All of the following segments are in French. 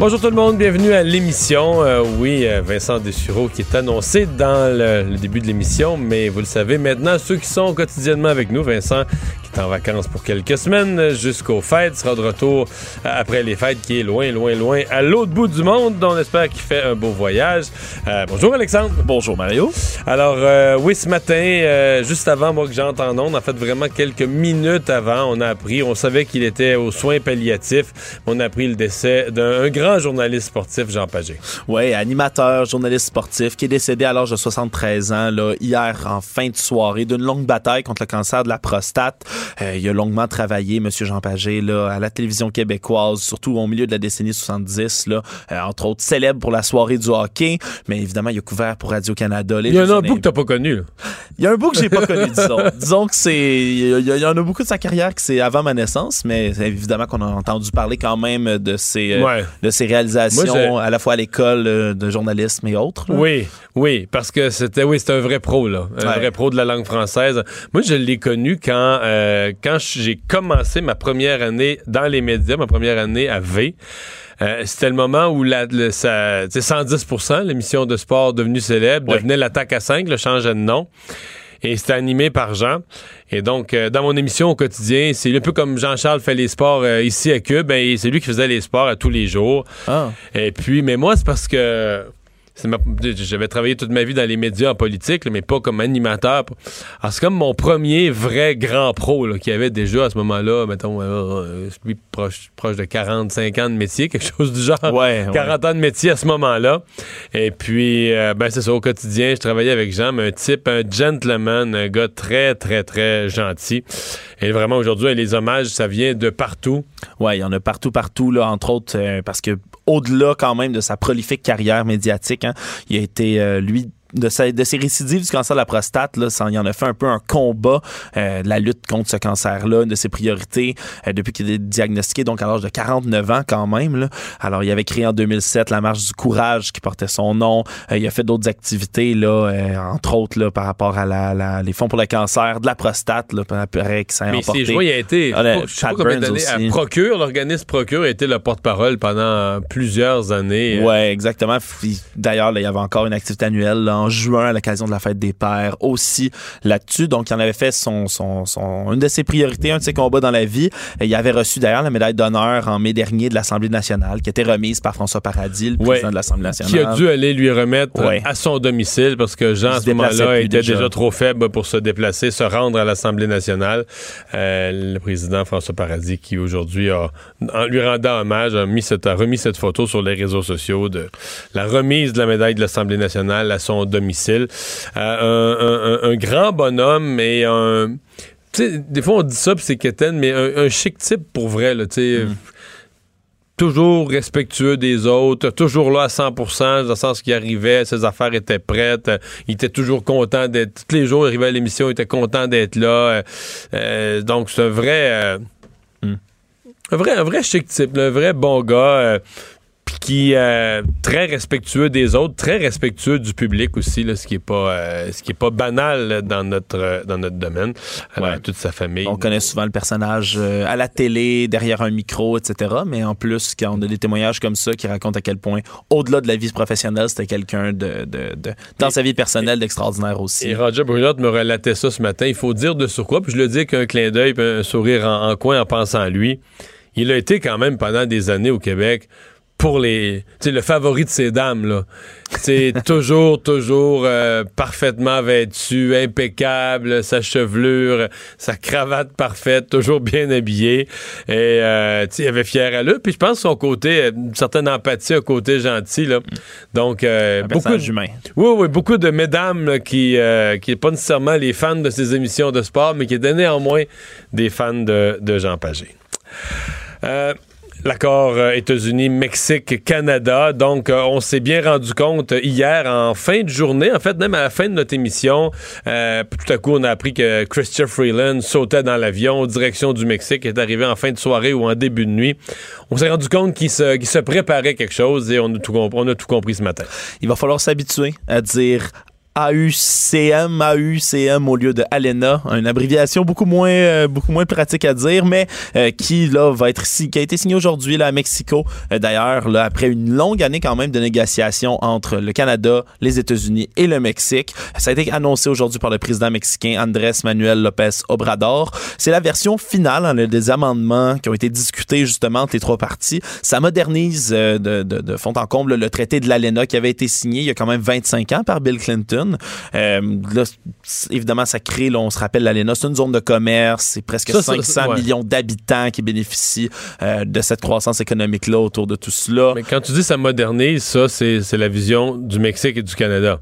Bonjour tout le monde, bienvenue à l'émission. Euh, oui, euh, Vincent Dessureau qui est annoncé dans le, le début de l'émission, mais vous le savez maintenant, ceux qui sont quotidiennement avec nous, Vincent est en vacances pour quelques semaines jusqu'aux fêtes, sera de retour après les fêtes qui est loin, loin, loin à l'autre bout du monde. On espère qu'il fait un beau voyage. Euh, bonjour Alexandre. Bonjour Mario. Alors euh, oui, ce matin, euh, juste avant moi que j'entends en ondes, en fait vraiment quelques minutes avant, on a appris, on savait qu'il était aux soins palliatifs, on a appris le décès d'un grand journaliste sportif, Jean Pagé. Oui, animateur, journaliste sportif, qui est décédé à l'âge de 73 ans, là, hier en fin de soirée, d'une longue bataille contre le cancer de la prostate. Euh, il a longuement travaillé, M. Jean Pagé, là, à la télévision québécoise, surtout au milieu de la décennie 70, là, euh, entre autres célèbre pour la soirée du hockey, mais évidemment, il a couvert pour Radio-Canada. Il y en a un bout que t'as pas connu. Il y a un bout que j'ai pas connu, disons. disons que c'est. Il y, y, en a beaucoup de sa carrière que c'est avant ma naissance, mais évidemment qu'on a entendu parler quand même de ses, euh, de ses réalisations Moi, à la fois à l'école de journalisme et autres. là. Oui, oui, parce que c'était oui, c'était un vrai pro là, un Ouais. vrai pro de la langue française. Moi, je l'ai connu quand euh, quand j'ai commencé ma première année dans les médias, ma première année à V. Euh, c'était le moment où la, le, ça, tu sais, 110%, l'émission de sport devenue célèbre, devenait l'attaque à 5, le changeait de nom. Et c'était animé par Jean. Et donc, euh, dans mon émission au quotidien, c'est un peu comme Jean-Charles fait les sports euh, ici à Cube. Ben, c'est lui qui faisait les sports à tous les jours. Ah. Et puis, mais moi, c'est parce que ma- j'avais travaillé toute ma vie dans les médias en politique, là, mais pas comme animateur. Alors, c'est comme mon premier vrai grand pro là, qui avait déjà à ce moment-là, mettons, euh, euh, lui proche, proche de 45 ans de métier, quelque chose du genre. Ouais, ouais. 40 ans de métier à ce moment-là. Et puis, euh, ben, c'est ça, au quotidien, je travaillais avec Jean, mais un type, un gentleman, un gars très, très, très gentil. Et vraiment, aujourd'hui, les hommages, ça vient de partout. Ouais, il y en a partout, partout, là, entre autres, euh, parce que au-delà quand même de sa prolifique carrière médiatique, hein, il a été, euh, lui, de, sa- de ses récidives du cancer de la prostate, là, ça, il en a fait un peu un combat euh, de la lutte contre ce cancer-là, une de ses priorités euh, depuis qu'il est diagnostiqué, donc à l'âge de 49 ans quand même. Là. Alors, il avait créé en 2007 la marche du courage qui portait son nom. Euh, il a fait d'autres activités, là, euh, entre autres là, par rapport à la, la- les fonds pour le cancer de la prostate, là, pareil, qui s'est Mais emporté. c'est joué, il a été, Ah, le- je sais pas Pat combien Burns d'années, à. Procure, l'organisme Procure a été le porte-parole pendant plusieurs années. Ouais, exactement. Puis, D'ailleurs, là, il y avait encore une activité annuelle là, en juin à l'occasion de la fête des pères aussi là-dessus. Donc, il en avait fait son, son, son, une de ses priorités, un de ses combats dans la vie. Et il avait reçu d'ailleurs la médaille d'honneur en mai dernier de l'Assemblée nationale qui était remise par François Paradis, le Ouais. président de l'Assemblée nationale. Qui a dû aller lui remettre Ouais. à son domicile parce que Jean, à ce moment-là, était déjà. déjà. trop faible pour se déplacer, se rendre à l'Assemblée nationale. Euh, le président François Paradis, qui aujourd'hui, a, en lui rendant hommage, a, mis cette, a remis cette photo sur les réseaux sociaux de la remise de la médaille de l'Assemblée nationale à son domicile. Euh, un, un- un- un grand bonhomme et un... Des fois, on dit ça, puis c'est quétaine, mais un, un chic type pour vrai, là, tu sais toujours respectueux des autres, toujours là à 100%, dans le sens qu'il arrivait, ses affaires étaient prêtes, euh, il était toujours content d'être, tous les jours, il arrivait à l'émission, il était content d'être là. euh, donc, c'est un vrai, Hmm. un vrai, un vrai chic type, là, un vrai bon gars. Euh, puis qui est très respectueux des autres, très respectueux du public aussi, là, ce qui est pas euh, ce qui est pas banal là, dans notre euh, dans notre domaine. Alors, Ouais. toute sa famille. On connaît souvent le personnage euh, à la télé, derrière un micro, etc. Mais en plus, quand on a des témoignages comme ça qui racontent à quel point, au-delà de la vie professionnelle, c'était quelqu'un de, de, de- dans Et- sa vie personnelle d'extraordinaire aussi. Et Roger Brulotte me relatait ça ce matin. Il faut dire de sur quoi, puis je le dis qu'un clin d'œil, un sourire en, en coin en pensant à lui. Il a été quand même pendant des années au Québec pour les. Tu sais, le favori de ces dames, là. C'est toujours, toujours euh, parfaitement vêtu, impeccable, sa chevelure, sa cravate parfaite, toujours bien habillé. Et, euh, tu sais, il avait fier à lui. Puis je pense son côté, euh, une certaine empathie, un côté gentil, là. Donc, euh, un beaucoup de- humain. oui, oui, beaucoup de mesdames là, qui qui pas nécessairement les fans de ces émissions de sport, mais qui étaient néanmoins des fans de, de Jean Pagé. Euh, l'accord euh, États-Unis-Mexique-Canada. Donc, euh, on s'est bien rendu compte hier en fin de journée, en fait, même à la fin de notre émission, euh, tout à coup, on a appris que Christian Freeland sautait dans l'avion direction du Mexique, est arrivé en fin de soirée ou en début de nuit. On s'est rendu compte qu'il se, préparait quelque chose et on a, tout, on a tout compris ce matin. Il va falloir s'habituer à dire AUCM, AUCM au lieu de ALENA, une abréviation beaucoup moins, euh, beaucoup moins pratique à dire, mais euh, qui là va être qui a été signé aujourd'hui là à Mexico. Euh, D'ailleurs, là après une longue année quand même de négociations entre le Canada, les États-Unis et le Mexique, ça a été annoncé aujourd'hui par le président mexicain Andrés Manuel López Obrador. C'est la version finale hein, des amendements qui ont été discutés justement entre les trois parties. Ça modernise euh, de, de, de fond en comble le traité de l'ALENA qui avait été signé il y a quand même 25 ans par Bill Clinton. Euh, là, évidemment, ça crée, là, on se rappelle, l'ALENA, c'est une zone de commerce, c'est presque Ça, ça, 500 ouais. millions d'habitants qui bénéficient euh, de cette croissance économique-là autour de tout cela. Mais quand tu dis ça modernise, ça, c'est la vision du Mexique et du Canada.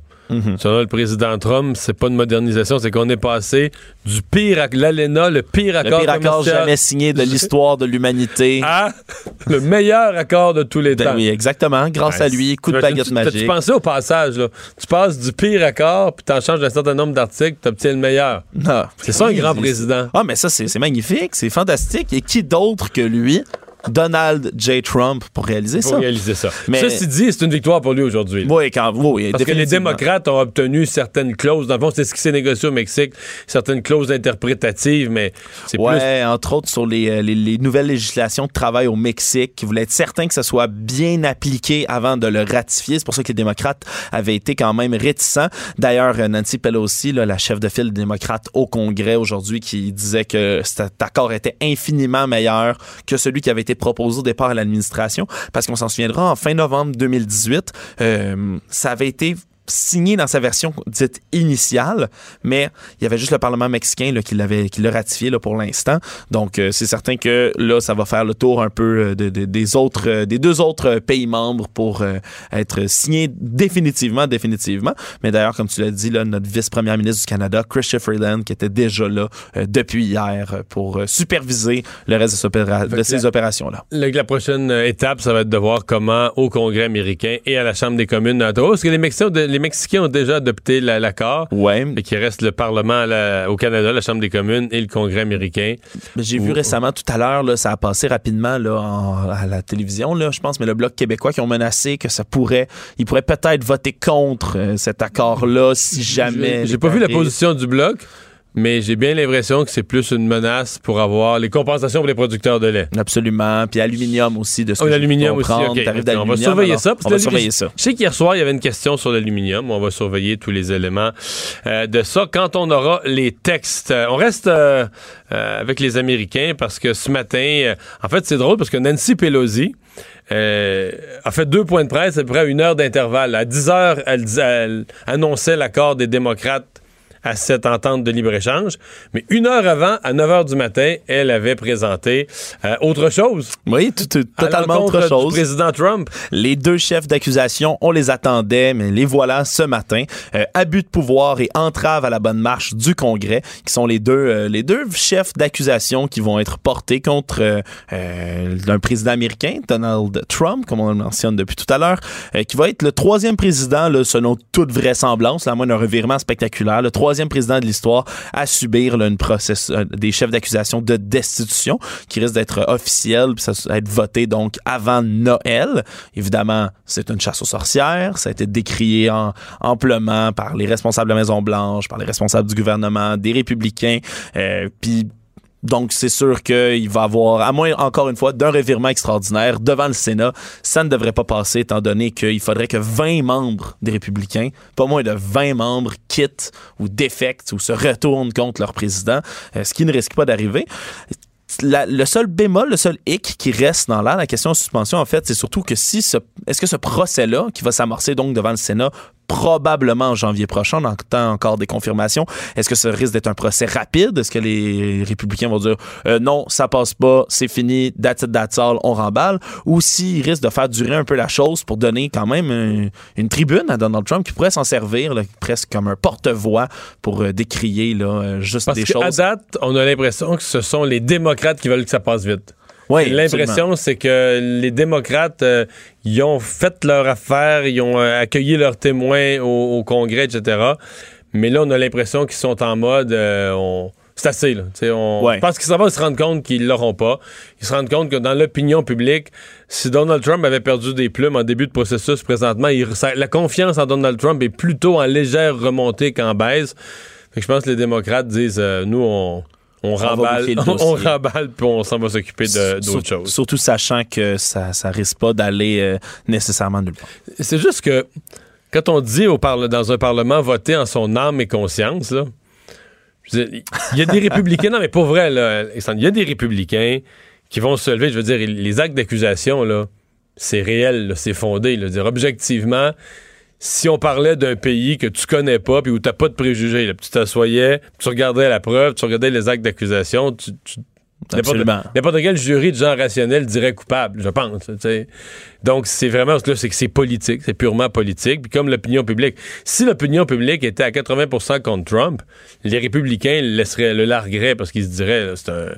Selon le président Trump, c'est pas une modernisation, c'est qu'on est passé du pire, l'ALENA, le pire Le accord pire accord jamais signé de l'histoire de l'humanité. à le meilleur accord de tous les Ben temps. oui, exactement. Grâce Ouais, à lui, coup de baguette tu- magique. T'as-tu pensé au passage, là? Tu passes du pire accord, puis t'en changes d'un certain nombre d'articles, tu obtiens le meilleur. Ah, C'est ça un grand président. Ah, mais ça, c'est magnifique, c'est fantastique. Et qui d'autre que lui, Donald J. Trump, pour réaliser Pour ça? réaliser ça. Mais- Ceci dit, c'est une victoire pour lui aujourd'hui. Oui, quand, oui, Parce que les démocrates ont obtenu certaines clauses. Dans le fond, c'est ce qui s'est négocié au Mexique, certaines clauses interprétatives, mais c'est plus Ouais, entre autres sur les, euh, les- les nouvelles législations de travail au Mexique, qui voulaient être certains que ça soit bien appliqué avant de le ratifier. C'est pour ça que les démocrates avaient été quand même réticents. D'ailleurs, euh, Nancy Pelosi, là, la chef de file des démocrates au Congrès aujourd'hui, qui disait que cet accord était infiniment meilleur que celui qui avait été proposé au départ à l'administration, parce qu'on s'en souviendra, en fin novembre 2018, euh, ça avait été signé dans sa version dite initiale, mais il y avait juste le Parlement mexicain là, qui l'avait qui l'a ratifié là, pour l'instant. Donc euh, c'est certain que là ça va faire le tour un peu euh, de- de- des autres euh, des deux autres euh, pays membres pour euh, être signé définitivement définitivement. Mais d'ailleurs comme tu l'as dit là notre vice-première ministre du Canada, Chrystia Freeland qui était déjà là euh, depuis hier pour superviser le reste de, ces opéra- de que ces la- opérations là. La prochaine étape, ça va être de voir comment au Congrès américain et à la Chambre des communes Ottawa, parce que les Mexicains, les Mexicains ont déjà adopté la- l'accord, Ouais, et qu'il reste le Parlement la- au Canada, la Chambre des communes et le Congrès américain. J'ai vu récemment, tout à l'heure, ça a passé rapidement là, en- à la télévision, là, je pense, mais le Bloc québécois qui ont menacé que ça pourrait, ils pourraient peut-être voter contre euh, cet accord-là si jamais. J'ai- pas vu la position du Bloc, mais j'ai bien l'impression que c'est plus une menace pour avoir les compensations pour les producteurs de lait. Absolument. Puis aluminium aussi, de ce Oh, que l'aluminium aussi, comprendre. ok. Tarif On va surveiller alors, ça. On va surveiller ça. Je sais qu'hier soir, il y avait une question sur l'aluminium. On va surveiller tous les éléments euh, de ça. Quand on aura les textes, euh, on reste euh, euh, avec les Américains parce que ce matin, en fait, c'est drôle parce que Nancy Pelosi, euh, a fait deux points de presse à peu près à une heure d'intervalle. À 10 heures, elle annonçait l'accord des démocrates à cette entente de libre-échange. Mais une heure avant, à 9 heures du matin, elle avait présenté euh, autre chose. Oui, tout- tout- à totalement autre du chose. président Trump. Les deux chefs d'accusation, on les attendait, mais les voilà ce matin. Euh, abus de pouvoir et entrave à la bonne marche du Congrès, qui sont les deux, euh, les deux chefs d'accusation qui vont être portés contre euh, un président américain, Donald Trump, comme on le mentionne depuis tout à l'heure, qui va être le troisième président, là, selon toute vraisemblance, à moins d'un revirement spectaculaire, le troisième président de l'histoire à subir une process, euh, des chefs d'accusation de destitution, qui risque d'être officiel, puis ça va être voté donc avant Noël. Évidemment, c'est une chasse aux sorcières. Ça a été décrié en- amplement par les responsables de la Maison-Blanche, par les responsables du gouvernement, des républicains. Euh, Puis donc, c'est sûr qu'il va avoir, à moins, encore une fois, d'un revirement extraordinaire devant le Sénat, ça ne devrait pas passer, étant donné qu'il faudrait que 20 membres des Républicains, pas moins de 20 membres, quittent ou défectent ou se retournent contre leur président, euh, ce qui ne risque pas d'arriver. Le seul bémol, le seul hic qui reste dans l'air, la question de suspension, en fait, c'est surtout que si ce, est-ce que ce procès-là, qui va s'amorcer donc devant le Sénat, probablement en janvier prochain, on entend encore des confirmations, est-ce que ça risque d'être un procès rapide? Est-ce que les républicains vont dire euh, non, ça passe pas, c'est fini, that's it, that's all, on remballe? Ou s'ils risquent de faire durer un peu la chose pour donner quand même un- une tribune à Donald Trump qui pourrait s'en servir là, presque comme un porte-voix pour euh, décrier là, euh, juste Parce des choses. date, on a l'impression que ce sont les démocrates qui veulent que ça passe vite. Oui, L'impression, c'est que les démocrates, euh, ils ont fait leur affaire, ils ont euh, accueilli leurs témoins au, au Congrès, etc. Mais là, on a l'impression qu'ils sont en mode... euh, on- c'est assez, là. T'sais, On, Ouais. Pense qu'ils s'en vont se rendre compte qu'ils l'auront pas. Ils se rendent compte que dans l'opinion publique, si Donald Trump avait perdu des plumes en début de processus présentement, il- ça- la confiance en Donald Trump est plutôt en légère remontée qu'en baisse. Fait que je pense que les démocrates disent, euh, nous, on... On remballe, on, dossier. remballe, puis on s'en va s'occuper d'autres choses. Surtout sachant que ça, ça risque pas d'aller euh, nécessairement nulle part. C'est juste que quand on dit au parle- dans un parlement voter en son âme et conscience, là, il y a des républicains, non mais pour vrai, il y a des républicains qui vont se lever, je veux dire, les actes d'accusation, là, c'est réel, c'est fondé. Là, dire objectivement, si on parlait d'un pays que tu connais pas puis où t'as pas de préjugés, là, puis tu t'assoyais, tu regardais la preuve, tu regardais les actes d'accusation, tu, tu- N'importe- Absolument. N'importe quel jury de gens rationnels dirait coupable, je pense. Donc, c'est vraiment, là, c'est que c'est politique, c'est purement politique. Puis comme l'opinion publique, si l'opinion publique était à 80% contre Trump, les républicains le laisseraient, le largueraient parce qu'ils se diraient, c'est un...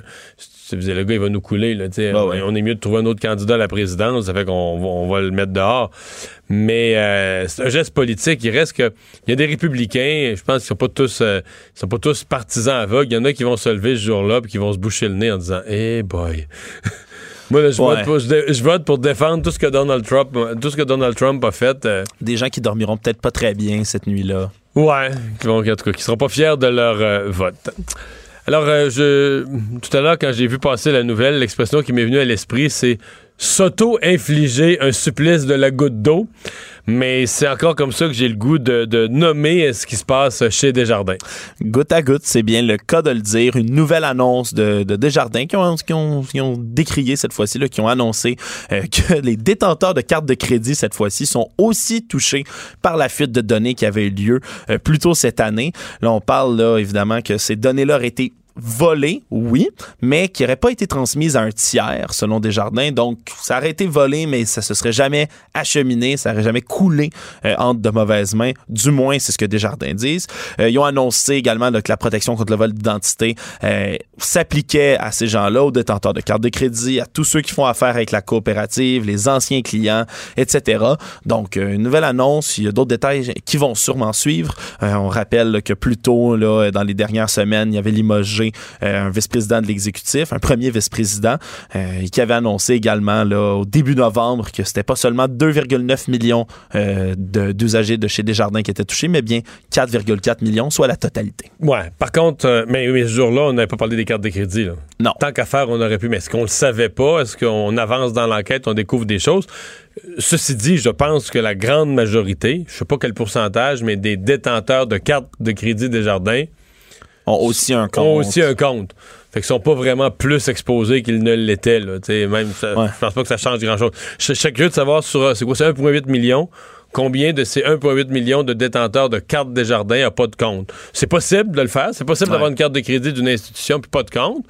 c'est- le gars, il va nous couler. Là, ouais. On est mieux de trouver un autre candidat à la présidence. Ça fait qu'on va, on va le mettre dehors. Mais euh, c'est un geste politique. Il reste que. Il y a des républicains, je pense qu'ils sont pas tous euh, ils sont pas tous partisans aveugles. Il y en a qui vont se lever ce jour-là et qui vont se boucher le nez en disant Hey boy. Moi, là, je, Ouais. vote pour, je, dé- je vote pour défendre tout ce que Donald Trump, tout ce que Donald Trump a fait. euh, Des gens qui dormiront peut-être pas très bien cette nuit-là. Ouais, qui vont, en tout cas, qui seront pas fiers de leur vote. Alors, euh, je, tout à l'heure, quand j'ai vu passer la nouvelle, l'expression qui m'est venue à l'esprit, c'est s'auto-infliger un supplice de la goutte d'eau. Mais c'est encore comme ça que j'ai le goût de, nommer ce qui se passe chez Desjardins. Goutte à goutte, c'est bien le cas de le dire. Une nouvelle annonce de, de Desjardins qui ont, décrié cette fois-ci, qui ont annoncé euh, que les détenteurs de cartes de crédit cette fois-ci sont aussi touchés par la fuite de données qui avait eu lieu euh, plus tôt cette année. Là, on parle là, évidemment que ces données-là auraient été volées, oui, mais qui n'auraient pas été transmises à un tiers, selon Desjardins. Donc, ça aurait été volé, mais ça se serait jamais acheminé, ça aurait jamais coulé euh, entre de mauvaises mains. Du moins, c'est ce que Desjardins disent. Euh, ils ont annoncé également là, que la protection contre le vol d'identité euh, s'appliquait à ces gens-là, aux détenteurs de cartes de crédit, à tous ceux qui font affaire avec la coopérative, les anciens clients, etc. Donc, euh, une nouvelle annonce. Il y a d'autres détails qui vont sûrement suivre. Euh, on rappelle là, que plus tôt, là, dans les dernières semaines, il y avait limogé euh, un vice-président de l'exécutif, un premier vice-président, euh, qui avait annoncé également là, au début novembre que c'était pas seulement 2,9 millions euh, de- d'usagers de chez Desjardins qui étaient touchés, mais bien 4,4 millions, soit la totalité. Ouais. Par contre, mais, mais ce jour-là, on n'avait pas parlé des cartes de crédit. Là. Non. Tant qu'à faire, on aurait pu. Mais est-ce qu'on le savait pas? Est-ce qu'on avance dans l'enquête, on découvre des choses? Ceci dit, je pense que la grande majorité, je sais pas quel pourcentage, mais des détenteurs de cartes de crédit des jardins Ont aussi un compte. ont aussi un compte. Fait qu'ils sont pas vraiment plus exposés qu'ils ne l'étaient. Là. T'sais, Même, ça- Ouais. je pense pas que ça change grand-chose. Je serais curieux de savoir sur, euh, c'est quoi, c'est 1,8 million. Combien de ces 1,8 millions de détenteurs de cartes des jardins n'ont pas de compte? C'est possible de le faire. C'est possible Ouais. d'avoir une carte de crédit d'une institution puis pas de compte.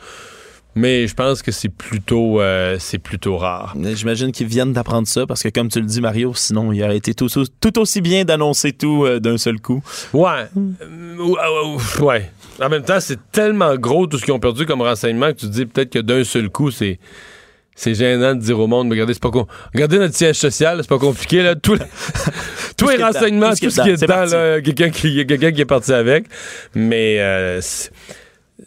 Mais je pense que c'est plutôt, euh, c'est plutôt rare. J'imagine qu'ils viennent d'apprendre ça parce que, comme tu le dis, Mario, sinon il aurait été tout, tout aussi bien d'annoncer tout euh, d'un seul coup. Ouais. Ou- ou- ou- ouais. En même temps, c'est tellement gros tout ce qu'ils ont perdu comme renseignement que tu te dis peut-être que d'un seul coup, c'est. C'est gênant de dire au monde, mais regardez, c'est pas con. Regardez notre siège social, c'est pas compliqué, là. Tout, la- tous les renseignements, tout ce qui est dedans, quelqu'un qui, quelqu'un qui est parti avec. Mais euh,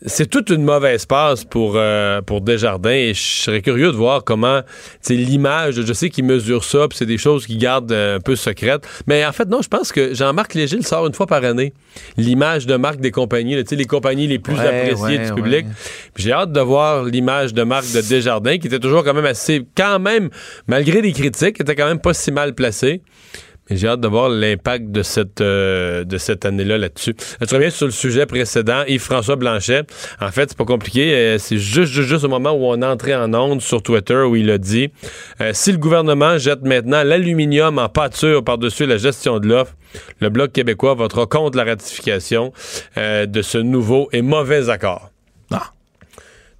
c'est- toute une mauvaise passe pour, euh, pour Desjardins et je serais curieux de voir comment c'est l'image. Je sais qu'ils mesurent ça, puis c'est des choses qu'ils gardent euh, un peu secrètes. Mais en fait, non, je pense que Jean-Marc Léger le sort une fois par année. L'image de marque des compagnies, là, les compagnies les plus Ouais, appréciées ouais, du public. J'ai hâte de voir l'image de marque de Desjardins, qui était toujours quand même assez, quand même, malgré les critiques, était quand même pas si mal placé. J'ai hâte de voir l'impact de cette, euh, de cette année-là là-dessus. Euh, Je reviens sur le sujet précédent, Yves-François Blanchet. En fait, c'est pas compliqué. euh, c'est juste, juste, juste au moment où on est entré en onde sur Twitter où il a dit euh, si le gouvernement jette maintenant l'aluminium en pâture par-dessus la gestion de l'offre, le Bloc québécois votera contre la ratification euh, de ce nouveau et mauvais accord.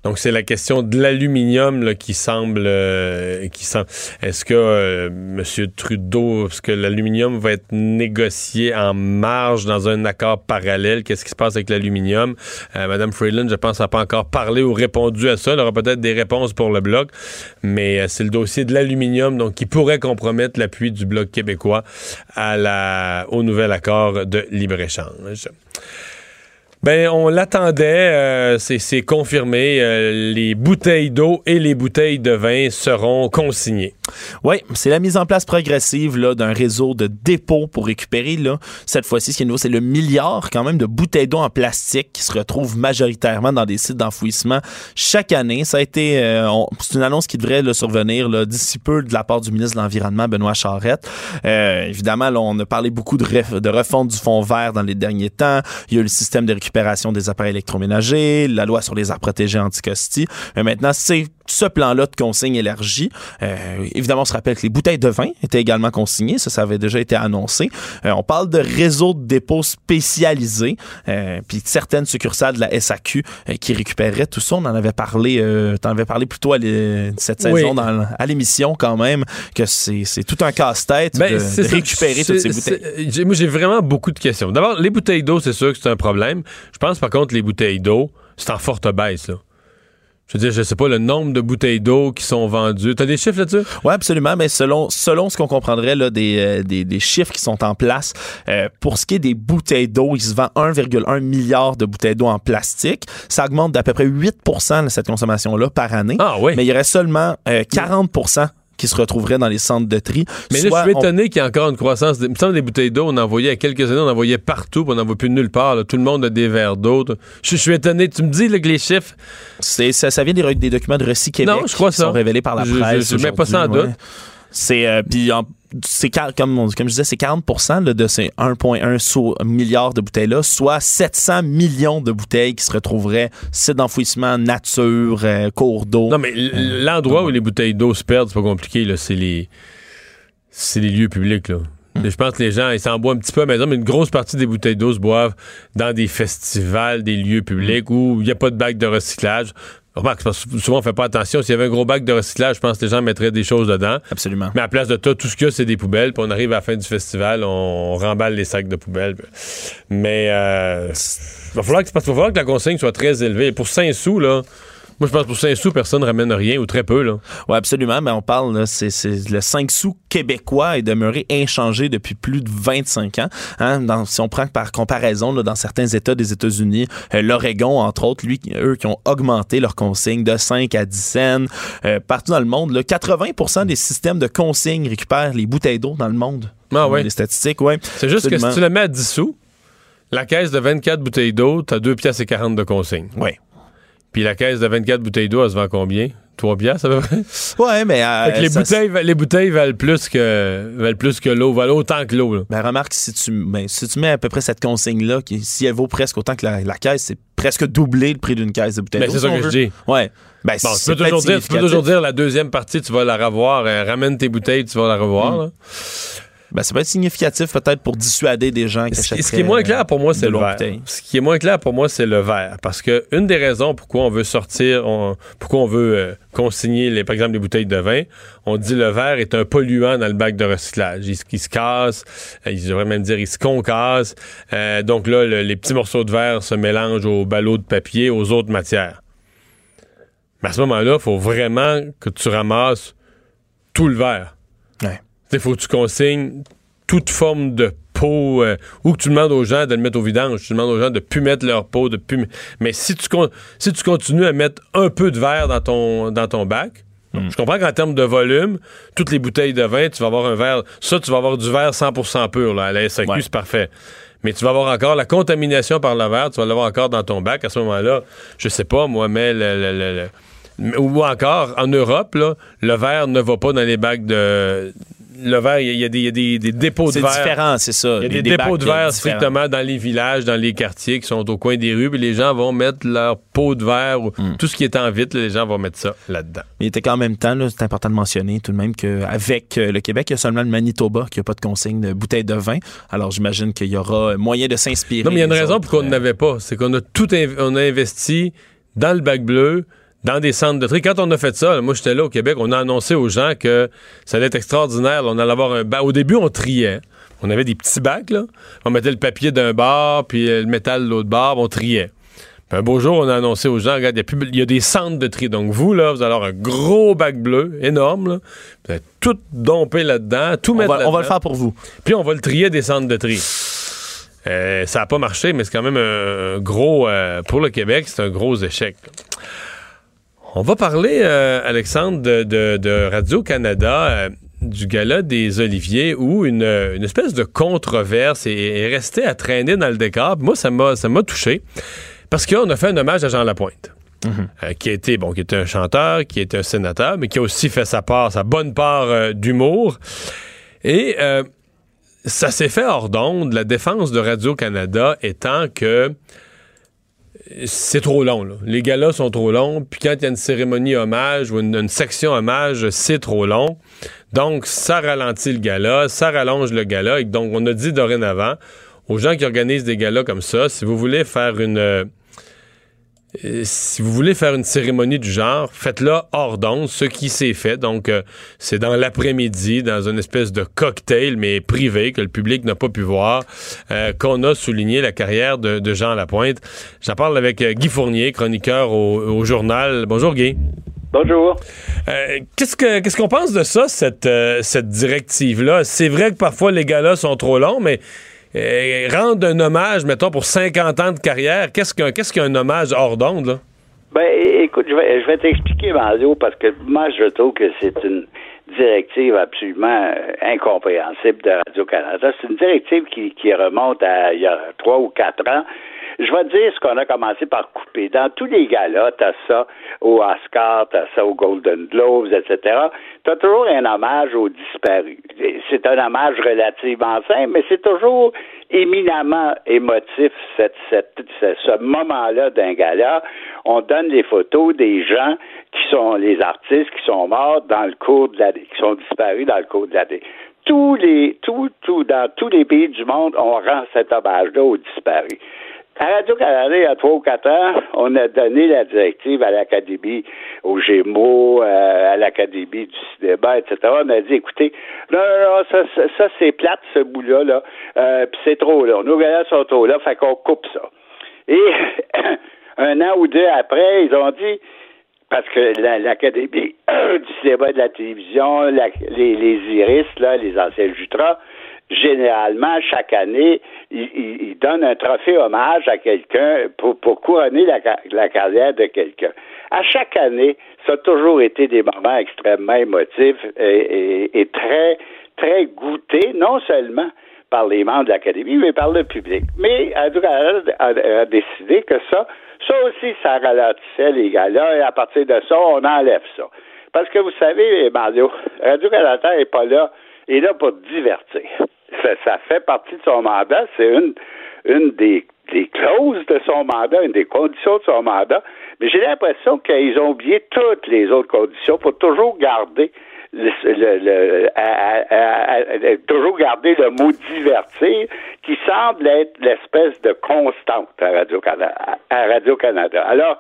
Donc, c'est la question de l'aluminium qui semble. euh, qui semble. Est-ce que euh, M. Trudeau, est-ce que l'aluminium va être négocié en marge dans un accord parallèle? Qu'est-ce qui se passe avec l'aluminium? Euh, Mme Freeland, je pense, n'a pas encore parlé ou répondu à ça. Elle aura peut-être des réponses pour le Bloc, mais euh, c'est le dossier de l'aluminium donc qui pourrait compromettre l'appui du Bloc québécois à la, au nouvel accord de libre-échange. Ben, on l'attendait, euh, c'est confirmé. euh, les bouteilles d'eau et les bouteilles de vin seront consignées. Oui, c'est la mise en place progressive d'un réseau de dépôts pour récupérer. Là. Cette fois-ci, ce qui est nouveau, c'est le milliard quand même de bouteilles d'eau en plastique qui se retrouvent majoritairement dans des sites d'enfouissement chaque année. Ça a été, euh, c'est une annonce qui devrait là, survenir d'ici peu de la part du ministre de l'Environnement, Benoît Charette. Évidemment, on a parlé beaucoup de, de refonte du fonds vert dans les derniers temps. Il y a eu le système de récupération des appareils électroménagers, la loi sur les arts protégés anti-costis. Mais maintenant, c'est ce plan-là de consigne élargi. Euh, évidemment, on se rappelle que les bouteilles de vin étaient également consignées. Ça, ça avait déjà été annoncé. Euh, on parle de réseaux de dépôts spécialisés, euh, puis certaines succursales de la SAQ euh, qui récupéreraient tout ça. On en avait parlé, t'en avais parlé plus tôt à cette Oui. saison dans, à l'émission quand même, que c'est tout un casse-tête Ben, de, récupérer toutes ces bouteilles. Moi, j'ai vraiment beaucoup de questions. D'abord, les bouteilles d'eau, c'est sûr que c'est un problème. Je pense, par contre, les bouteilles d'eau, c'est en forte baisse, là. Je veux dire, je sais pas le nombre de bouteilles d'eau qui sont vendues. T'as des chiffres là-dessus? Oui, absolument. Mais selon, selon ce qu'on comprendrait là, des, euh, des, des chiffres qui sont en place, euh, pour ce qui est des bouteilles d'eau, il se vend 1,1 milliard de bouteilles d'eau en plastique. Ça augmente d'à peu près 8% de cette consommation-là par année. Ah oui. Mais il y aurait seulement euh, 40 qui se retrouveraient dans les centres de tri. Mais là, je suis on- étonné qu'il y ait encore une croissance. Il me semble des bouteilles d'eau, on en voyait il y a quelques années, on en voyait partout, puis on n'en voit plus nulle part. là. Tout le monde a des verres d'eau. Je, je suis étonné. Tu me dis là, que les chiffres, C'est, ça, ça vient des, documents de Recy Québec Non, je crois qui ça. sont révélés par la je- presse. je mets pas ça en doute. C'est euh, puis c'est comme, on- comme je disais, c'est 40 là, de ces 1,1 sou- milliards de bouteilles-là, soit 700 millions de bouteilles qui se retrouveraient sites d'enfouissement, nature, euh, cours d'eau. Non, mais l- l'endroit où les bouteilles d'eau se perdent, c'est pas compliqué, là. C'est les. C'est les lieux publics, là. Je pense que les gens, ils s'en boivent un petit peu à la maison, mais une grosse partie des bouteilles d'eau se boivent dans des festivals, des lieux publics où il n'y a pas de bac de recyclage. Remarque, c'est parce que souvent on fait pas attention. S'il y avait un gros bac de recyclage, je pense que les gens mettraient des choses dedans. Absolument. Mais à la place de ça, tout ce qu'il y a, c'est des poubelles. Puis on arrive à la fin du festival, on, remballe les sacs de poubelles. Mais euh, va falloir que, parce qu'il va falloir que la consigne soit très élevée. Pour 5 sous, là, moi je pense que pour 5 sous, personne ne ramène rien ou très peu. Là. Oui, absolument. Mais on parle, là, c'est, le 5 sous québécois est demeuré inchangé depuis plus de 25 ans. Hein, dans- si on prend par comparaison, là, dans certains États des États-Unis, euh, l'Oregon, entre autres, lui, eux qui ont augmenté leur consigne de 5 à 10 cents. Euh, partout dans le monde, là, 80% des systèmes de consigne récupèrent les bouteilles d'eau dans le monde. Ah ouais. Les statistiques, oui. C'est juste que si tu le mets à 10 sous, la caisse de 24 bouteilles d'eau, tu as 2 piastres et 40 de consigne. Oui. Puis la caisse de 24 bouteilles d'eau, elle se vend combien? 3 piastres à peu près? Ouais, mais. euh, Fait que les, ça- bouteilles, les bouteilles valent plus que, valent plus que l'eau, valent autant que l'eau. Ben, remarque, si tu, ben, si tu mets à peu près cette consigne-là, si elle vaut presque autant que la, la caisse, c'est presque doubler le prix d'une caisse de bouteilles Ben, d'eau, c'est ça que je dis. Ouais. Ben, Bon, tu peux, toujours dire, tu peux toujours dire la deuxième partie, tu vas la revoir. euh, ramène tes bouteilles, tu vas la revoir. Mm. Ben, ça peut être significatif peut-être pour dissuader des gens qui Ce, ce qui est moins clair pour moi, c'est le verre. Ce qui est moins clair pour moi, c'est le verre. Parce que une des raisons pourquoi on veut sortir, on- pourquoi on veut euh, consigner, les, par exemple, les bouteilles de vin, on dit le verre est un polluant dans le bac de recyclage. Il, se- il se casse, euh, il devrait même dire il se concasse. Euh, donc là, le- les petits morceaux de verre se mélangent aux ballots de papier, aux autres matières. Mais à ce moment-là, il faut vraiment que tu ramasses tout le verre. Il faut que tu consignes toute forme de pot euh, ou que tu demandes aux gens de le mettre au vidange. Tu demandes aux gens de plus mettre leur pot, de plus. Mais si tu, con- si tu continues à mettre un peu de verre dans ton, dans ton bac, je comprends qu'en termes de volume, toutes les bouteilles de vin, tu vas avoir un verre. Ça, tu vas avoir du verre 100% pur. Là. À la SAQ, Ouais. c'est parfait. Mais tu vas avoir encore la contamination par le verre, tu vas l'avoir encore dans ton bac. À ce moment-là, je sais pas, moi, mais le- le- le- le- ou encore, en Europe, là, le verre ne va pas dans les bacs de. Le verre, il y a- des- il y a des, des dépôts de C'est verre. différent, c'est ça. Il y a des, des dépôts de verre strictement dans les villages, dans les quartiers qui sont au coin des rues, puis les gens vont mettre leur pot de verre ou Hmm. tout ce qui est en vitre, les gens vont mettre ça là-dedans. Mais il était qu'en même temps, c'est important de mentionner tout de même qu'avec euh, le Québec, il y a seulement le Manitoba qui n'a pas de consigne de bouteilles de vin. Alors j'imagine qu'il y aura moyen de s'inspirer. Non, mais il y a une raison autres, pour qu'on euh, n'avait pas. C'est qu'on a tout inv- on a investi dans le bac bleu, dans des centres de tri. Quand on a fait ça, moi j'étais là au Québec, on a annoncé aux gens que ça allait être extraordinaire. on allait avoir un bac. Au début, on triait. On avait des petits bacs, là. On mettait le papier d'un bar, puis le métal de l'autre bar, on triait. Puis un beau jour, on a annoncé aux gens, regarde, il y, a des centres de tri. Donc vous, là, vous allez avoir un gros bac bleu, énorme, là. Vous allez tout domper là-dedans, tout mettre là-dedans. On va le faire pour vous. Puis on va le trier des centres de tri. Euh, ça n'a pas marché, mais c'est quand même un, gros... Euh, pour le Québec, c'est un gros échec. On va parler, euh, Alexandre, de, Radio-Canada, du gala des Oliviers, où une, espèce de controverse est, restée à traîner dans le décor. Moi, ça m'a touché, parce qu'on a fait un hommage à Jean Lapointe. Mhm. qui était bon, qui était un chanteur, qui était un sénateur, mais qui a aussi fait sa part, sa bonne part d'humour. Et ça s'est fait hors d'onde, la défense de Radio-Canada étant que c'est trop long. Les galas sont trop longs. Puis quand il y a une cérémonie hommage ou une, section hommage, c'est trop long. Donc, ça ralentit le gala, ça rallonge le gala. Et donc, on a dit dorénavant aux gens qui organisent des galas comme ça, si vous voulez faire une si vous voulez faire une cérémonie du genre, faites-le hors d'onde, ce qui s'est fait. Donc, euh, c'est dans l'après-midi, dans une espèce de cocktail, mais privé, que le public n'a pas pu voir, euh, qu'on a souligné la carrière de, Jean Lapointe. J'en parle avec euh, Guy Fournier, chroniqueur au, journal. Bonjour, Guy. Bonjour. qu'est-ce que qu'est-ce qu'on pense de ça, cette, cette directive-là? C'est vrai que parfois les galas sont trop longs, mais euh, rendre un hommage, mettons, pour 50 ans de carrière, qu'est-ce qu'un qu'est-ce qu'un hommage hors d'onde, là? Ben, écoute, je vais, je vais t'expliquer, Mario, parce que moi, je trouve que c'est une directive absolument euh, incompréhensible de Radio-Canada. C'est une directive qui, qui remonte à il y a trois ou quatre ans je vais te dire ce qu'on a commencé par couper. Dans tous les galas, t'as ça au Oscar, t'as ça au Golden Globes, etc. T'as toujours un hommage aux disparus. C'est un hommage relativement simple, mais c'est toujours éminemment émotif ce moment-là d'un gala. On donne les photos des gens qui sont les artistes qui sont morts dans le cours de l'année, qui sont disparus dans le cours de l'année tous les, tout, tout, dans tous les pays du monde, on rend cet hommage-là aux disparus. À Radio-Canada, il y a trois ou quatre ans, on a donné la directive à l'Académie, aux Gémeaux, euh, à l'Académie du cinéma, etc. On a dit, écoutez, non, non, non, ça, ça, c'est plate, ce bout-là, là, euh, puis c'est trop là. Nos gars sont trop là, fait qu'on coupe ça. Et un an ou deux après, ils ont dit, parce que l'Académie du cinéma et de la télévision, les, les Iris, là, les anciens Jutras, généralement, chaque année, il, donne un trophée hommage à quelqu'un pour, pour couronner la, carrière de quelqu'un. À chaque année, ça a toujours été des moments extrêmement émotifs et, très, très goûtés, non seulement par les membres de l'Académie, mais par le public. Mais Radio-Canada a, décidé que ça, ça aussi, ça ralentissait les gars-là, et à partir de ça, on enlève ça. Parce que vous savez, Mario, Radio-Canada n'est pas là, il est là pour divertir ça, fait partie de son mandat. C'est une, une des, clauses de son mandat, une des conditions de son mandat. Mais j'ai l'impression qu'ils ont oublié toutes les autres conditions pour toujours garder le, toujours garder le mot divertir qui semble être l'espèce de constante à Radio-Canada. À Radio-Canada. Alors,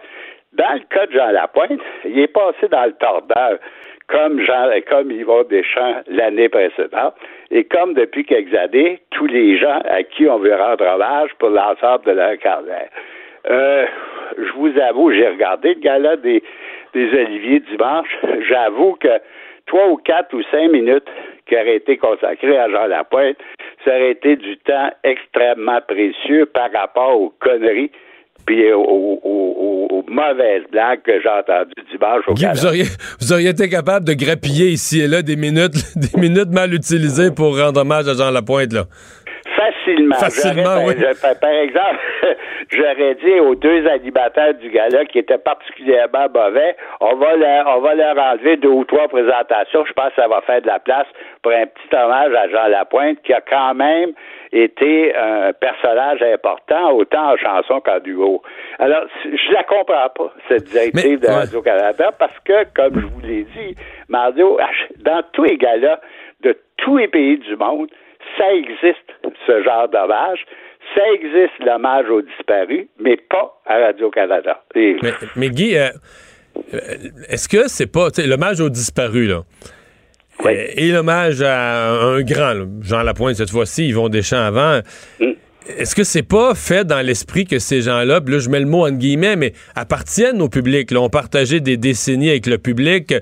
dans le cas de Jean Lapointe, il est passé dans le tordeur comme Jean, comme Yvon Deschamps l'année précédente, et comme depuis quelques années, tous les gens à qui on veut rendre hommage pour l'ensemble de leur carrière. Euh, je vous avoue, j'ai regardé le gala des, des Oliviers dimanche. J'avoue que trois ou quatre ou cinq minutes qui auraient été consacrées à Jean Lapointe, ça aurait été du temps extrêmement précieux par rapport aux conneries puis aux, mauvaises blagues que j'ai entendues dimanche au Guy, vous auriez, vous auriez été capable de grappiller ici et là des minutes, des minutes mal utilisées pour rendre hommage à Jean Lapointe, là. Facilement. Facilement, oui. par, exemple, j'aurais dit aux deux animateurs du gala qui étaient particulièrement mauvais, on va leur, on va leur enlever deux ou trois présentations. Je pense que ça va faire de la place pour un petit hommage à Jean Lapointe qui a quand même été un personnage important, autant en chanson qu'en duo. Alors, je la comprends pas, cette directive de Radio-Canada, parce que, comme je vous l'ai dit, Mario, dans tous les galas de tous les pays du monde, ça existe, ce genre d'hommage. Ça existe, l'hommage aux disparus, mais pas à Radio-Canada. Mais, Guy, euh, Est-ce que c'est pas l'hommage aux disparus là? Oui. Euh, Et l'hommage à un grand, Jean Lapointe cette fois-ci, ils vont des champs avant. Mm. Est-ce que c'est pas fait dans l'esprit que ces gens-là, là je mets le mot en guillemets, mais appartiennent au public, là, ont partagé des décennies avec le public?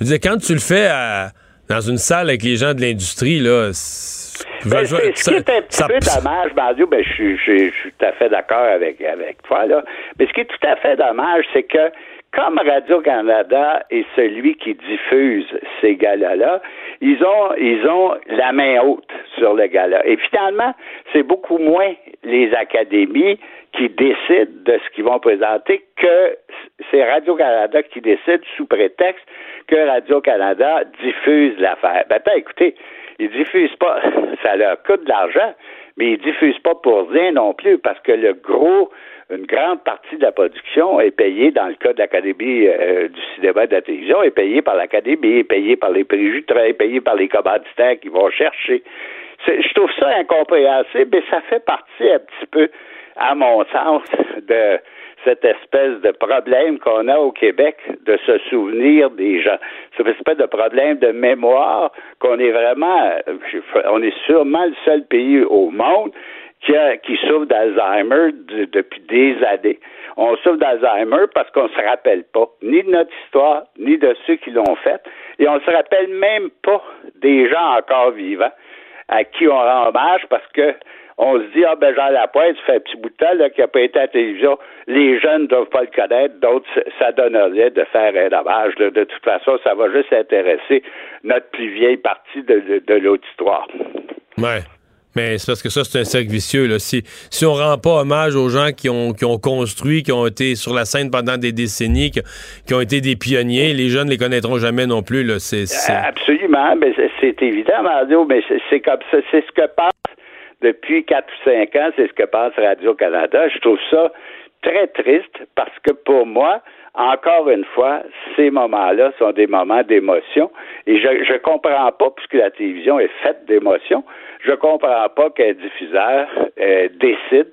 Je veux dire, quand tu le fais à- dans une salle avec les gens de l'industrie, là, c'est- Ben, ce qui est un petit ça- peu dommage, Mario, ben, je, je, suis- je suis tout à fait d'accord avec, avec toi, là. Mais ce qui est tout à fait dommage, c'est que comme Radio-Canada est celui qui diffuse ces galas-là, ils ont, ils ont la main haute sur le gala. Et finalement, c'est beaucoup moins les académies qui décident de ce qu'ils vont présenter que c'est Radio-Canada qui décide sous prétexte que Radio-Canada diffuse l'affaire. Ben, écoutez, ils diffusent pas, ça leur coûte de l'argent, mais ils diffusent pas pour rien non plus, parce que le gros, une grande partie de la production est payée, dans le cas de l'Académie euh, du cinéma et de la télévision, est payée par l'Académie, est payée par les préjugés, est payée par les commanditaires qui vont chercher. Je trouve ça incompréhensible, mais ça fait partie un petit peu, à mon sens, de cette espèce de problème qu'on a au Québec de se souvenir des gens. Cette espèce de problème de mémoire qu'on est vraiment, on est sûrement le seul pays au monde qui, a- qui souffre d'Alzheimer de- depuis des années. On souffre d'Alzheimer parce qu'on se rappelle pas ni de notre histoire, ni de ceux qui l'ont fait, et on se rappelle même pas des gens encore vivants à qui on rend hommage parce que on se dit, ah ben Jean Lapointe, ça fait un petit bout de temps là, qu'il n'a pas été à la télévision, les jeunes ne doivent pas le connaître, d'autres, ça donnerait de faire un hommage. là. De toute façon, ça va juste intéresser notre plus vieille partie de, de, de l'auditoire. Ouais. Mais c'est parce que ça, c'est un cercle vicieux. Là. Si, si on rend pas hommage aux gens qui ont, qui ont construit, qui ont été sur la scène pendant des décennies, qui, qui ont été des pionniers, les jeunes les connaîtront jamais non plus. Là. C'est, c'est- Absolument, mais c'est- évident, Mario, mais c'est- comme ça, c'est ce que pense depuis 4 ou 5 ans, c'est ce que pense Radio-Canada. Je trouve ça très triste parce que pour moi, encore une fois, ces moments-là sont des moments d'émotion. Et je je comprends pas, puisque la télévision est faite d'émotion, je comprends pas qu'un diffuseur euh, décide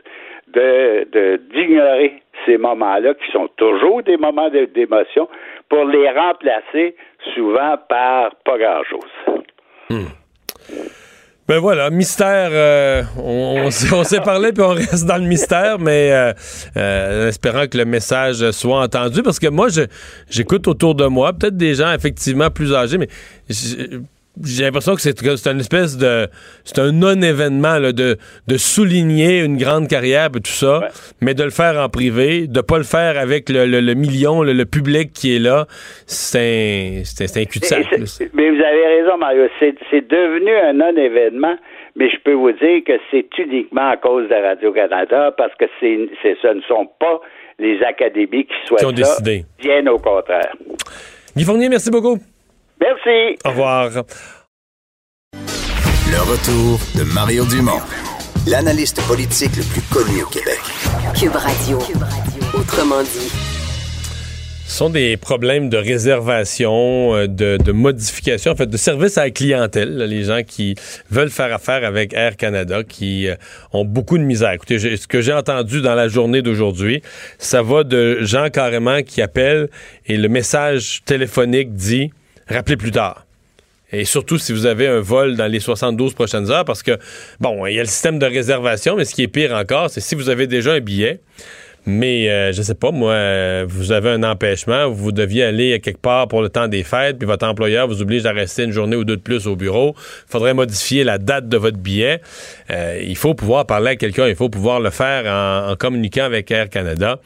de de- d'ignorer ces moments-là, qui sont toujours des moments d'émotion, pour les remplacer souvent par pas grand-chose. Ben voilà, mystère. euh, on, s'est- parlé puis on reste dans le mystère, mais euh, euh, espérant que le message soit entendu, parce que moi, j'écoute autour de moi, peut-être des gens effectivement plus âgés, mais j'ai l'impression que c'est une espèce de, c'est un non-événement de, de souligner une grande carrière et tout ça, Ouais. mais de le faire en privé, de pas le faire avec le, le- le million, le, le public qui est là, c'est un, un- cul-de-sac. Mais vous avez raison, Mario. C'est devenu un non-événement, mais je peux vous dire que c'est uniquement à cause de Radio-Canada parce que c'est ce ne sont pas les académies qui souhaitent Qui ont ça, décidé. bien au contraire. Guy Fournier, merci beaucoup. Merci. Au revoir. Le retour de Mario Dumont, l'analyste politique le plus connu au Québec. Cube Radio. Autrement dit. Ce sont des problèmes de réservation, euh, de, de modification, en fait, de service à la clientèle. là, les gens qui veulent faire affaire avec Air Canada, qui euh, ont beaucoup de misère. Écoutez, ce que j'ai entendu dans la journée d'aujourd'hui, ça va de gens carrément qui appellent et le message téléphonique dit « Rappelez plus tard ». Et surtout si vous avez un vol dans les 72 prochaines heures, parce que, bon, il y a le système de réservation, mais ce qui est pire encore, c'est si vous avez déjà un billet, mais euh, je sais pas, moi, euh, vous avez un empêchement, vous deviez aller quelque part pour le temps des fêtes, puis votre employeur vous oblige à rester une journée ou deux de plus au bureau. Il faudrait modifier la date de votre billet. Euh, il faut pouvoir parler à quelqu'un, il faut pouvoir le faire en, en communiquant avec Air Canada.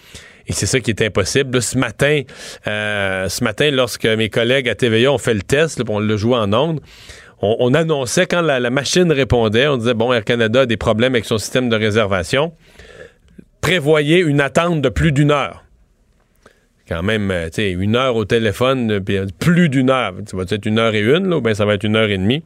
Et c'est ça qui est impossible. Ce matin, euh, ce matin, lorsque mes collègues à TVA ont fait le test, on l'a joué en ondes, on, on annonçait quand la, machine répondait, on disait bon, Air Canada a des problèmes avec son système de réservation. Prévoyez une attente de plus d'une heure. Quand même, euh, tu sais, une heure au téléphone, euh, plus d'une heure. Ça va être une heure et une, là, ou bien ça va être une heure et demie.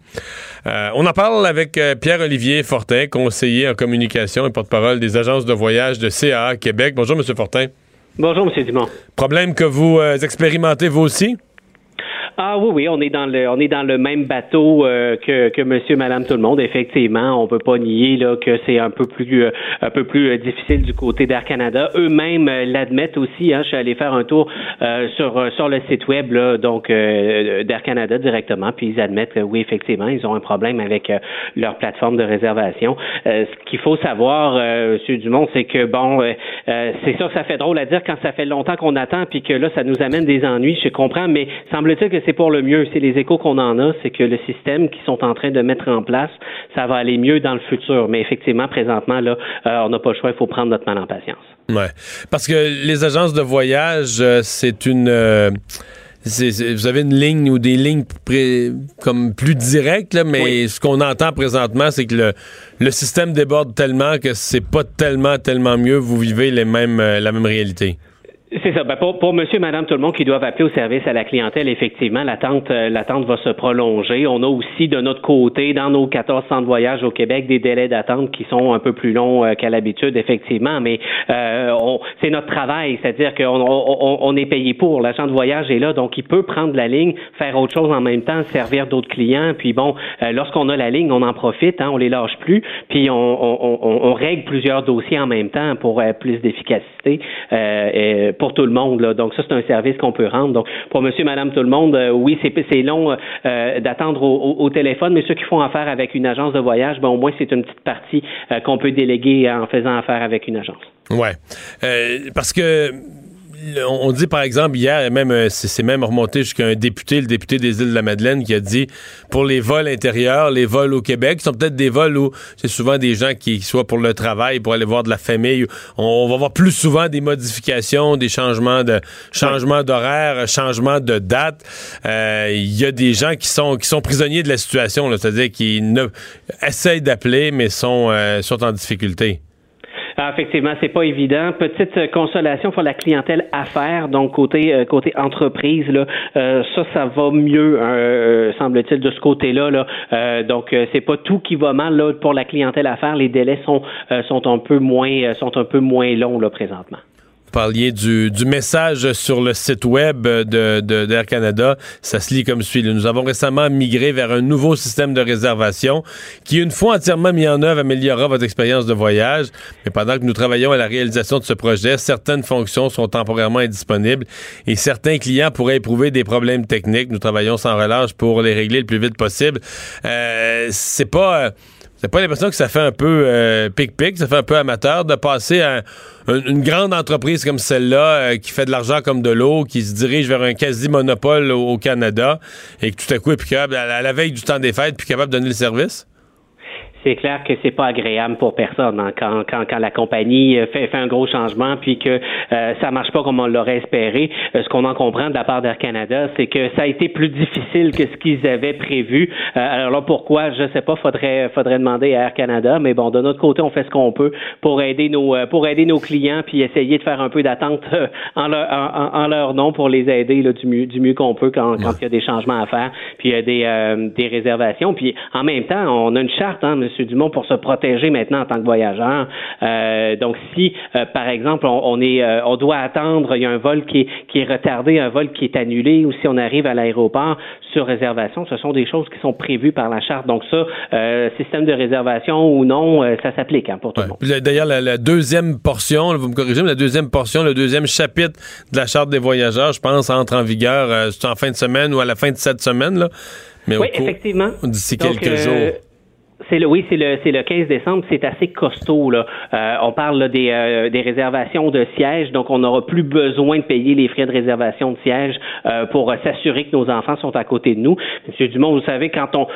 On en parle avec Pierre-Olivier Fortin, conseiller en communication et porte-parole des agences de voyage de CAA Québec. Bonjour, M. Fortin. Bonjour, M. Dumont. Problème que vous euh, expérimentez vous aussi? Ah oui, oui, on est dans le, on est dans le même bateau euh, que, que Monsieur, Madame, tout le monde. Effectivement, on peut pas nier là que c'est un peu plus, euh, un peu plus euh, difficile du côté d'Air Canada. Eux-mêmes l'admettent aussi. Hein, je suis allé faire un tour sur sur le site web donc d'Air Canada directement, puis ils admettent que oui, effectivement, ils ont un problème avec leur plateforme de réservation. ce qu'il faut savoir, Monsieur Dumont, c'est que bon, c'est sûr que ça fait drôle à dire quand ça fait longtemps qu'on attend, puis que là, ça nous amène des ennuis. Je comprends, mais semble-t-il que c'est pour le mieux. C'est les échos qu'on en a, c'est que le système qu'ils sont en train de mettre en place, ça va aller mieux dans le futur. Mais effectivement, présentement, là, euh, on n'a pas le choix, il faut prendre notre mal en patience. Ouais. Parce que les agences de voyage, euh, c'est une. Euh, vous avez une ligne ou des lignes comme plus directes, mais ce qu'on entend présentement, c'est que le, le système déborde tellement que c'est pas tellement, tellement mieux. Vous vivez les mêmes, la même réalité. C'est ça. Ben pour, pour monsieur, madame, tout le monde qui doivent appeler au service à la clientèle, effectivement, l'attente, euh, l'attente va se prolonger. On a aussi de notre côté, dans nos 14 centres de voyage au Québec, des délais d'attente qui sont un peu plus longs euh, qu'à l'habitude, effectivement. Mais euh, c'est notre travail, c'est-à-dire qu'on on, on, est payé pour. L'agent de voyage est là, donc il peut prendre la ligne, faire autre chose en même temps, servir d'autres clients. Puis bon, lorsqu'on a la ligne, on en profite, hein, on les lâche plus. Puis on, on, règle plusieurs dossiers en même temps pour plus d'efficacité. Pour tout le monde. Là. Donc ça, c'est un service qu'on peut rendre. Donc pour monsieur, madame, tout le monde, euh, oui, c'est, long euh, d'attendre au, téléphone, mais ceux qui font affaire avec une agence de voyage, ben, au moins c'est une petite partie euh, qu'on peut déléguer en faisant affaire avec une agence. Ouais. parce que on dit par exemple hier, même euh, c'est même remonté jusqu'à un député, le député des îles de la Madeleine, qui a dit pour les vols intérieurs, les vols au Québec, sont peut-être des vols où c'est souvent des gens qui soient pour le travail, pour aller voir de la famille. On, va voir plus souvent des modifications, des changements de changements d'horaire, changements de date. Euh, il y a des gens qui sont qui sont prisonniers de la situation, c'est-à-dire qui ne essayent d'appeler mais sont euh, sont en difficulté. Ah, effectivement, c'est pas évident. Petite euh, consolation pour la clientèle affaires, donc côté euh, côté entreprise là, euh, ça, ça va mieux, hein, semble-t-il, de ce côté-là. Là. donc c'est pas tout qui va mal là pour la clientèle affaires. Les délais sont sont un peu moins sont un peu moins longs là présentement. Parliez du, message sur le site web de, d'Air Canada. Ça se lit comme suit. Nous avons récemment migré vers un nouveau système de réservation qui, une fois entièrement mis en œuvre, améliorera votre expérience de voyage. Mais pendant que nous travaillons à la réalisation de ce projet, certaines fonctions sont temporairement indisponibles et certains clients pourraient éprouver des problèmes techniques. Nous travaillons sans relâche pour les régler le plus vite possible. Euh, c'est pas... Euh, c'est pas l'impression que ça fait un peu euh, pic-pic, ça fait un peu amateur de passer à une grande entreprise comme celle-là euh, qui fait de l'argent comme de l'eau, qui se dirige vers un quasi-monopole au, Canada et que tout à coup est plus capable, à la veille du temps des fêtes, plus capable de donner le service? C'est clair que c'est pas agréable pour personne hein, quand, quand, quand, la compagnie euh, fait, fait un gros changement puis que euh, ça marche pas comme on l'aurait espéré. Euh, ce qu'on en comprend de la part d'Air Canada, c'est que ça a été plus difficile que ce qu'ils avaient prévu. Euh, alors là, pourquoi? Je sais pas. Faudrait faudrait demander à Air Canada. Mais bon, de notre côté, on fait ce qu'on peut pour aider nos pour aider nos clients puis essayer de faire un peu d'attente en leur en, leur nom pour les aider là, du mieux du mieux qu'on peut quand, quand il y a des changements à faire puis il y a des des réservations. Puis en même temps, on a une charte, hein, M. Dumont, pour se protéger maintenant en tant que voyageur. Euh, donc, si, euh, par exemple, on, est, euh, on doit attendre, il y a un vol qui est, qui est retardé, un vol qui est annulé, ou si on arrive à l'aéroport sur réservation, ce sont des choses qui sont prévues par la charte. Donc ça, système de réservation ou non, ça s'applique hein, pour tout le monde. D'ailleurs, la, deuxième portion, vous me corrigez, mais la deuxième portion, le deuxième chapitre de la charte des voyageurs, je pense, entre en vigueur en fin de semaine ou à la fin de cette semaine. Là. Mais oui, effectivement. D'ici quelques jours. C'est le, oui, c'est le, c'est le 15 décembre. C'est assez costaud là. Euh, on parle des, euh, des réservations de sièges, donc on n'aura plus besoin de payer les frais de réservation de sièges euh, pour s'assurer que nos enfants sont à côté de nous. Monsieur Dumont, vous savez quand on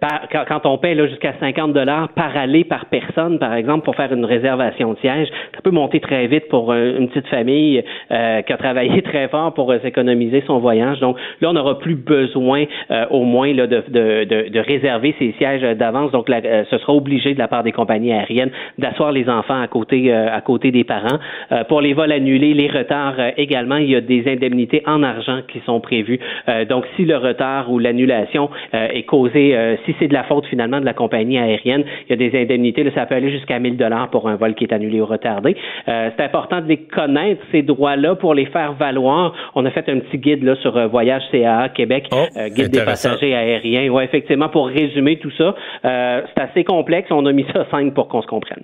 par, quand, on paie là jusqu'à 50 dollars par aller par personne, par exemple, pour faire une réservation de siège, ça peut monter très vite pour une petite famille qui a travaillé très fort pour s'économiser son voyage. Donc là, on n'aura plus besoin au moins là, de, de, de, de réserver ces sièges d'avance. Donc, la, ce sera obligé de la part des compagnies aériennes d'asseoir les enfants à côté, à côté des parents. pour les vols annulés, les retards également, il y a des indemnités en argent qui sont prévues. donc, si le retard ou l'annulation est causé, si c'est de la faute finalement de la compagnie aérienne, il y a des indemnités. Là, ça peut aller jusqu'à 1000 dollars pour un vol qui est annulé ou retardé. c'est important de les connaître ces droits-là pour les faire valoir. On a fait un petit guide là sur Voyage CAA Québec, Oh, guide des passagers aériens. Ouais, effectivement, pour résumer tout ça, c'est assez complexe. On a mis ça simple pour qu'on se comprenne.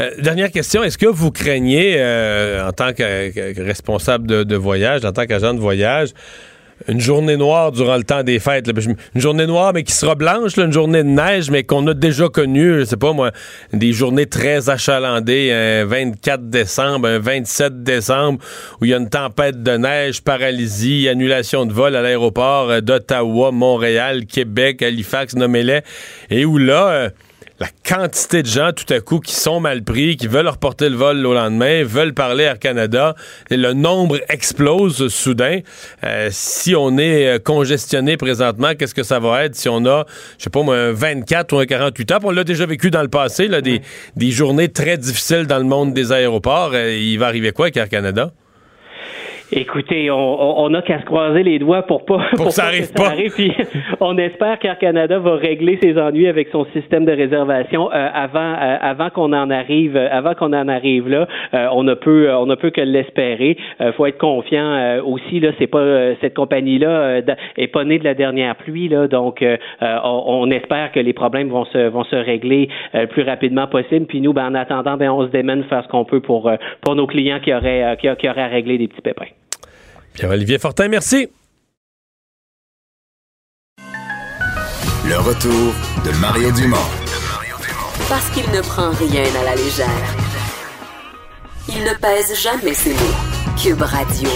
Euh, dernière question, est-ce que vous craignez, euh, en tant que, responsable de, voyage, en tant qu'agent de voyage, une journée noire durant le temps des fêtes. Une journée noire, mais qui sera blanche, une journée de neige, mais qu'on a déjà connue, je sais pas moi, des journées très achalandées, un 24 décembre, un 27 décembre, où il y a une tempête de neige, paralysie, annulation de vol à l'aéroport euh, d'Ottawa, Montréal, Québec, Halifax, nommez-les, et où là... Euh, la quantité de gens tout à coup qui sont mal pris, qui veulent reporter le vol au lendemain, veulent parler Air Canada, et le nombre explose soudain. Euh, si on est congestionné présentement, qu'est-ce que ça va être si on a, je sais pas moi, un 24 ou un 48 heures? On l'a déjà vécu dans le passé, là, des, des journées très difficiles dans le monde des aéroports. Euh, il va arriver quoi avec Air Canada? Écoutez, on, on a qu'à se croiser les doigts pour pas pour, que ça arrive pas. Arrive, puis on espère qu'Air Canada va régler ses ennuis avec son système de réservation euh, avant euh, avant qu'on en arrive avant qu'on en arrive là. Euh, on ne peut on ne peut que l'espérer. faut être confiant aussi là. C'est pas cette compagnie là est pas née de la dernière pluie là. Donc on, on, espère que les problèmes vont se vont se régler le plus rapidement possible. Puis nous, ben, en attendant, ben on se démène faire ce qu'on peut pour pour nos clients qui auraient qui, qui auraient à régler des petits pépins. Pierre-Olivier Fortin, merci. Le retour de Mario Dumont. Parce qu'il ne prend rien à la légère. Il ne pèse jamais ses mots. Cube Radio.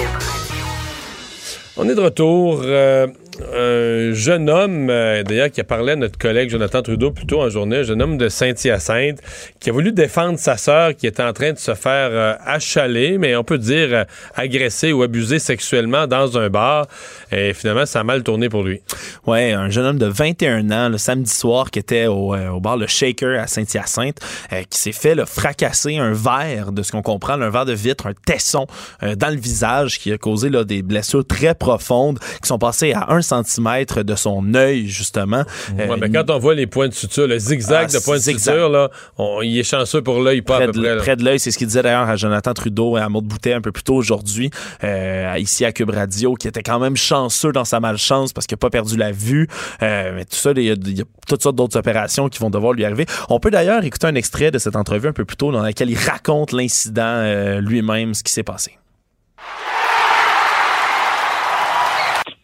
On est de retour. Euh, un jeune homme, euh, d'ailleurs, qui a parlé à notre collègue Jonathan Trudeau plus tôt en journée, un jeune homme de Saint-Hyacinthe, qui a voulu défendre sa sœur qui était en train de se faire euh, achaler, mais on peut dire euh, agresser ou abuser sexuellement dans un bar. Et finalement, ça a mal tourné pour lui. Ouais, un jeune homme de 21 ans, le samedi soir, qui était au, euh, bar Le Shaker à Saint-Hyacinthe, euh, qui s'est fait fracasser un verre, de ce qu'on comprend, un verre de vitre, un tesson dans le visage, qui a causé des blessures très profondes qui sont passées à 1 de son œil, justement. Euh, quand on voit les points de suture, le zigzag ah, de points de suture, là, on, il est chanceux pour l'œil, pas près à de, près. Près de l'œil, c'est ce qu'il disait d'ailleurs à Jonathan Trudeau et à Maud Boutet un peu plus tôt aujourd'hui, euh, ici à Cube Radio, qui était quand même chanceux dans sa malchance parce qu'il n'a pas perdu la vue. Euh, tout ça, il y, a, il y a toutes sortes d'autres opérations qui vont devoir lui arriver. On peut d'ailleurs écouter un extrait de cette entrevue un peu plus tôt dans laquelle il raconte l'incident euh, lui-même, ce qui s'est passé.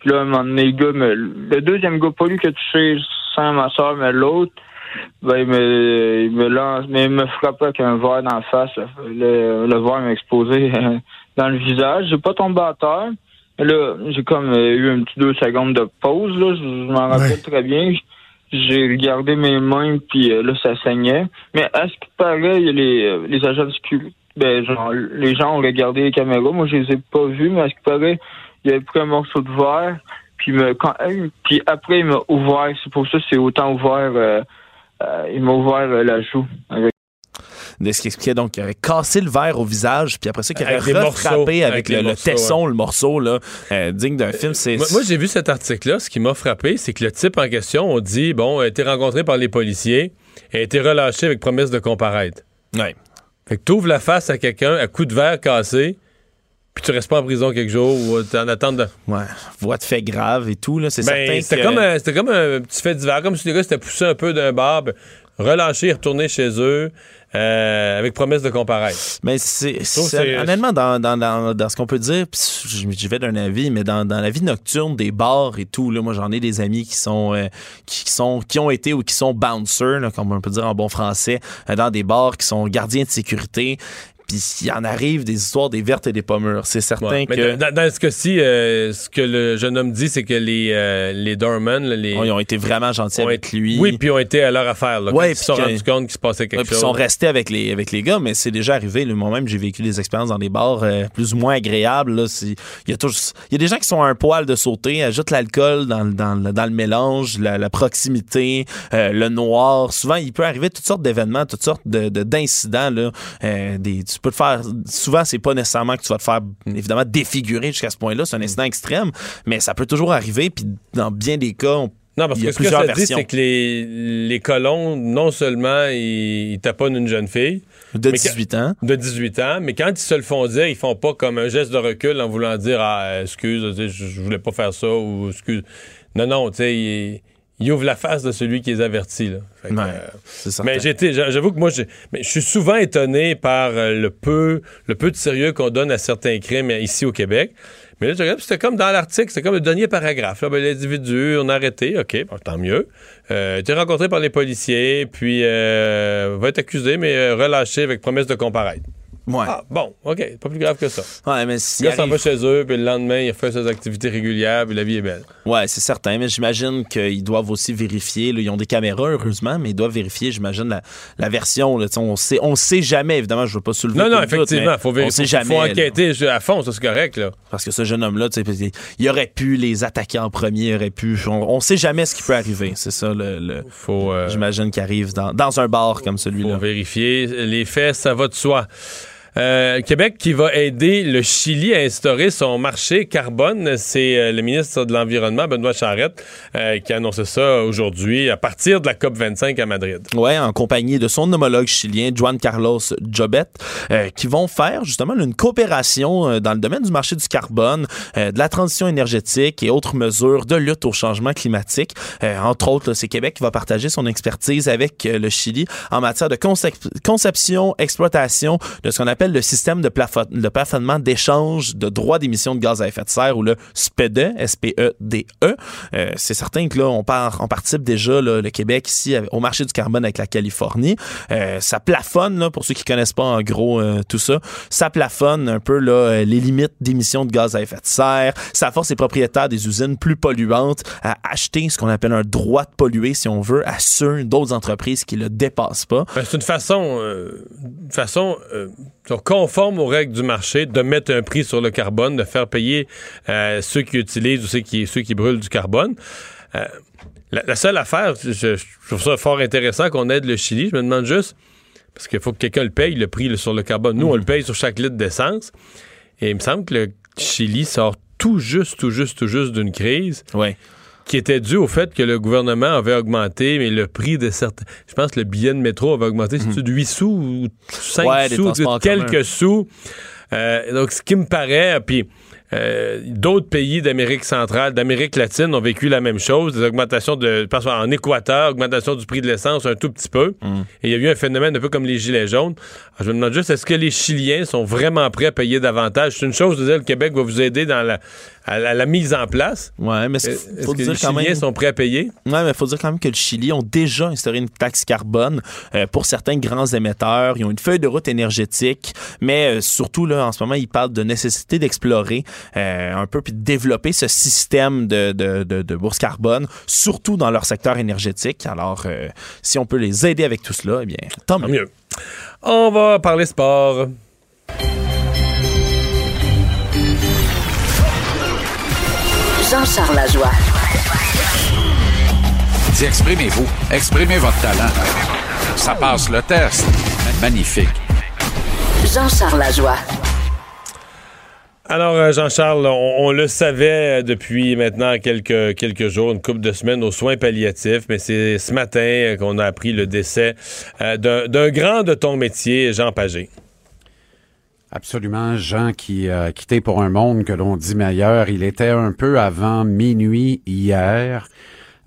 Là, un moment donné, le gars, me, le deuxième gars, pas lui qui a touché sans ma soeur, mais l'autre, ben, il me, il me lance, mais il me frappe avec un verre dans la face. Le, le verre m'a explosé dans le visage. J'ai pas tombé à terre. Là, j'ai comme eu un petit deux secondes de pause, là. Je, je m'en rappelle ouais. très bien. J'ai regardé mes mains, puis là, ça saignait. Mais à ce qui paraît, les, les agents de sécurité. Ben, genre, les gens ont regardé les caméras. Moi, je les ai pas vus, mais à ce qui paraît, il avait pris un morceau de verre, puis, me, quand, puis après, il m'a ouvert. C'est pour ça que c'est autant ouvert. Euh, euh, il m'a ouvert euh, la joue. Avec de ce qui expliquait donc qu'il avait cassé le verre au visage, puis après ça, qu'il des refrappé morceaux, avec, avec le, tesson, le morceau, là, euh, digne d'un film. C'est Moi, moi, j'ai vu cet article-là. Ce qui m'a frappé, c'est que le type en question, on dit, bon, a été rencontré par les policiers et a été relâché avec promesse de comparaître. Ouais. Fait que tu ouvres la face à quelqu'un à coup de verre cassé, puis tu restes pas en prison quelques jours ou t'es en attente de. Ouais, voix de fait grave et tout, là, c'est Ben, certain c'était que... comme, un- c'était comme un petit fait divers, comme si les gars s'étaient poussés un peu d'un bar, ben, relâchés et retournés chez eux euh, avec promesse de comparaître. Mais c'est, trouve c'est- honnêtement, dans, dans, dans, dans ce qu'on peut dire, je- j'y vais d'un avis, mais dans, dans la vie nocturne des bars et tout, là, moi j'en ai des amis qui sont, euh, qui sont qui ont été ou qui sont bouncers, là, comme on peut dire en bon français, euh, dans des bars qui sont gardiens de sécurité. Puis il en arrive des histoires des vertes et des pommures. C'est certain Ouais. Mais que dans, dans ce cas-ci, euh, ce que le jeune homme dit, c'est que les, euh, les doormen, là, les, oh, ils ont été vraiment gentils ont avec lui. Oui, puis ont été à leur affaire. Là, Ouais, ils se sont puis que- rendus compte qu'il se passait quelque Ouais, chose. ils sont restés avec les, avec les gars, mais c'est déjà arrivé. Moi-même, j'ai vécu des expériences dans des bars euh, plus ou moins agréables. Il y, a toujours- il y a des gens qui sont à un poil de sauter, ajoutent l'alcool dans, le- dans, le- dans le mélange, la, la proximité, euh, le noir. Souvent, il peut arriver toutes sortes d'événements, toutes sortes de- de- d'incidents. là. Euh, des, tu peux te faire. Souvent, c'est pas nécessairement que tu vas te faire évidemment défigurer jusqu'à ce point-là. C'est un incident extrême, mais ça peut toujours arriver. Puis dans bien des cas, on Non, parce que a ce que plusieurs ça dit, versions. c'est que les, les colons, non seulement ils, ils taponnent une jeune fille de Mais que- 18 ans. de 18 ans, mais quand ils se le font dire, ils font pas comme un geste de recul en voulant dire Ah, excuse, je, je voulais pas faire ça ou excuse. Non, non, tu sais, ils, ils ouvrent la face de celui qui les avertit. Là. Que, Ouais, euh, mais j'avoue que moi, j'ai- mais je suis souvent étonné par euh, le peu, le peu de sérieux qu'on donne à certains crimes ici au Québec. Mais là, je regarde, puis c'était comme dans l'article, c'était comme le dernier paragraphe. Là, ben, l'individu, on a arrêté, OK, bon, tant mieux. Euh, été rencontré par les policiers, puis euh, va être accusé, mais euh, relâché avec promesse de comparaître. Ouais. Ah, bon, OK, pas plus grave que ça. Ouais, mais Le s'en va chez eux, puis le lendemain, il refait ses activités régulières, puis la vie est belle. Ouais, c'est certain, mais j'imagine qu'ils doivent aussi vérifier. là, ils ont des caméras, heureusement, mais ils doivent vérifier, j'imagine, la, la version. Là, on sait, on sait jamais, évidemment, je veux pas soulever. Non, non, effectivement, mais faut On vérifier. sait Faut, jamais. faut là. enquêter à fond, ça c'est correct, là. parce que ce jeune homme-là, il aurait pu les attaquer en premier, il aurait pu. On, on sait jamais ce qui peut arriver. C'est ça, le, le- Faut, euh, j'imagine, qui arrive dans, dans un bar comme celui-là. vérifier les faits, ça va de soi. Euh, Québec qui va aider le Chili à instaurer son marché carbone. C'est euh, le ministre de l'Environnement, Benoît Charette, euh, qui a annoncé ça aujourd'hui à partir de la COP25 à Madrid. Ouais, en compagnie de son homologue chilien, Juan Carlos Jobet, euh, qui vont faire justement une coopération euh, dans le domaine du marché du carbone, euh, de la transition énergétique et autres mesures de lutte au changement climatique. Entre autres, c'est Québec qui va partager son expertise avec le Chili en matière de concep- conception, exploitation de ce qu'on appelle le système de, de plafonnement d'échange de droits d'émission de gaz à effet de serre ou le SPEDE, S-P-E-D-E. Euh, c'est certain que là, on, part, on participe déjà, là, le Québec, ici, au marché du carbone avec la Californie. Euh, ça plafonne, là, pour ceux qui connaissent pas en gros euh, tout ça, ça plafonne un peu là, les limites d'émissions de gaz à effet de serre. Ça force les propriétaires des usines plus polluantes à acheter ce qu'on appelle un droit de polluer, si on veut, à ceux d'autres entreprises qui le dépassent pas. Ben, c'est une façon, une façon conforme aux règles du marché de mettre un prix sur le carbone, de faire payer euh, ceux qui utilisent ou ceux qui, ceux qui brûlent du carbone. Euh, la, la seule affaire, je, je trouve ça fort intéressant qu'on aide le Chili. Je me demande juste, parce qu'il faut que quelqu'un le paye, le prix sur le carbone. Nous, on le paye sur chaque litre d'essence. Et il me semble que le Chili sort tout juste, tout juste, tout juste d'une crise Ouais. Qui était dû au fait que le gouvernement avait augmenté, mais le prix de certains. Je pense que le billet de métro avait augmenté, c'est-tu de 8 sous ou 5 Mhm. Ouais, sous, quelques sous? Euh, donc, ce qui me paraît, puis euh, d'autres pays d'Amérique centrale, d'Amérique latine ont vécu la même chose, des augmentations de, pense en Équateur, augmentation du prix de l'essence un tout petit peu. Mhm. Et il y a eu un phénomène un peu comme les gilets jaunes. Alors, je me demande juste, est-ce que les Chiliens sont vraiment prêts à payer davantage? C'est une chose de dire le Québec va vous aider dans la, à la, la mise en place. Ouais, mais Est-ce c'est- faut que dire les quand Chiliens même. sont prêts à payer? Ouais, mais il faut dire quand même que le Chili ont déjà instauré une taxe carbone euh, pour certains grands émetteurs. Ils ont une feuille de route énergétique, mais euh, surtout, là, en ce moment, ils parlent de nécessité d'explorer euh, un peu puis de développer ce système de, de, de, de bourse carbone, surtout dans leur secteur énergétique. Alors, euh, si on peut les aider avec tout cela, eh bien, tant Tant mieux. mieux. On va parler sport. Jean-Charles Lajoie. Dis, exprimez-vous. Exprimez votre talent. Ça passe le test. Magnifique. Jean-Charles Lajoie. Alors, euh, Jean-Charles, on, on le savait euh, depuis maintenant quelques, quelques jours, une couple de semaines aux soins palliatifs, mais c'est ce matin euh, qu'on a appris le décès euh, d'un d'un grand de ton métier, Jean Pagé. Absolument, Jean qui a quitté pour un monde que l'on dit meilleur. Il était un peu avant minuit hier.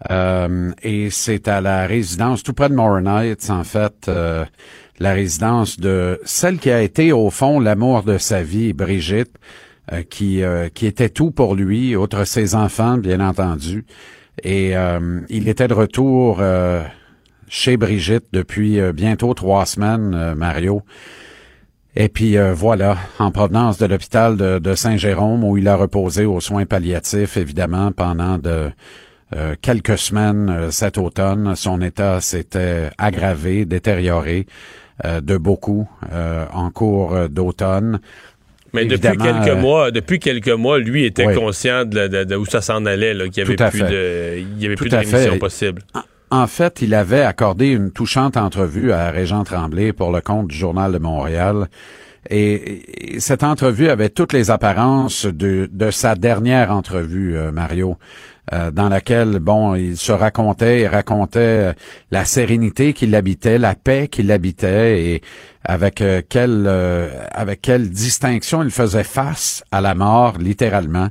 Euh, et c'est à la résidence tout près de Moore Heights, en fait, euh, la résidence de celle qui a été au fond l'amour de sa vie, Brigitte, euh, qui euh, qui était tout pour lui, outre ses enfants, bien entendu. Et euh, il était de retour euh, chez Brigitte depuis euh, bientôt trois semaines, euh, Mario. Et puis euh, voilà, en provenance de l'hôpital de, de Saint-Jérôme, où il a reposé aux soins palliatifs, évidemment, pendant de euh, quelques semaines euh, cet automne. Son état s'était aggravé, détérioré de beaucoup en cours d'automne. Mais depuis quelques mois, depuis quelques mois, lui était conscient de, où ça s'en allait, qu'il n'y avait, plus de, il y avait plus de rémission possible. En fait, il avait accordé une touchante entrevue à Régent Tremblay pour le compte du Journal de Montréal. Et, cette entrevue avait toutes les apparences de, sa dernière entrevue, euh, Mario, euh, dans laquelle, bon, il se racontait, il racontait euh, la sérénité qui l'habitait, la paix qui l'habitait et avec quelle, avec quelle distinction il faisait face à la mort, littéralement.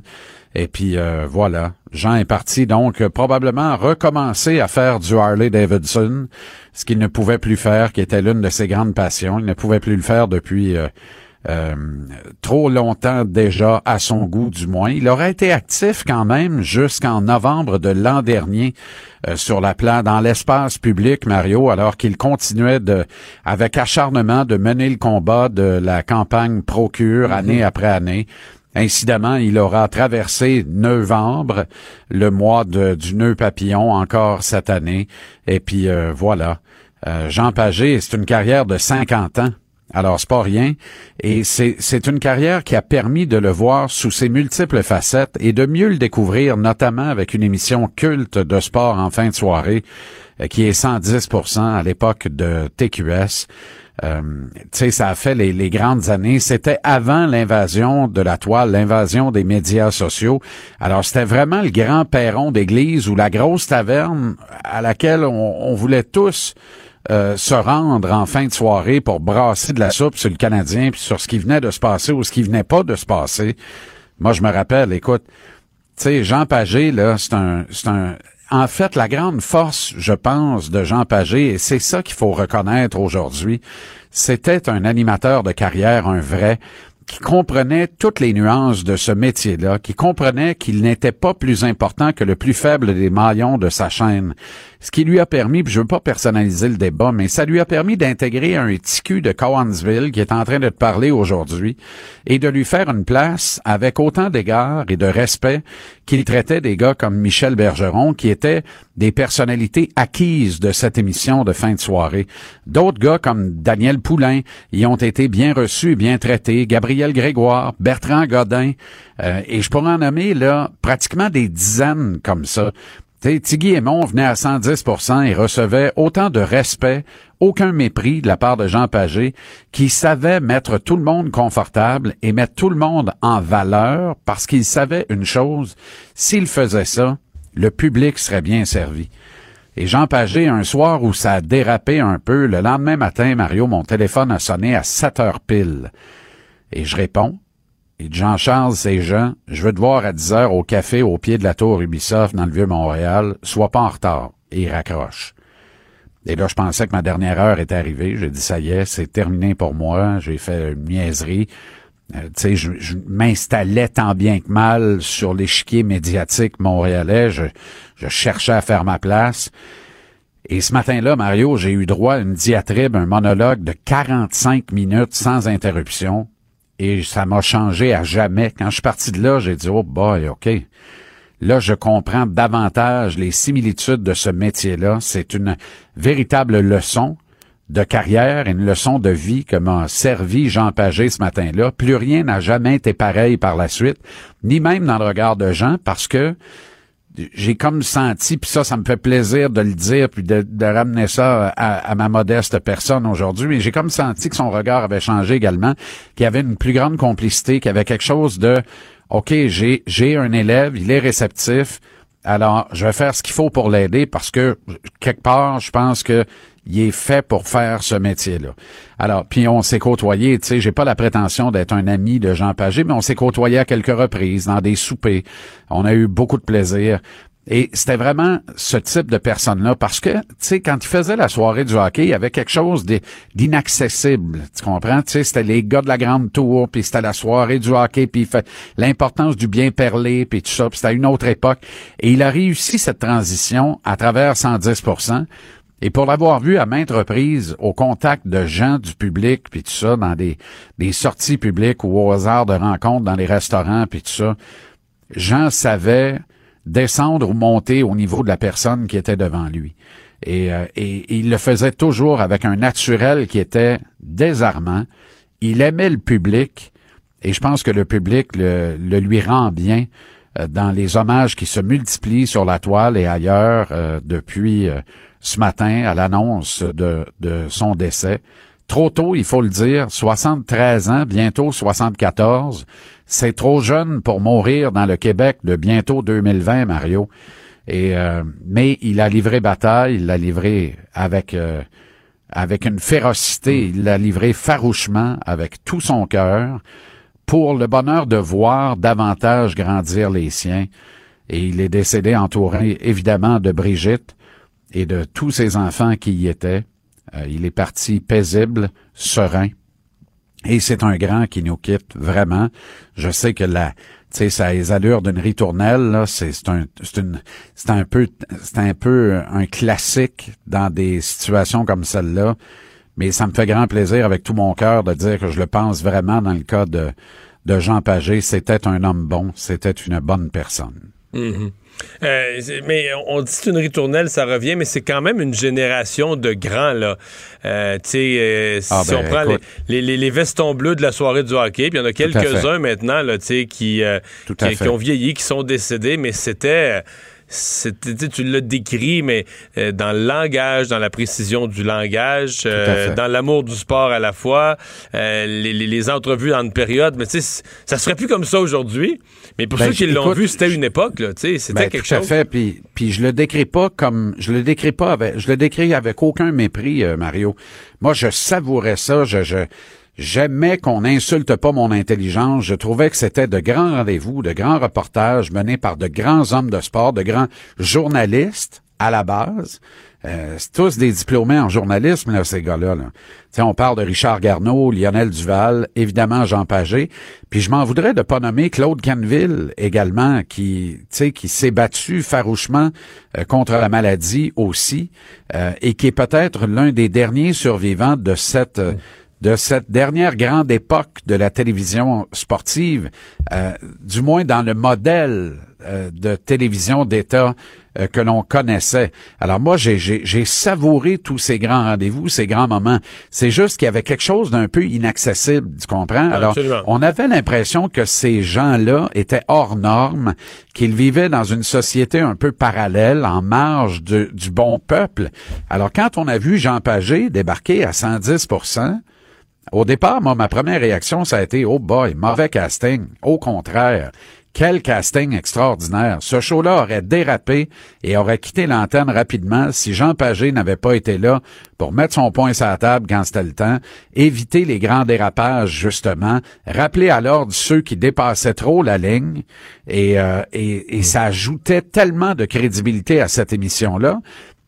Et puis voilà, Jean est parti donc euh, probablement recommencer à faire du Harley Davidson, ce qu'il ne pouvait plus faire, qui était l'une de ses grandes passions. Il ne pouvait plus le faire depuis euh, trop longtemps déjà, à son goût du moins. Il aurait été actif quand même jusqu'en novembre de l'an dernier sur la plan dans l'espace public, Mario, alors qu'il continuait de, avec acharnement de mener le combat de la campagne Procure mm-hmm. année après année. Incidemment, il aura traversé novembre, le mois du nœud papillon, encore cette année. Et puis euh, voilà. Euh, Jean Pagé, c'est une carrière de 50 ans. Alors, c'est pas rien. Et c'est une carrière qui a permis de le voir sous ses multiples facettes et de mieux le découvrir, notamment avec une émission culte de sport en fin de soirée, euh, qui est 110% à l'époque de TQS. Euh, tu sais, ça a fait les, grandes années. C'était avant l'invasion de la toile, l'invasion des médias sociaux. Alors, c'était vraiment le grand perron d'église ou la grosse taverne à laquelle on, voulait tous euh, se rendre en fin de soirée pour brasser de la soupe sur le Canadien, puis sur ce qui venait de se passer ou ce qui venait pas de se passer. Moi, je me rappelle, écoute, tu sais, Jean Pagé, là, c'est un, c'est un, en fait, la grande force, je pense, de Jean Pagé, et c'est ça qu'il faut reconnaître aujourd'hui, c'était un animateur de carrière, un vrai, qui comprenait toutes les nuances de ce métier-là, qui comprenait qu'il n'était pas plus important que le plus faible des maillons de sa chaîne. Ce qui lui a permis, puis je veux pas personnaliser le débat, mais ça lui a permis d'intégrer un TQ de Cowansville qui est en train de te parler aujourd'hui et de lui faire une place avec autant d'égard et de respect qu'il traitait des gars comme Michel Bergeron qui étaient des personnalités acquises de cette émission de fin de soirée. D'autres gars comme Daniel Poulain y ont été bien reçus et bien traités. Gabriel Grégoire, Bertrand Godin, euh, et je pourrais en nommer là pratiquement des dizaines comme ça. Tiggy Aymon venait à 110% et recevait autant de respect, aucun mépris de la part de Jean Pagé, qui savait mettre tout le monde confortable et mettre tout le monde en valeur parce qu'il savait une chose, s'il faisait ça, le public serait bien servi. Et Jean Pagé, un soir où ça a dérapé un peu, le lendemain matin, Mario, mon téléphone a sonné à 7 heures pile. Et je réponds. Jean-Charles, c'est Jean, je veux te voir à 10 heures au café au pied de la tour Ubisoft dans le Vieux-Montréal. Sois pas en retard. Et il raccroche. Et là, je pensais que ma dernière heure était arrivée. J'ai dit, ça y est, c'est terminé pour moi. J'ai fait une niaiserie. Euh, tu sais, je, je m'installais tant bien que mal sur l'échiquier médiatique montréalais. Je, je cherchais à faire ma place. Et ce matin-là, Mario, j'ai eu droit à une diatribe, un monologue de 45 minutes sans interruption. Et ça m'a changé à jamais. Quand je suis parti de là, j'ai dit, oh boy, OK. Là, je comprends davantage les similitudes de ce métier-là. C'est une véritable leçon de carrière, une leçon de vie que m'a servi Jean Pagé ce matin-là. Plus rien n'a jamais été pareil par la suite, ni même dans le regard de Jean, parce que j'ai comme senti, puis ça, ça me fait plaisir de le dire, puis de, ramener ça à, ma modeste personne aujourd'hui, mais j'ai comme senti que son regard avait changé également, qu'il y avait une plus grande complicité, qu'il y avait quelque chose de, OK, j'ai, j'ai un élève, il est réceptif, alors je vais faire ce qu'il faut pour l'aider parce que quelque part, je pense que il est fait pour faire ce métier-là. Alors, puis on s'est côtoyé, tu sais, j'ai pas la prétention d'être un ami de Jean Pagé, mais on s'est côtoyé à quelques reprises dans des soupers. On a eu beaucoup de plaisir. Et c'était vraiment ce type de personne-là parce que, tu sais, quand il faisait la soirée du hockey, il y avait quelque chose d'inaccessible. Tu comprends? Tu sais, c'était les gars de la grande tour, puis c'était la soirée du hockey, puis fait l'importance du bien perlé, puis tout ça, puis c'était une autre époque. Et il a réussi cette transition à travers 110 Et pour l'avoir vu à maintes reprises au contact de gens du public, puis tout ça, dans des, sorties publiques ou au hasard de rencontres dans les restaurants, puis tout ça, Jean savait descendre ou monter au niveau de la personne qui était devant lui. Et, euh, il le faisait toujours avec un naturel qui était désarmant. Il aimait le public et je pense que le public le, le lui rend bien euh, dans les hommages qui se multiplient sur la toile et ailleurs euh, depuis ce matin à l'annonce de, de son décès. Trop tôt, il faut le dire, 73 ans, bientôt 74. C'est trop jeune pour mourir dans le Québec de bientôt 2020, Mario. Et euh, mais il a livré bataille, il l'a livré avec euh, avec une férocité, il l'a livré farouchement avec tout son cœur pour le bonheur de voir davantage grandir les siens. Et il est décédé entouré évidemment de Brigitte et de tous ses enfants qui y étaient. Euh, il est parti paisible, serein. Et c'est un grand qui nous quitte vraiment. Je sais que la, tu sais, ça les allures d'une ritournelle. C'est, un, c'est une, c'est un peu, c'est un peu un classique dans des situations comme celle-là. Mais ça me fait grand plaisir avec tout mon cœur de dire que je le pense vraiment dans le cas de, de Jean Pagé. C'était un homme bon. C'était une bonne personne. Mm-hmm. Euh, mais on dit c'est une ritournelle, ça revient, mais c'est quand même une génération de grands, là. Euh, tu sais, euh, ah, si on prend les, les, les, vestons bleus de la soirée du hockey, puis il y en a quelques-uns maintenant, là, tu sais, qui, qui, qui, ont vieilli, qui sont décédés, mais c'était tu l'as décrit, mais euh, dans le langage, dans la précision du langage, euh, dans l'amour du sport à la fois, euh, les, entrevues en une période, mais tu sais, ça serait plus comme ça aujourd'hui. Mais pour ben, ceux qui l'ont vu, c'était une époque, là, tu sais, c'était ben, quelque chose. Tout à fait, puis, puis je le décris pas comme, je le décris pas avec, je le décris avec aucun mépris, Mario. Moi, je savourais ça, je, je J'aimais qu'on n'insulte pas mon intelligence. Je trouvais que c'était de grands rendez-vous, de grands reportages menés par de grands hommes de sport, de grands journalistes à la base. Euh, c'est tous des diplômés en journalisme, là, ces gars-là. Là. On parle de Richard Garneau, Lionel Duval, évidemment Jean Pagé. Puis je m'en voudrais de pas nommer Claude Canville également, qui, qui s'est battu farouchement euh, contre la maladie aussi, euh, et qui est peut-être l'un des derniers survivants de cette de cette dernière grande époque de la télévision sportive, euh, du moins dans le modèle euh, de télévision d'État euh, que l'on connaissait. Alors moi, j'ai savouré tous ces grands rendez-vous, ces grands moments. C'est juste qu'il y avait quelque chose d'un peu inaccessible, tu comprends? Alors, on avait l'impression que ces gens-là étaient hors normes, qu'ils vivaient dans une société un peu parallèle, en marge du bon peuple. Alors, quand on a vu Jean Pagé débarquer à 110 au départ, moi, ma première réaction, ça a été, oh boy, mauvais casting. Au contraire. Quel casting extraordinaire. Ce show-là aurait dérapé et aurait quitté l'antenne rapidement si Jean Pagé n'avait pas été là pour mettre son point sur la table quand c'était le temps, éviter les grands dérapages, justement, rappeler à l'ordre ceux qui dépassaient trop la ligne et, euh, et, et ça ajoutait tellement de crédibilité à cette émission-là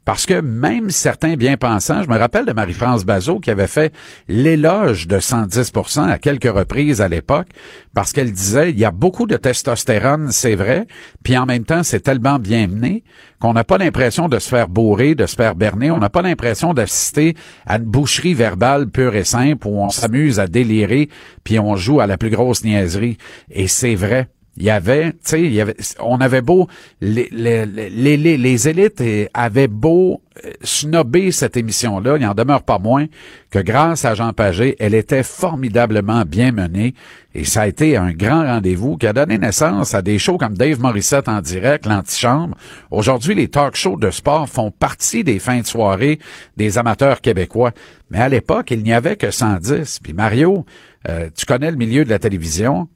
parce que même certains bien-pensants, je me rappelle de Marie-France Bazot qui avait fait l'éloge de 110% à quelques reprises à l'époque, parce qu'elle disait, il y a beaucoup de testostérone, c'est vrai, puis en même temps, c'est tellement bien mené qu'on n'a pas l'impression de se faire bourrer, de se faire berner, on n'a pas l'impression d'assister à une boucherie verbale pure et simple où on s'amuse à délirer, puis on joue à la plus grosse niaiserie. Et c'est vrai. Il y avait, tu sais, on avait beau, les élites avaient beau euh, snobber cette émission-là, il en demeure pas moins que grâce à Jean Pagé, elle était formidablement bien menée et ça a été un grand rendez-vous qui a donné naissance à des shows comme Dave Morissette en direct, l'antichambre. Aujourd'hui, les talk shows de sport font partie des fins de soirée des amateurs québécois. Mais à l'époque, il n'y avait que 110. Puis Mario, euh, tu connais le milieu de la télévision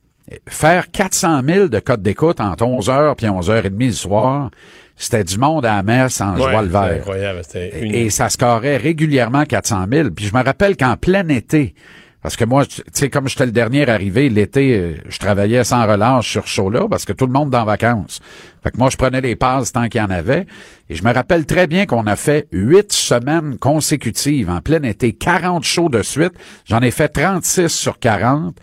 faire 400 000 de codes d'écoute entre 11h puis 11h30 le soir, c'était du monde à la messe en joie le vert. Incroyable, et, ça scorait régulièrement 400 000. Puis je me rappelle qu'en plein été, parce que moi, tu sais, comme j'étais le dernier arrivé, l'été, euh, je travaillais sans relâche sur ce show-là parce que tout le monde est en vacances. Fait que moi, je prenais les passes tant qu'il y en avait. Et je me rappelle très bien qu'on a fait huit semaines consécutives en plein été, 40 shows de suite. J'en ai fait 36 sur 40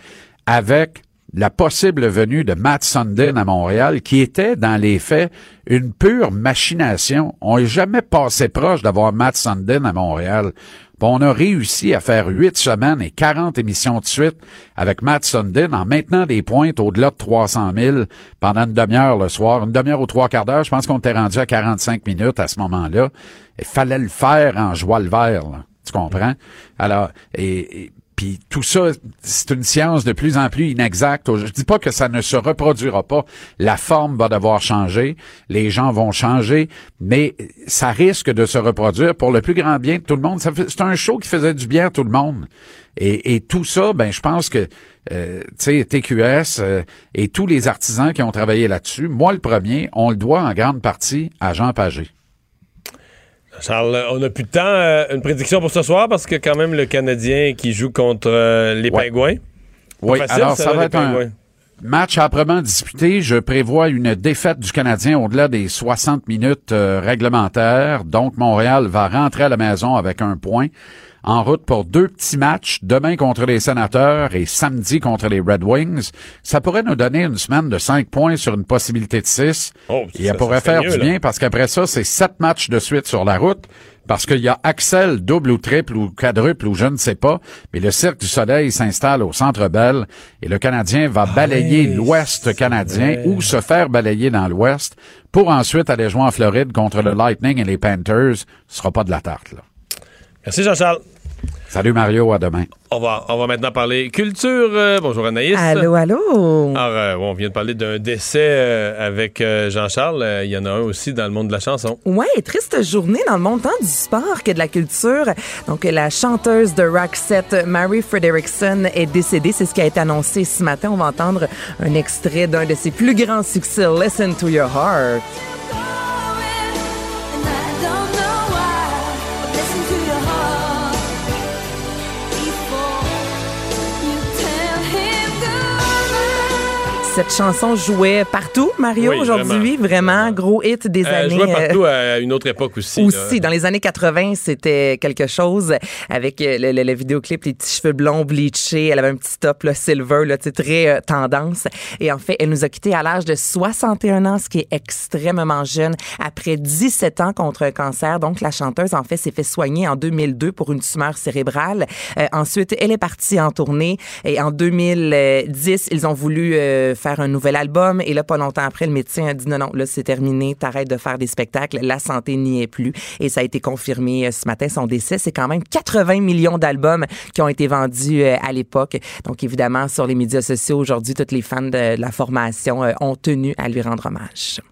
avec la possible venue de Matt Sundin à Montréal, qui était, dans les faits, une pure machination. On n'est jamais passé proche d'avoir Matt Sundin à Montréal. Puis on a réussi à faire huit semaines et 40 émissions de suite avec Matt Sundin en maintenant des pointes au-delà de 300 000 pendant une demi-heure le soir, une demi-heure ou trois quarts d'heure. Je pense qu'on était rendu à 45 minutes à ce moment-là. Il fallait le faire en joie le vert, là. Tu comprends? Alors, et, et puis tout ça, c'est une science de plus en plus inexacte. Je dis pas que ça ne se reproduira pas. La forme va devoir changer, les gens vont changer, mais ça risque de se reproduire pour le plus grand bien de tout le monde. C'est un show qui faisait du bien à tout le monde. Et, tout ça, ben je pense que euh, TQS euh, et tous les artisans qui ont travaillé là-dessus, moi le premier, on le doit en grande partie à Jean Pagé. Charles, on n'a plus de temps. Euh, une prédiction pour ce soir parce que quand même le Canadien qui joue contre euh, les Ouais. Pingouins. Oui, facile, alors ça, va être un match âprement disputé. Je prévois une défaite du Canadien au-delà des 60 minutes euh, réglementaires. Donc, Montréal va rentrer à la maison avec un point. En route pour deux petits matchs, demain contre les Sénateurs et samedi contre les Red Wings. Ça pourrait nous donner une semaine de cinq points sur une possibilité de six. Oh, Et ça- elle pourrait ça faire mieux, du là. bien parce qu'après ça, c'est sept matchs de suite sur la route. Parce qu'il y a Axel double ou triple ou quadruple ou je ne sais pas, mais le Cirque du Soleil s'installe au Centre Bell et le Canadien va balayer oui, l'Ouest canadien vrai. ou se faire balayer dans l'Ouest pour ensuite aller jouer en Floride contre le Lightning et les Panthers. Ce sera pas de la tarte, là. Merci Jean-Charles. Salut Mario, à demain. On va, on va maintenant parler culture. Euh, bonjour Anaïs. Allô, allô. Alors, euh, on vient de parler d'un décès euh, avec euh, Jean-Charles. Euh, Il y en a un aussi dans le monde de la chanson. Ouais, triste journée dans le monde tant du sport que de la culture. Donc, la chanteuse de Roxette, Mary Frederickson, est décédée. C'est ce qui a été annoncé ce matin. On va entendre un extrait d'un de ses plus grands succès, Listen to Your Heart. Cette chanson jouait partout, Mario, Oui, aujourd'hui. Vraiment, gros hit des Euh, années. vois euh, partout à une autre époque aussi. là. aussi, dans les années 80, c'était quelque chose avec euh, le, le- le vidéoclip, les petits cheveux blonds bleachés. Elle avait un petit top là, silver, là, très euh, tendance. Et en fait, elle nous a quittés à l'âge de 61 ans, ce qui est extrêmement jeune, après 17 ans contre un cancer. Donc, la chanteuse, en fait, s'est fait soigner en 2002 pour une tumeur cérébrale. Euh, ensuite, elle est partie en tournée. Et en 2010, ils ont voulu euh, faire un nouvel album. Et là, pas longtemps après, le médecin a dit non, non, là, c'est terminé. T'arrêtes de faire des spectacles. La santé n'y est plus. Et ça a été confirmé euh, ce matin. Son décès, c'est quand même 80 millions d'albums qui ont été vendus euh, à l'époque. Donc, évidemment, sur les médias sociaux aujourd'hui, toutes les fans de, la formation euh, ont tenu à lui rendre hommage.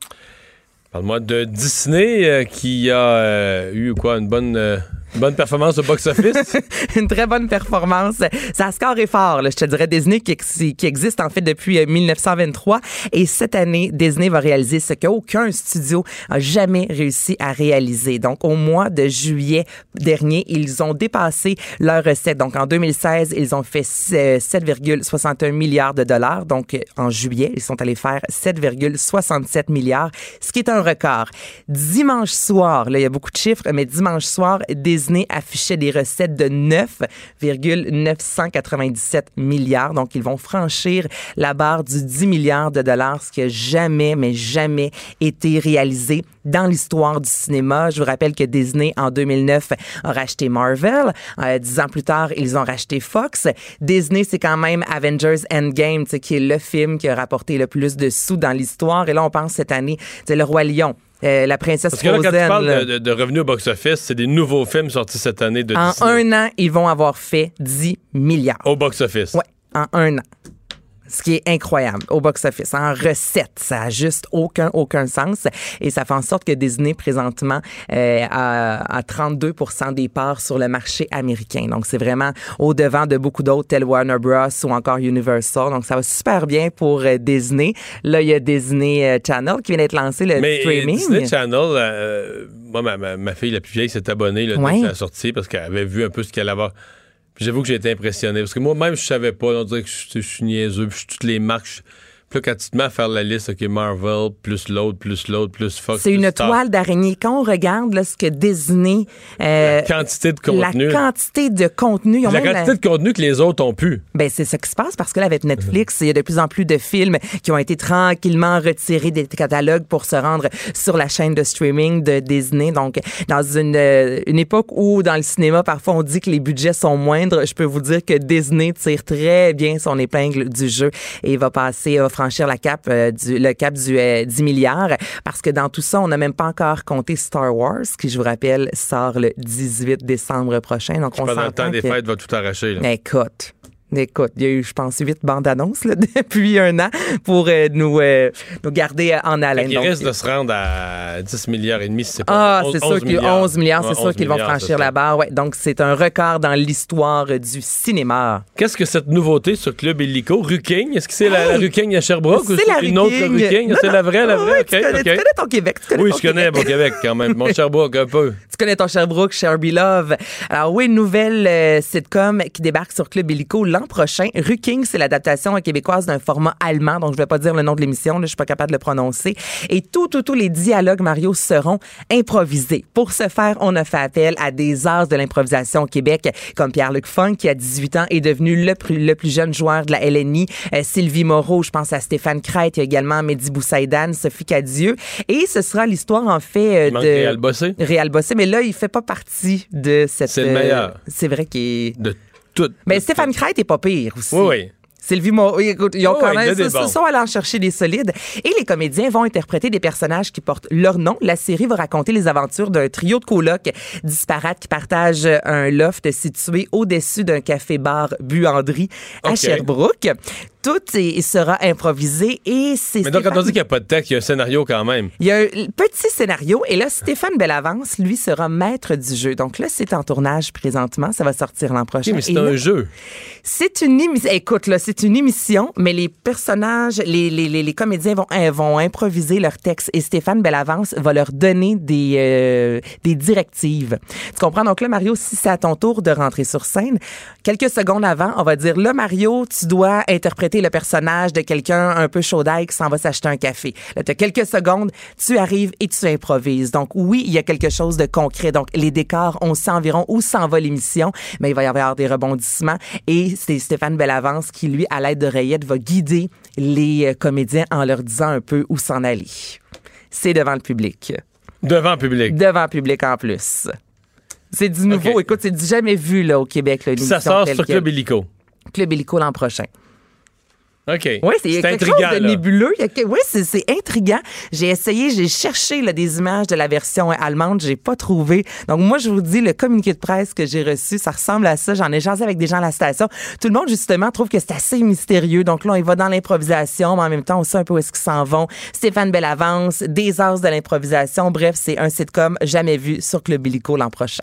Parle-moi de Disney qui a eu quoi une bonne, bonne performance au box-office. une très bonne performance. Ça score est fort, je te dirais. Disney qui, ex- qui existe en fait depuis euh, 1923. Et cette année, Disney va réaliser ce qu'aucun studio a jamais réussi à réaliser. Donc, au mois de juillet dernier, ils ont dépassé leur recette. Donc, en 2016, ils ont fait euh, 7,61 milliards de dollars. Donc, euh, en juillet, ils sont allés faire 7,67 milliards, ce qui est un record. Dimanche soir, il y a beaucoup de chiffres, mais dimanche soir, Disney affichait des recettes de 9,997 milliards. Donc, ils vont franchir la barre du 10 milliards de dollars, ce qui a jamais, mais jamais été réalisé dans l'histoire du cinéma. Je vous rappelle que Disney, en 2009, a racheté Marvel. Euh, dix ans plus tard, ils ont racheté Fox. Disney, c'est quand même Avengers Endgame, qui est le film qui a rapporté le plus de sous dans l'histoire. Et là, on pense cette année, c'est Le Roi Lion. Euh, la princesse Parce que là, quand tu Frozen, parles là. de, de- de revenus au box-office, c'est des nouveaux films sortis cette année de en Disney. un an, ils vont avoir fait 10 milliards. Au box-office. Ouais, en un an. Ce qui est incroyable au box-office. En recette, ça a juste aucun, aucun sens. Et ça fait en sorte que Disney, présentement, euh, a, a 32% des parts sur le marché américain. Donc, c'est vraiment au-devant de beaucoup d'autres, tels Warner Bros. ou encore Universal. Donc, ça va super bien pour euh, Disney. Là, il y a Disney euh, Channel qui vient d'être lancé, le Mais streaming. Disney Channel, euh, moi, ma, ma- fille la plus vieille s'est abonnée là, Ouais. que ça a sorti parce qu'elle avait vu un peu ce qu'elle. Puis j'avoue que j'ai été impressionné parce que moi-même, je savais pas. On dirait que je, suis niaiseux. Puis je- toutes les marques, Puis là, quand tu te mets à faire la liste, OK, Marvel, plus l'autre, plus l'autre, plus Fox. C'est une Star. toile d'araignée. Quand on regarde là, ce que Disney... euh, La quantité de contenu. La quantité de contenu. ils ont La même quantité de contenu que les autres ont pu. Ben, c'est ce qui se passe parce que là, avec Netflix, il y a de plus en plus de films qui ont été tranquillement retirés des catalogues pour se rendre sur la chaîne de streaming de Disney. Donc, dans une, euh, une époque où, dans le cinéma, parfois, on dit que les budgets sont moindres, je peux vous dire que Disney tire très bien son épingle du jeu et va passer, va franchir la cap, euh, du, le cap du euh, 10 milliards parce que dans tout ça, on n'a même pas encore compté Star Wars, qui, je vous rappelle, sort le 18 décembre prochain. Donc, on Pendant le temps des que- fêtes, va tout arracher. là. Écoute. Écoute, il y a eu, je pense, huit bandes annonces là, depuis un an pour euh, nous, euh, nous garder euh, en haleine. Il risque de se rendre à 10 milliards et demi, si c'est ah, pas c'est 11 sûr que 11 milliards, c'est sûr 11 qu'ils vont franchir c'est la barre. Ouais. Donc, c'est un record dans l'histoire du cinéma. Qu'est-ce que cette nouveauté sur Club Illico? Ruking? Est-ce que c'est la, Ruking à Sherbrooke ou C'est la une autre Ruking. C'est la vraie, la vraie? Tu, connais, OK. tu connais ton Québec. Oui, je connais mon Québec quand même. Mon Sherbrooke un peu. Tu connais ton Sherbrooke, Sherby Love. Alors oui, une nouvelle sitcom qui débarque sur Club Illico l'an prochain. Ruking, c'est l'adaptation québécoise d'un format allemand, donc je vais pas dire le nom de l'émission, je suis pas capable de le prononcer. Et tout, tout, tous les dialogues, Mario, seront improvisés. Pour ce faire, on a fait appel à des arts de l'improvisation au Québec, comme Pierre-Luc Funk, qui à 18 ans est devenu le plus, le plus jeune joueur de la LNI. Euh, Sylvie Moreau, je pense à Stéphane Crête, il y a également Mehdi Boussaïdan, Sophie Cadieux. Et ce sera l'histoire, en fait, euh, de... Réal Bossé. Réal Bossé, mais là, il fait pas partie de cette. C'est le euh, meilleur. c'est vrai qu'il est. De tout. Mais Stéphane Crête est pas pire aussi. Oui, oui. Sylvie Moreau, écoute, ils ont quand même, ça, sont allés en chercher des solides. Et les comédiens vont interpréter des personnages qui portent leur nom. La série va raconter les aventures d'un trio de colocs disparates qui partagent un loft situé au-dessus d'un café-bar Buanderie à OK. Sherbrooke. Tout est- sera improvisé et c'est Mais donc, quand on dit qu'il n'y a pas de texte, il y a un scénario quand même. il y a un petit scénario et là, Stéphane Bellavance, lui, sera maître du jeu. Donc là, c'est en tournage présentement. Ça va sortir l'an prochain. Oui, mais c'est Et un là, jeu. C'est une émission. Écoute, là, c'est une émission, mais les personnages, les, les, les, les comédiens vont, euh, vont improviser leur texte et Stéphane Bellavance va leur donner des, euh, des directives. Tu comprends? Donc là, Mario, si c'est à ton tour de rentrer sur scène, quelques secondes avant, on va dire, là, Mario, tu dois interpréter le personnage de quelqu'un un peu chaud d'ail qui s'en va s'acheter un café. Là, tu as quelques secondes, tu arrives et tu improvises. Donc oui, il y a quelque chose de concret. Donc les décors, on sait environ où s'en va l'émission, mais il va y avoir des rebondissements et c'est Stéphane Bellavance qui, lui, à l'aide d'oreillettes, va guider les euh, comédiens en leur disant un peu où s'en aller. C'est devant le public. Devant le public. Devant le public en plus. C'est du nouveau. Écoute, c'est du jamais vu là, au Québec. Là, Ça sort sur Club Illico. Club Illico l'an prochain. OK. Oui, c'est quelque intriguant, chose de là. nébuleux. Oui, c'est c'est intriguant. J'ai essayé, j'ai cherché là, des images de la version allemande, j'ai pas trouvé. Donc moi, je vous dis, le communiqué de presse que j'ai reçu, ça ressemble à ça. J'en ai jasé avec des gens à la station. Tout le monde, justement, trouve que c'est assez mystérieux. Donc là, on y va dans l'improvisation, mais en même temps, on sait un peu où est-ce qu'ils s'en vont. Stéphane Bellavance, des as de l'improvisation. Bref, c'est un sitcom jamais vu sur Club Illico l'an prochain.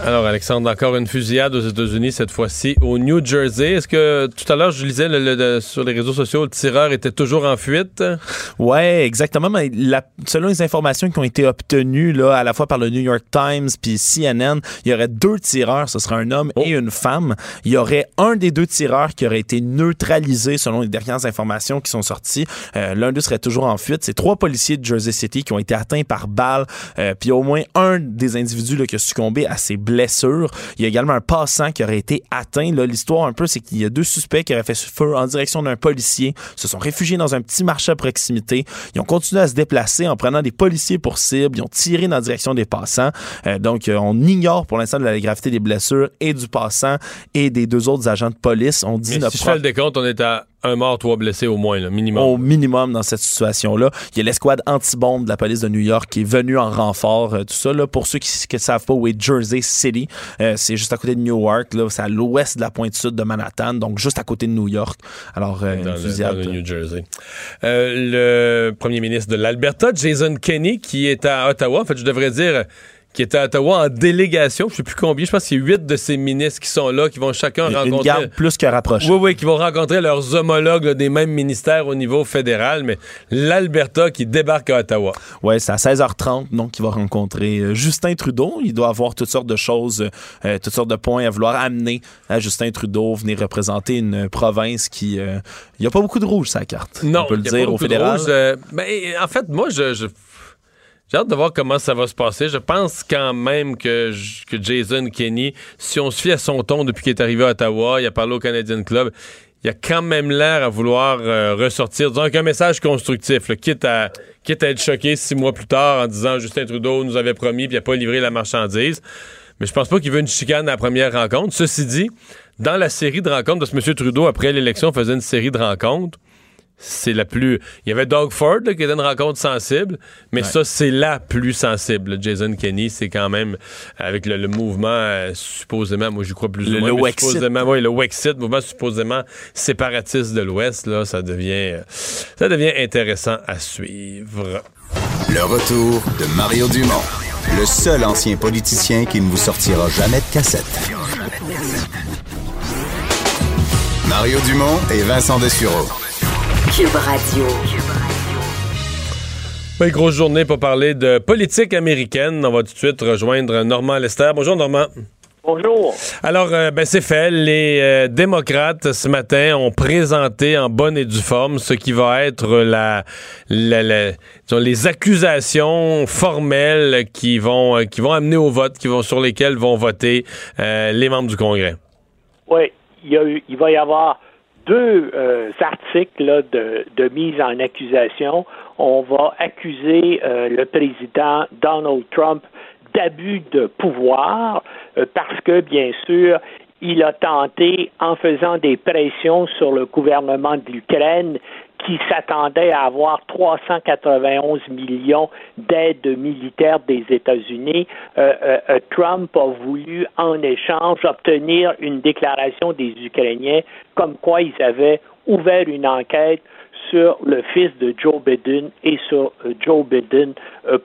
Alors, Alexandre, encore une fusillade aux États-Unis, cette fois-ci au New Jersey. Est-ce que tout à l'heure, je lisais le- le- le- sur les réseaux sociaux, le tireur était toujours en fuite? Ouais, exactement. Mais la- selon les informations qui ont été obtenues là, à la fois par le New York Times puis CNN, il y aurait deux tireurs. Ce serait un homme et une femme. Il y aurait un des deux tireurs qui aurait été neutralisé selon les dernières informations qui sont sorties. Euh, L'un d'eux serait toujours en fuite. C'est trois policiers de Jersey City qui ont été atteints par balle. Euh, puis au moins un des individus là, qui a succombé à ses blessures. Il y a également un passant qui aurait été atteint. Là, L'histoire un peu, c'est qu'il y a deux suspects qui auraient fait feu en direction d'un policier, se sont réfugiés dans un petit marché à proximité. Ils ont continué à se déplacer en prenant des policiers pour cible. Ils ont tiré dans la direction des passants. Euh, donc, euh, on ignore pour l'instant de la gravité des blessures et du passant et des deux autres agents de police. On dit si je fais le décompte, on est à un mort, trois blessés au moins, là, minimum. au minimum dans cette situation-là. Il y a l'escouade anti-bombe de la police de New York qui est venue en renfort. euh, tout ça, là, pour ceux qui ne savent pas où est Jersey City, euh, c'est juste à côté de Newark. là, C'est à l'ouest de la pointe sud de Manhattan, donc juste à côté de New York. Alors, euh, dans, le, fusillade. dans le New Jersey. Le premier ministre de l'Alberta, Jason Kenney, qui est à Ottawa, en fait, je devrais dire, qui était à Ottawa en délégation. Je sais plus combien. Je pense qu'il y a huit de ces ministres qui sont là, qui vont chacun Une- rencontrer. Une garde plus que rapprochée. Oui, oui, qui vont rencontrer leurs homologues là, des mêmes ministères au niveau fédéral, mais l'Alberta qui débarque à Ottawa. Ouais, c'est à 16h30, donc il va rencontrer euh, Justin Trudeau. Il doit avoir toutes sortes de choses, euh, toutes sortes de points à vouloir amener à Justin Trudeau, venir représenter une province qui... euh, Il n'y a pas beaucoup de rouge, sa carte. Non, on peut le il y a pas dire au beaucoup de fédéral. rouge. Euh, ben, en fait, moi, je, je- j'ai hâte de voir comment ça va se passer. Je pense quand même que, Jason Kenney, si on se fie à son ton depuis qu'il est arrivé à Ottawa, il a parlé au Canadian Club, il a quand même l'air à vouloir euh, ressortir, disons, avec un message constructif, là, quitte, à, quitte à être choqué six mois plus tard en disant Justin Trudeau nous avait promis puis il n'a pas livré la marchandise. Mais je pense pas qu'il veut une chicane à la première rencontre. Ceci dit, dans la série de rencontres, parce que M. Trudeau, après l'élection, faisait une série de rencontres, c'est la plus. Il y avait Doug Ford, là, qui était une rencontre sensible, mais ça, c'est la plus sensible. Jason Kenney, c'est quand même, avec le, le mouvement, euh, supposément, moi, j'y crois plus Le- ou moins. le Wexit. supposément, oui, le Wexit, mouvement supposément séparatiste de l'Ouest, là, ça devient, euh, ça devient intéressant à suivre. Le retour de Mario Dumont, le seul ancien politicien qui ne vous sortira jamais de cassette. Mario Dumont et Vincent Dessureau. Cube Radio. Oui, grosse journée pour parler de politique américaine. On va tout de suite rejoindre Normand Lester. Bonjour, Normand. Bonjour. Alors, euh, ben, c'est fait. Les euh, démocrates, ce matin, ont présenté en bonne et due forme ce qui va être la, la- la- disons, les accusations formelles qui vont, euh, qui vont amener au vote, qui vont, sur lesquelles vont voter euh, les membres du Congrès. Oui, il, y a eu- il va y avoir deux euh, articles de mise en accusation. On va accuser euh, le président Donald Trump d'abus de pouvoir euh, parce que, bien sûr, il a tenté, en faisant des pressions sur le gouvernement de l'Ukraine, qui s'attendait à avoir 391 millions d'aides militaires des États-Unis, euh, euh, euh, Trump a voulu en échange obtenir une déclaration des Ukrainiens comme quoi ils avaient ouvert une enquête sur le fils de Joe Biden et sur Joe Biden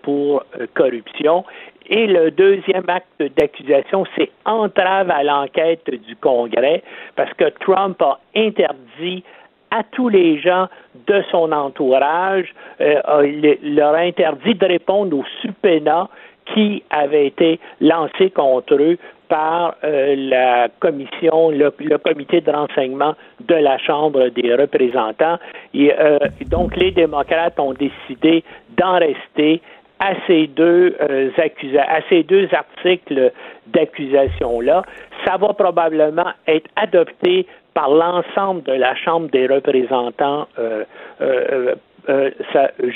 pour corruption. Et le deuxième acte d'accusation, c'est entrave à l'enquête du Congrès, parce que Trump a interdit à tous les gens de son entourage, euh, il leur interdit de répondre aux subpoenas qui avaient été lancés contre eux par euh, la commission, le, comité de renseignement de la Chambre des représentants. Euh, donc, les démocrates ont décidé d'en rester à ces deux euh, accusa- à ces deux articles d'accusation-là. Ça va probablement être adopté par l'ensemble de la Chambre des représentants euh, euh, euh,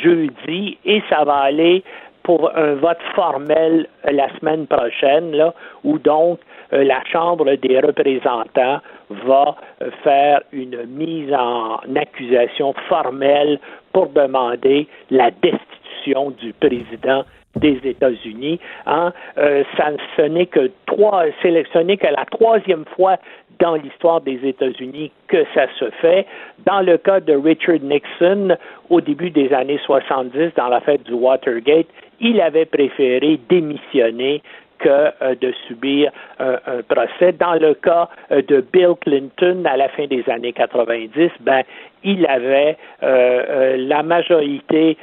jeudi et ça va aller pour un vote formel la semaine prochaine, là, où donc la Chambre des représentants va faire une mise en accusation formelle pour demander la destitution du président des États-Unis. Hein. Euh, ça, ce n'est que trois, n'est que la troisième fois dans l'histoire des États-Unis que ça se fait. Dans le cas de Richard Nixon, au début des années 70, dans l'affaire du Watergate, il avait préféré démissionner que euh, de subir euh, un procès. Dans le cas euh, de Bill Clinton, à la fin des années 90, ben, il avait la majorité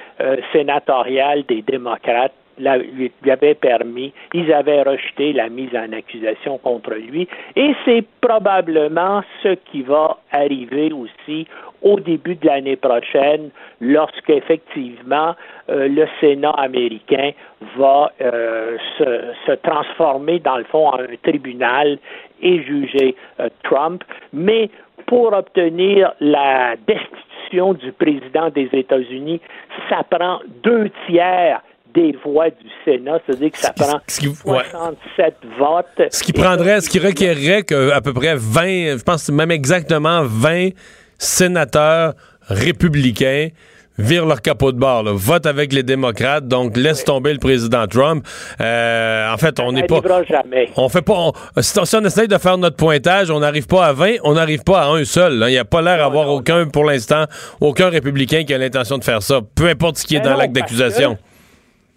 sénatoriale des démocrates lui avait permis, ils avaient rejeté la mise en accusation contre lui. Et c'est probablement ce qui va arriver aussi au début de l'année prochaine, lorsque effectivement euh, le Sénat américain va euh, se, se transformer dans le fond en un tribunal et juger euh, Trump. Mais pour obtenir la destitution du président des États-Unis, ça prend deux tiers des voix du Sénat, c'est-à-dire que ça prend ce qui- ouais. 67 votes. Ce qui prendrait, ce qui requerrait que à peu près 20, je pense même exactement 20 sénateurs républicains virent leur capot de bord, là, votent avec les démocrates, donc laisse tomber le président Trump. Euh, en fait, on n'est pas, jamais. on fait pas, on- si, on, essaye de faire notre pointage, on n'arrive pas à 20, on n'arrive pas à un seul. là. Il n'y a pas l'air d'avoir aucun, pour l'instant, aucun républicain qui a l'intention de faire ça, peu importe ce qui est Mais dans l'acte d'accusation.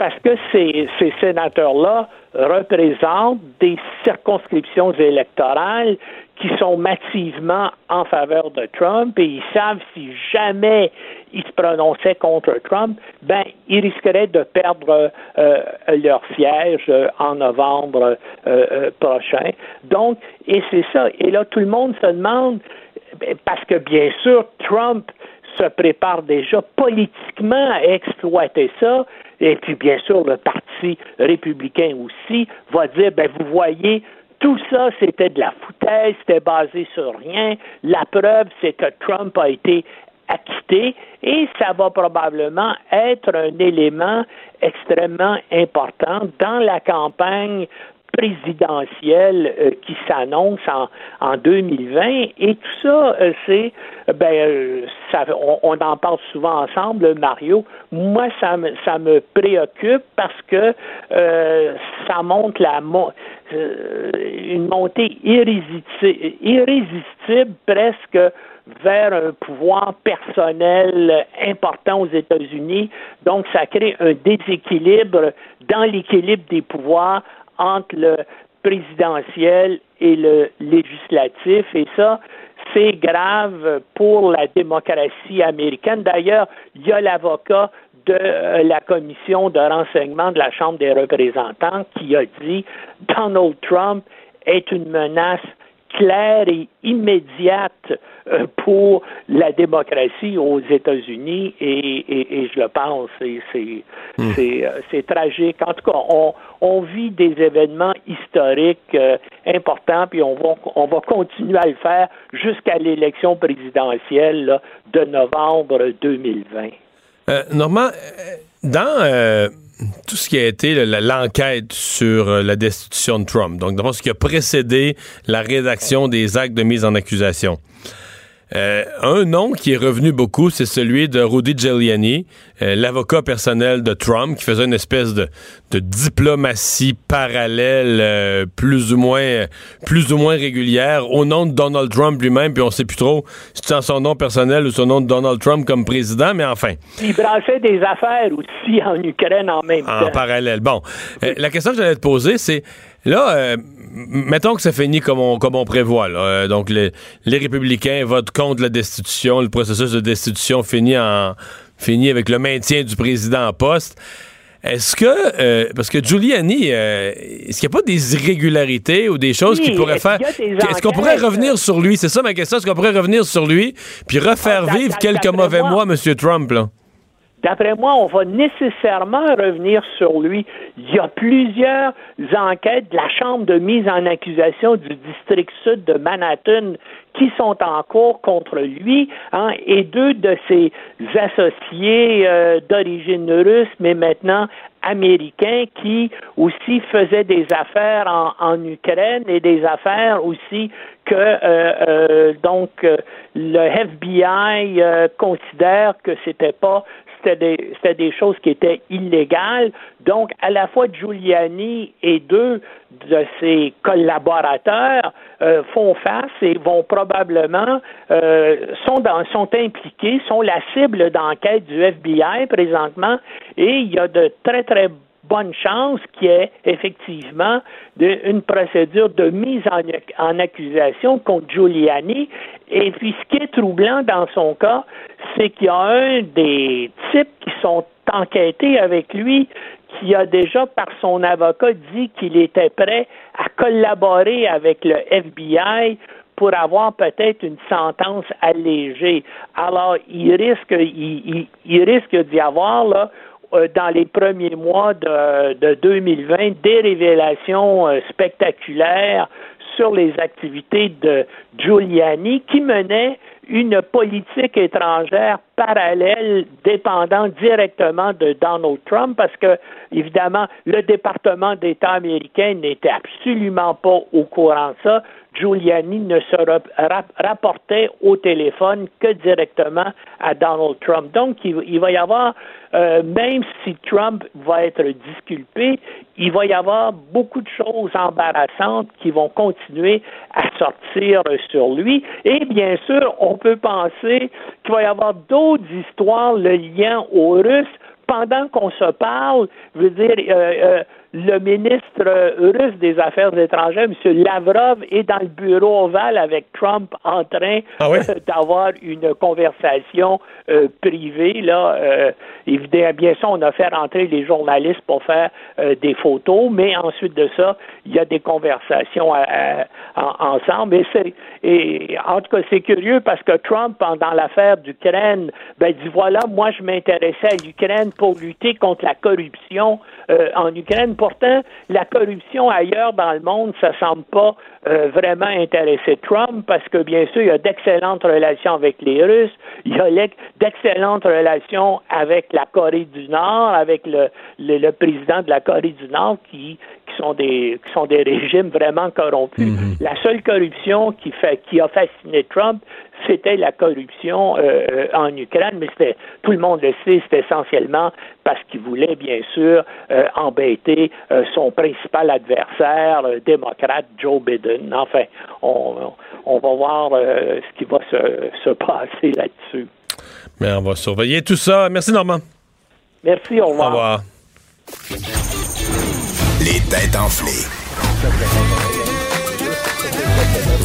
Parce que ces, ces sénateurs-là représentent des circonscriptions électorales qui sont massivement en faveur de Trump et ils savent si jamais ils se prononçaient contre Trump, ben ils risqueraient de perdre euh, leur siège euh, en novembre euh, prochain. Donc, et c'est ça. Et là, tout le monde se demande ben, parce que bien sûr, Trump se prépare déjà politiquement à exploiter ça. Et puis, bien sûr, le Parti républicain aussi va dire, ben, vous voyez, tout ça, c'était de la foutaise, c'était basé sur rien. La preuve, c'est que Trump a été acquitté et ça va probablement être un élément extrêmement important dans la campagne présidentielle euh, qui s'annonce en, en 2020 et tout ça euh, c'est ben euh, ça, on, en parle souvent ensemble Mario moi ça me ça me préoccupe parce que ça montre la une montée irrésistible presque vers un pouvoir personnel important aux États-Unis. Donc, ça crée un déséquilibre dans l'équilibre des pouvoirs entre le présidentiel et le législatif. Et ça, c'est grave pour la démocratie américaine. D'ailleurs, il y a l'avocat de euh, la commission de renseignement de la Chambre des représentants qui a dit Donald Trump est une menace claire et immédiate pour la démocratie aux États-Unis et, je le pense, c'est hmm. euh, c'est tragique. En tout cas, on, on vit des événements historiques euh, importants, puis on va, on va continuer à le faire jusqu'à l'élection présidentielle de novembre 2020. Normand, dans tout ce qui a été l'enquête sur euh, la destitution de Trump, donc d'abord ce qui a précédé la rédaction des actes de mise en accusation. Euh, un nom qui est revenu beaucoup, c'est celui de Rudy Giuliani, euh, l'avocat personnel de Trump, qui faisait une espèce de, diplomatie parallèle, euh, plus ou moins, plus ou moins régulière, au nom de Donald Trump lui-même, puis on sait plus trop si c'est son nom personnel ou son nom de Donald Trump comme président, mais enfin. Il brassait des affaires aussi en Ukraine en même temps. En parallèle. Bon, la question que j'allais te poser, c'est Là, mettons que ça finit comme on, comme on prévoit. Là. donc, les, les républicains votent contre la destitution. Le processus de destitution finit en fini avec le maintien du président en poste. Est-ce que, euh, parce que Giuliani, euh, est-ce qu'il n'y a pas des irrégularités ou des choses qui pourraient faire? Est-ce qu'on pourrait revenir sur lui? C'est ça ma question. Est-ce qu'on pourrait revenir sur lui puis refaire ah, vivre quelques mauvais mois, M. Trump? Là? D'après moi, on va nécessairement revenir sur lui. Il y a plusieurs enquêtes de la Chambre de mise en accusation du district sud de Manhattan qui sont en cours contre lui, hein, et deux de ses associés euh, d'origine russe, mais maintenant américains, qui aussi faisaient des affaires en, Ukraine et des affaires aussi que euh, euh, donc le FBI considère que c'était pas c'était des, choses qui étaient illégales. Donc, à la fois Giuliani et deux de ses collaborateurs euh, font face et vont probablement euh, sont dans, sont impliqués, sont la cible d'enquête du FBI présentement, et il y a de très très bonne chance qu'il y ait effectivement une procédure de mise en, accusation contre Giuliani. Et puis, ce qui est troublant dans son cas, c'est qu'il y a un des types qui sont enquêtés avec lui qui a déjà, par son avocat, dit qu'il était prêt à collaborer avec le FBI pour avoir peut-être une sentence allégée. Alors, il risque, il, il risque d'y avoir là, euh, dans les premiers mois de, de 2020 des révélations euh, spectaculaires sur les activités de Giuliani qui menait une politique étrangère parallèle dépendant directement de Donald Trump parce que, évidemment, le département d'État américain n'était absolument pas au courant de ça. Giuliani ne se rapportait au téléphone que directement à Donald Trump. Donc, il, va y avoir, euh, même si Trump va être disculpé, il va y avoir beaucoup de choses embarrassantes qui vont continuer à sortir sur lui. Et bien sûr, on peut penser qu'il va y avoir d'autres histoires, le lien aux Russes pendant qu'on se parle, je veux dire, euh, euh, le ministre euh, russe des Affaires étrangères, M. Lavrov, est dans le bureau ovale avec Trump en train Ah oui? euh, d'avoir une conversation euh, privée. Là, euh, évidemment, bien sûr, on a fait rentrer les journalistes pour faire des photos, mais ensuite de ça, il y a des conversations à- à- en- ensemble. Et, c'est- et en tout cas, c'est curieux parce que Trump, pendant l'affaire d'Ukraine, ben dit voilà, moi je m'intéressais à l'Ukraine pour lutter contre la corruption en Ukraine. Pourtant, la corruption ailleurs dans le monde, ça semble pas euh, vraiment intéresser Trump parce que bien sûr, il y a d'excellentes relations avec les Russes, il y a d'excellentes relations avec la Corée du Nord, avec le, le, le président de la Corée du Nord qui qui sont des qui sont des régimes vraiment corrompus. La seule corruption qui fait qui a fasciné Trump, c'était la corruption euh, euh, en Ukraine, mais c'était tout le monde le sait, c'était essentiellement parce qu'il voulait bien sûr euh, embêter euh, son principal adversaire démocrate Joe Biden. Enfin, on, on va voir euh, ce qui va se, se passer là-dessus. Mais on va surveiller tout ça. Merci, Normand. Merci, au revoir. Au revoir. Les têtes enflées.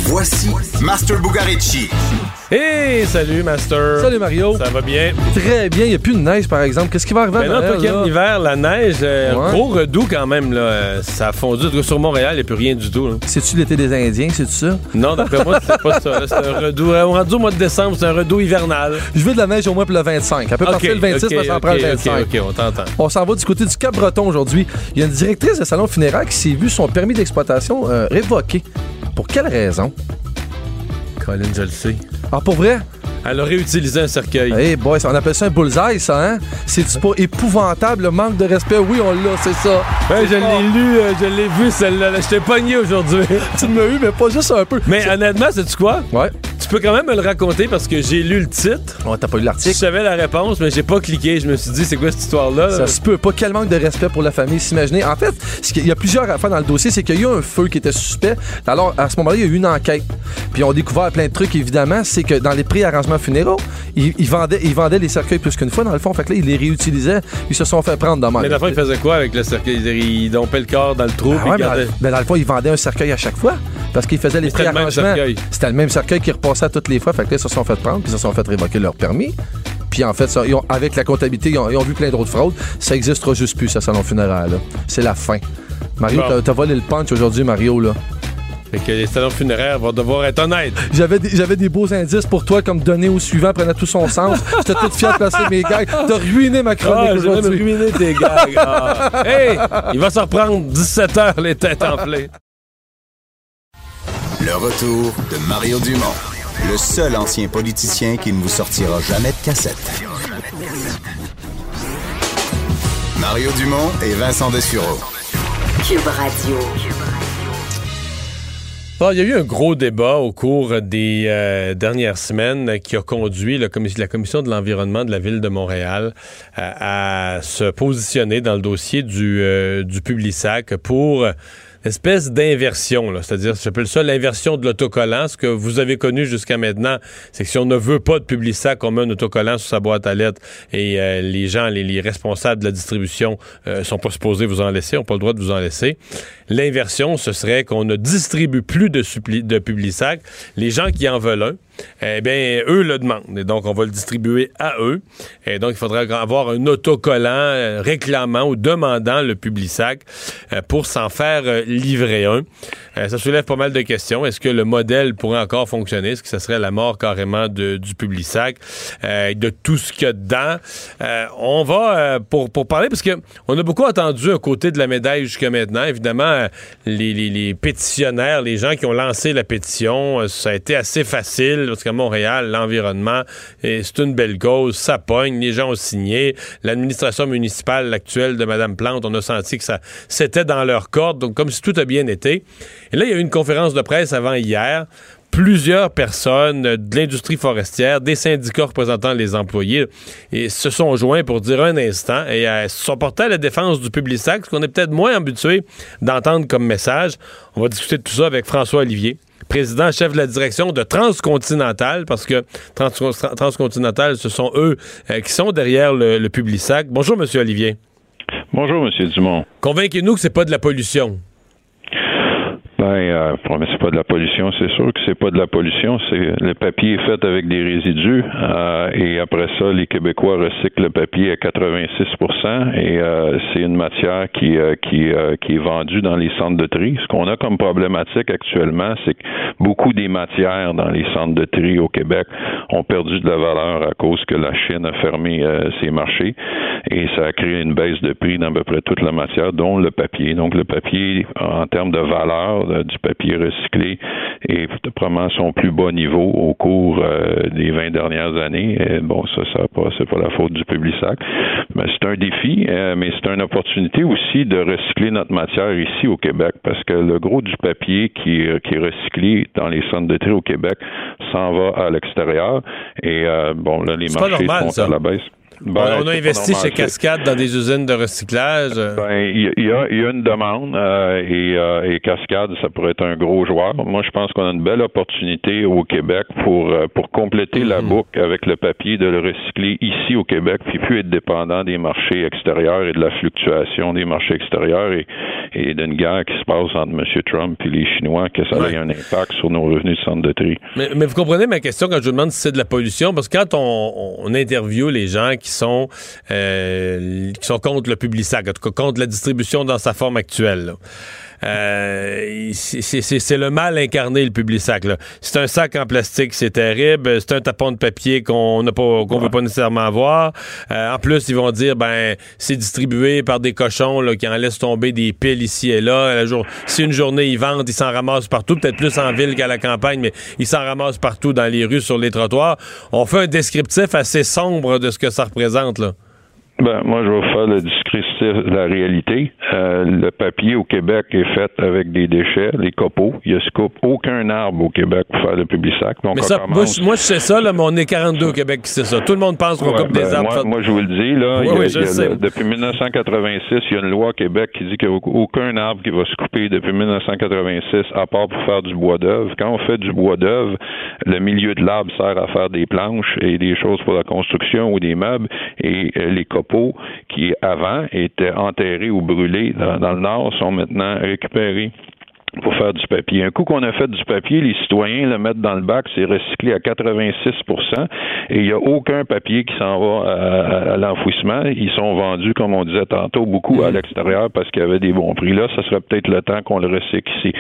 Voici Master Bugarici. Hey, salut, Master. Salut Mario. Ça va bien? Très bien. Il n'y a plus de neige, par exemple. Qu'est-ce qui va arriver à Ben non, toi l'hiver, la neige, euh, Ouais. gros redout quand même, là. Euh, Ça a fondu. Sur Montréal, il n'y a plus rien du tout. C'est-tu l'été des Indiens, c'est ça? Non, d'après moi, c'est pas ça. C'est un redout. euh, rendu au mois de décembre, c'est un redout hivernal. Je veux de la neige au moins pour le 25. Elle peut partir le 26, ok, mais ça en prend le ok, 25. OK, on t'entend. On s'en va du côté du Cap-Breton aujourd'hui. Il y a une directrice de salon funéraire qui s'est vue son permis d'exploitation euh, révoqué. Pour quelle raison? Colin, je le sais. Ah, pour vrai? Elle a réutilisé un cercueil. Hey boy, on appelle ça un bullseye, ça, hein? C'est-tu pas épouvantable, le manque de respect? Oui, on l'a, c'est ça. Ouais, je l'ai lu, euh, je l'ai vu, celle-là. là. Je t'ai pogné aujourd'hui. tu m'as eu, mais pas juste un peu. Mais honnêtement, sais-tu quoi? Ouais. Tu peux quand même me le raconter parce que j'ai lu le titre. Oh, t'as pas lu Je l'article? savais la réponse, mais j'ai pas cliqué. Je me suis dit, c'est quoi cette histoire-là? Ça se peut pas. Quel manque de respect pour la famille, s'imaginer. En fait, qu'il y a plusieurs affaires dans le dossier, c'est qu'il y a eu un feu qui était suspect. Alors, à ce moment-là, il y a eu une enquête. Puis, on a découvert plein de trucs, évidemment. C'est que dans les pré-arrangements funéraires, ils, ils vendaient, ils vendaient les cercueils plus qu'une fois, dans le fond. Fait que là, ils les réutilisaient. Ils se sont fait prendre même. Mais la fois, il faisait quoi avec le cercueil? Il dompait le corps dans le trou. Ah ouais, mais, gardait- dans, mais dans le fond, ils vendaient un cercueil à chaque fois parce qu'ils faisaient les pré-arrangements. C'était le même cercueil qui repassait toutes les fois. Fait que là, ils se sont fait prendre puis ils se sont fait révoquer leur permis. Puis en fait, ça, ils ont- avec la comptabilité, ils ont, ils ont vu plein d'autres fraudes. Ça n'existera juste plus, ce salon funéraire. C'est la fin. Mario, Bon. t'as volé le punch aujourd'hui, Mario. là. Fait que les salons funéraires vont devoir être honnêtes. J'avais des, j'avais des beaux indices pour toi, comme donner au suivant prenait tout son sens. J'étais toute fier de placer mes gags. T'as ruiné ma chronique aujourd'hui. ruiné tes gags. Ah. Hey, il va se reprendre 17 heures les têtes enflées. Le retour de Mario Dumont. Le seul ancien politicien qui ne vous sortira jamais de cassette. Mario Dumont et Vincent Dessureau. Cube Radio. Il y a eu un gros débat au cours des euh, dernières semaines qui a conduit la, commission, de l'environnement de la ville de Montréal à, à se positionner dans le dossier du, euh, du Publisac pour espèce d'inversion, c'est-à-dire, j'appelle ça l'inversion de l'autocollant. Ce que vous avez connu jusqu'à maintenant, c'est que si on ne veut pas de Publisac, on met un autocollant sur sa boîte à lettres et euh, les gens, les, les responsables de la distribution euh, sont pas supposés vous en laisser, ont pas le droit de vous en laisser. L'inversion, ce serait qu'on ne distribue plus de, de Publisac. Les gens qui en veulent un, eh bien, eux le demandent. Et donc, on va le distribuer à eux. Et donc, il faudra avoir un autocollant euh, réclamant ou demandant le Publisac euh, pour s'en faire euh, livrer un. Ça soulève pas mal de questions. Est-ce que le modèle pourrait encore fonctionner? Est-ce que ça serait la mort carrément de- du euh, de tout ce qu'il y a dedans? On va, pour, parler, parce que on a beaucoup entendu un côté de la médaille jusqu'à maintenant. Évidemment, les, pétitionnaires, les gens qui ont lancé la pétition, ça a été assez facile, parce qu'à Montréal, l'environnement, c'est une belle cause, ça pogne, les gens ont signé. L'administration municipale actuelle de Mme Plante, on a senti que ça c'était dans leur corde, donc comme si tout a bien été. Et là, il y a eu une conférence de presse avant hier plusieurs personnes de l'industrie forestière, des syndicats représentant les employés, se sont joints pour dire un instant et euh, se sont à la défense du Publisac, ce qu'on est peut-être moins habitué d'entendre comme message. On va discuter de tout ça avec François Olivier président, chef de la direction de Transcontinental, parce que Trans- Transcontinental, ce sont eux euh, qui sont derrière le, le Publisac. Bonjour, Monsieur Olivier. Bonjour, M. Dumont. Convainquez-nous que c'est pas de la pollution. Ben, euh, c'est pas de la pollution, c'est sûr que c'est pas de la pollution. C'est le papier est fait avec des résidus euh, et après ça, les Québécois recyclent le papier à 86% et euh, c'est une matière qui qui qui est vendue dans les centres de tri. Ce qu'on a comme problématique actuellement, c'est que beaucoup des matières dans les centres de tri au Québec ont perdu de la valeur à cause que la Chine a fermé ses marchés et ça a créé une baisse de prix dans à peu près toute la matière, dont le papier. Donc le papier, en termes de valeur euh, du papier recyclé, est probablement son plus bas niveau au cours euh, des 20 dernières années. Et bon, ça, ça pas, c'est pas la faute du Publisac, mais c'est un défi, euh, mais c'est une opportunité aussi de recycler notre matière ici au Québec, parce que le gros du papier qui, est- qui est recyclé dans les centres de tri au Québec s'en va à l'extérieur. Et euh, bon, là, les marchés normal, sont ça. à la baisse. Ben, on, a c'est investi chez. Cascade dans des usines de recyclage. Ben, il y, a- il y a, y a une demande euh, et, euh, et Cascade, ça pourrait être un gros joueur. Moi, je pense qu'on a une belle opportunité au Québec pour euh, pour compléter la Mhm. boucle avec le papier, de le recycler ici au Québec, puis plus être dépendant des marchés extérieurs et de la fluctuation des marchés extérieurs et, et d'une guerre qui se passe entre M. Trump et les Chinois, que ça ait un impact sur nos revenus de centre de tri. Mais, mais vous comprenez ma question quand je vous demande si c'est de la pollution, parce que quand on, on interviewe les gens qui sont euh, qui sont contre le Publisac, en tout cas contre la distribution dans sa forme actuelle, là, euh, c'est- le mal incarné le Publisac. là. C'est un sac en plastique, c'est terrible. C'est un tapon de papier qu'on n'a pas, qu'on veut pas nécessairement avoir. Euh, en plus, ils vont dire ben c'est distribué par des cochons là, qui en laissent tomber des piles ici et là. La jour- si une journée ils vendent, ils s'en ramassent partout, peut-être plus en ville qu'à la campagne, mais ils s'en ramassent partout dans les rues, sur les trottoirs. On fait un descriptif assez sombre de ce que ça représente là. Ben, moi, je vais vous faire le descriptif de la réalité. Euh, le papier au Québec est fait avec des déchets, les copeaux. Il ne se coupe aucun arbre au Québec pour faire le publisac. Donc, mais ça, moi, commence- je- moi, je sais ça, là, mais on est 42 au Québec qui sait ça. Tout le monde pense qu'on Ouais, coupe ben, des arbres. moi, moi, je vous le dis, là, Ouais, il y a- ouais, il y a je sais. le- depuis 1986, il y a une loi au Québec qui dit qu'il n'y a aucun arbre qui va se couper depuis 1986, à part pour faire du bois d'œuvre. Quand on fait du bois d'œuvre, le milieu de l'arbre sert à faire des planches et des choses pour la construction ou des meubles, et euh, les copeaux qui avant étaient enterrés ou brûlés dans, le nord sont maintenant récupérés pour faire du papier. Un coup qu'on a fait du papier, les citoyens le mettent dans le bac, c'est recyclé à 86% et il n'y a aucun papier qui s'en va à, l'enfouissement. Ils sont vendus, comme on disait tantôt, beaucoup à l'extérieur parce qu'il y avait des bons prix. Là, ça serait peut-être le temps qu'on le recycle ici.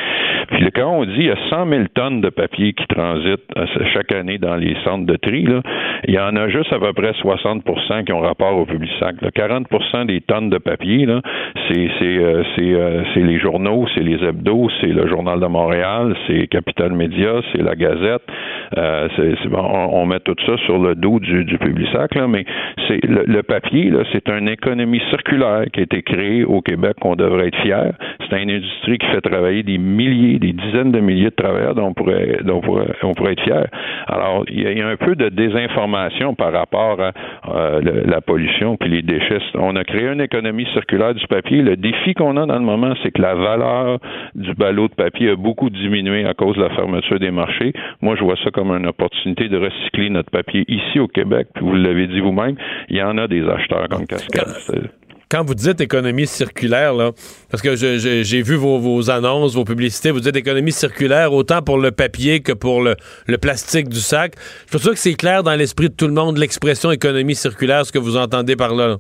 Puis là, quand on dit il y a 100 000 tonnes de papier qui transitent euh, chaque année dans les centres de tri, là, il y en a juste à peu près 60% qui ont rapport au public sac. 40% des tonnes de papier, là, c'est euh, euh, c'est les journaux, c'est les hebdos, c'est le Journal de Montréal, c'est Capital Média, c'est la Gazette. Euh, c'est- c'est- on, met tout ça sur le dos du, du Publisac, là, mais c'est le, papier, c'est une économie circulaire qui a été créée au Québec qu'on devrait être fier. C'est une industrie qui fait travailler des milliers, des dizaines de milliers de travailleurs dont on pourrait, être fier. Alors, il y, a, un peu de désinformation par rapport à euh, la pollution puis les déchets. On a créé une économie circulaire du papier. Le défi qu'on a dans le moment, c'est que la valeur du ballot de papier a beaucoup diminué à cause de la fermeture des marchés. Moi, je vois ça comme une opportunité de recycler notre papier ici au Québec. Puis vous l'avez dit vous-même, il y en a des acheteurs comme Cascade. Quand vous dites économie circulaire, là, parce que j'ai vu vos, annonces, vos publicités, vous dites économie circulaire autant pour le papier que pour le, plastique du sac. Je suis sûr que c'est clair dans l'esprit de tout le monde l'expression économie circulaire, ce que vous entendez par là.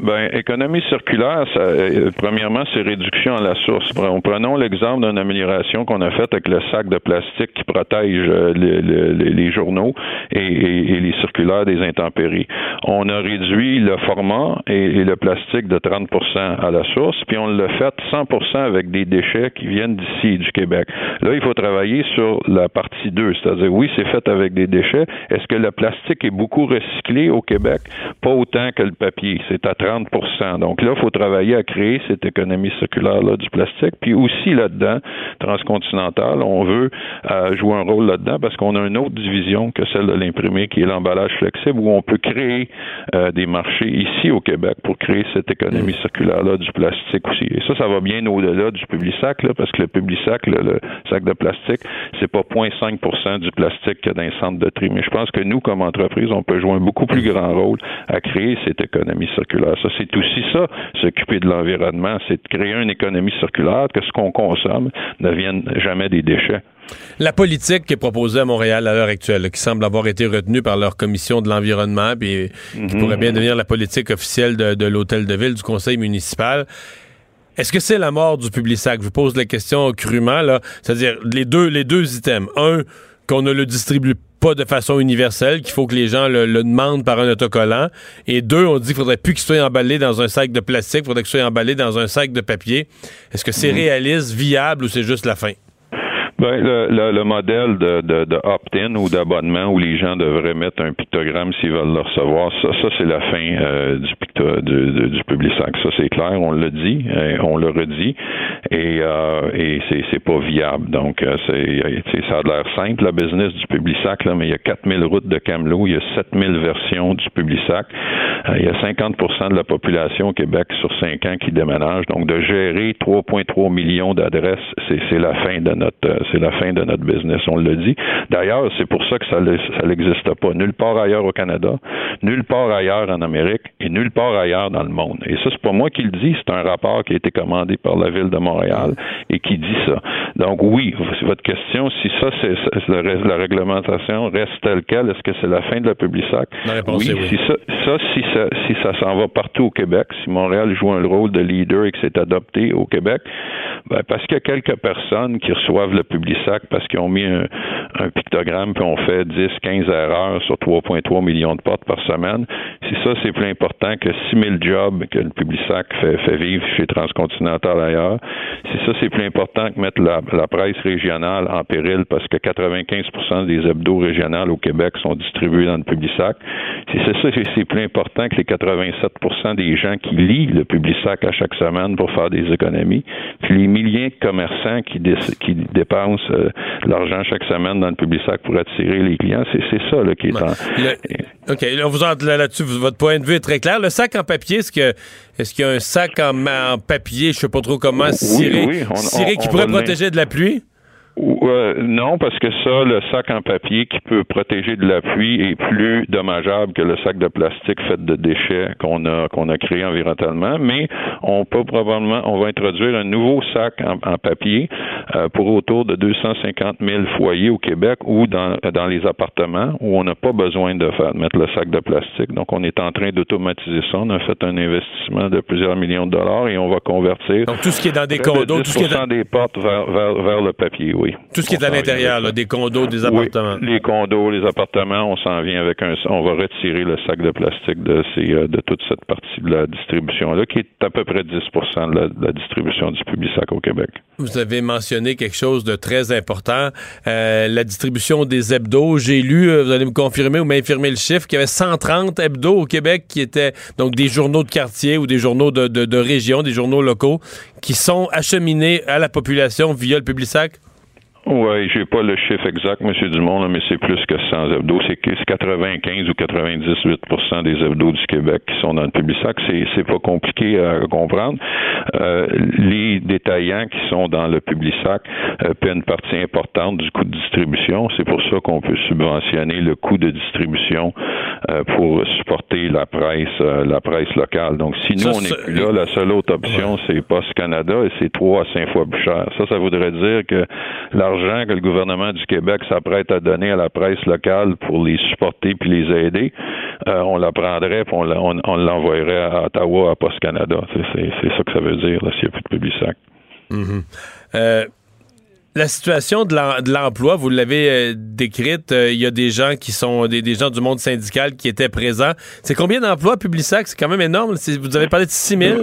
Ben, économie circulaire, ça, euh, premièrement, c'est réduction à la source. Prenons- l'exemple d'une amélioration qu'on a faite avec le sac de plastique qui protège euh, le- le- le- les journaux et, les circulaires des intempéries. On a réduit le format et, et le plastique de 30% à la source, puis on l'a fait 100 avec des déchets qui viennent d'ici, du Québec. Là, il faut travailler sur la partie 2, c'est-à-dire, oui, c'est fait avec des déchets. Est-ce que le plastique est beaucoup recyclé au Québec? Pas autant que le papier. C'est à 30 Donc là, il faut travailler à créer cette économie circulaire-là du plastique. Puis aussi là-dedans, transcontinental, on veut euh, jouer un rôle là-dedans parce qu'on a une autre division que celle de l'imprimé, qui est l'emballage flexible, où on peut créer euh, des marchés ici au Québec pour créer cette économie circulaire-là du plastique aussi. Et ça, ça va bien au-delà du public-sac, là, parce que le public-sac, le, le sac de plastique, c'est pas 0,5% du plastique qu'il y a dans les centres de tri. Mais je pense que nous, comme entreprise, on peut jouer un beaucoup plus grand rôle à créer cette économie circulaire ça. C'est aussi ça, s'occuper de l'environnement, c'est de créer une économie circulaire, que ce qu'on consomme ne vienne jamais des déchets. La politique qui est proposée à Montréal à l'heure actuelle, qui semble avoir été retenue par leur commission de l'environnement, puis qui Mhm. pourrait bien devenir la politique officielle de, de l'hôtel de ville, du conseil municipal. Est-ce que c'est la mort du Publisac? Je vous pose la question crûment, là. C'est-à-dire les deux, les deux items. Un, qu'on ne le distribue pas de façon universelle, qu'il faut que les gens le, le demandent par un autocollant. Et deux, on dit qu'il faudrait plus qu'il soit emballé dans un sac de plastique, il faudrait qu'il soit emballé dans un sac de papier. Est-ce que c'est Mhm. réaliste, viable ou c'est juste la fin? Ben, le, le, le modèle de, de, de opt-in ou d'abonnement où les gens devraient mettre un pictogramme s'ils veulent le recevoir, ça, ça c'est la fin euh, du, picto, du, du, Publisac. Ça, c'est clair, on le dit, euh, on le redit, et, euh, et c'est, c'est pas viable. Donc, euh, c'est, ça a l'air simple, la business du Publisac, mais il y a 4000 routes de Camelot, il y a 7000 versions du Publisac, il y a 50% de la population au Québec sur 5 ans qui déménage. Donc, de gérer 3,3 millions d'adresses, c'est, la fin de notre euh, c'est la fin de notre business, on le dit. D'ailleurs, c'est pour ça que ça n'existe pas nulle part ailleurs au Canada, nulle part ailleurs en Amérique et nulle part ailleurs dans le monde. Et ça, c'est pas moi qui le dis, c'est un rapport qui a été commandé par la ville de Montréal et qui dit ça. Donc oui, votre question, si ça, c'est la réglementation reste telle quelle, est-ce que c'est la fin de la? La réponse est oui. Si ça, ça, si ça, si ça s'en va partout au Québec, si Montréal joue un rôle de leader et que c'est adopté au Québec, ben, parce qu'il y a quelques personnes qui reçoivent le Publisac parce qu'ils ont mis un, pictogramme puis on fait 10, 15 erreurs sur 3,3 millions de portes par semaine. Si ça, c'est plus important que 6 000 jobs que le Publisac fait, fait vivre chez Transcontinental ailleurs, si ça, c'est plus important que mettre la, presse régionale en péril parce que 95% des hebdos régionales au Québec sont distribués dans le Publisac, si c'est ça, c'est plus important que les 87 des gens qui lisent le Publisac à chaque semaine pour faire des économies, puis les milliers de commerçants qui, dé- qui dépensent euh, l'argent chaque semaine dans le Publisac pour attirer les clients, c'est ça là, qui est en... Le- OK, là, vous là- là-dessus, votre point de vue est très clair. Le sac en papier, est-ce que est-ce qu'il y a un sac en, papier, je sais pas trop comment, ciré, oui, on- ciré on- qui on pourrait protéger de la pluie? Euh, non, parce que ça, le sac en papier qui peut protéger de la pluie est plus dommageable que le sac de plastique fait de déchets qu'on a qu'on a créé environnementalement. Mais on peut probablement, on va introduire un nouveau sac en, en papier euh, pour autour de 250 000 foyers au Québec ou dans dans les appartements où on n'a pas besoin de faire de mettre le sac de plastique. Donc, on est en train d'automatiser ça. On a fait un investissement de plusieurs millions de dollars et on va convertir. Donc, tout ce qui est dans des condos, tout ce qui est 10% des portes vers, vers, vers le papier, oui. Tout ce qui est à l'intérieur, là, des condos, des oui, appartements. les condos, les appartements, on s'en vient avec un. On va retirer le sac de plastique de ces, euh, de toute cette partie de la distribution là, qui est à peu près 10 de la, de la distribution du Publisac au Québec. Vous avez mentionné quelque chose de très important, euh, la distribution des hebdos. J'ai lu, euh, vous allez me confirmer ou m'infirmer le chiffre, qu'il y avait 130 hebdos au Québec qui étaient donc des journaux de quartier ou des journaux de, de, de région, des journaux locaux, qui sont acheminés à la population via le Publisac? Oui, j'ai pas le chiffre exact, M. Dumont, là, mais c'est plus que 100 hebdos. C'est que- c'est 95 ou 98% des hebdos du Québec qui sont dans le Publisac. C'est, c'est pas compliqué à comprendre. Euh, les détaillants qui sont dans le Publisac euh, paient une partie importante du coût de distribution. C'est pour ça qu'on peut subventionner le coût de distribution euh, pour supporter la presse, euh, la presse locale. Donc, si nous, Ça, on n'est plus là, la seule autre option, c'est Post Canada et c'est trois à cinq fois plus cher. Ça, ça voudrait dire que l'argent que le gouvernement du Québec s'apprête à donner à la presse locale pour les supporter puis les aider, euh, on la prendrait puis on, l'envoyerait à Ottawa, à Post Canada. C'est, ça que ça veut dire, s'il n'y a plus de Publisac. Mhm. Euh, la situation de l'em- de l'emploi, vous l'avez euh, décrite, il y a des gens qui sont des, gens du monde syndical qui étaient présents. C'est combien d'emplois Publisac? C'est quand même énorme. Vous avez parlé de 6 000?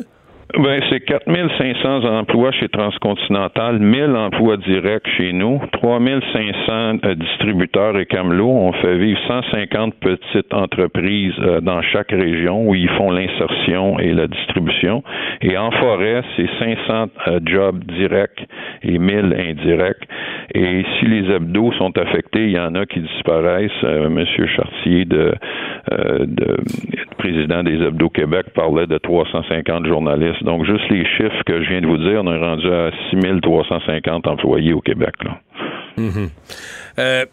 Ben, c'est 4500 emplois chez Transcontinental, 1000 emplois directs chez nous, 3500 euh, distributeurs et camelots. On fait vivre 150 petites entreprises euh, dans chaque région où ils font l'insertion et la distribution. Et en forêt, c'est 500 euh, jobs directs et 1000 indirects. Et si les hebdos sont affectés, il y en a qui disparaissent. Monsieur Chartier, de, euh, de président des hebdos Québec, parlait de 350 journalistes. Donc, juste les chiffres que je viens de vous dire, on est rendu à 6350 employés au Québec. Là. Mhm. Euh,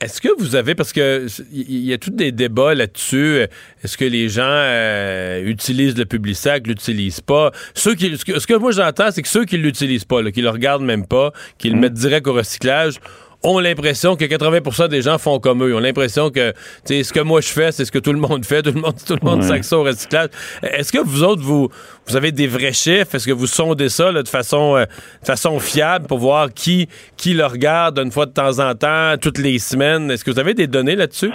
Est-ce que vous avez, parce que il y a tous des débats là-dessus, est-ce que les gens euh, utilisent le Publisac, l'utilisent pas? Ceux qui, ce, que, ce que moi j'entends, c'est que ceux qui l'utilisent pas, là, qui le regardent même pas, qui le mettent direct au recyclage, ont l'impression que 80% des gens font comme eux. Ils ont l'impression que ce que moi je fais, c'est ce que tout le monde fait. Tout le monde, tout le monde au recyclage. Est-ce que vous autres, vous, vous avez des vrais chiffres? Est-ce que vous sondez ça là, de, façon, euh, de façon fiable pour voir qui, qui le regarde une fois de temps en temps, toutes les semaines? Est-ce que vous avez des données là-dessus?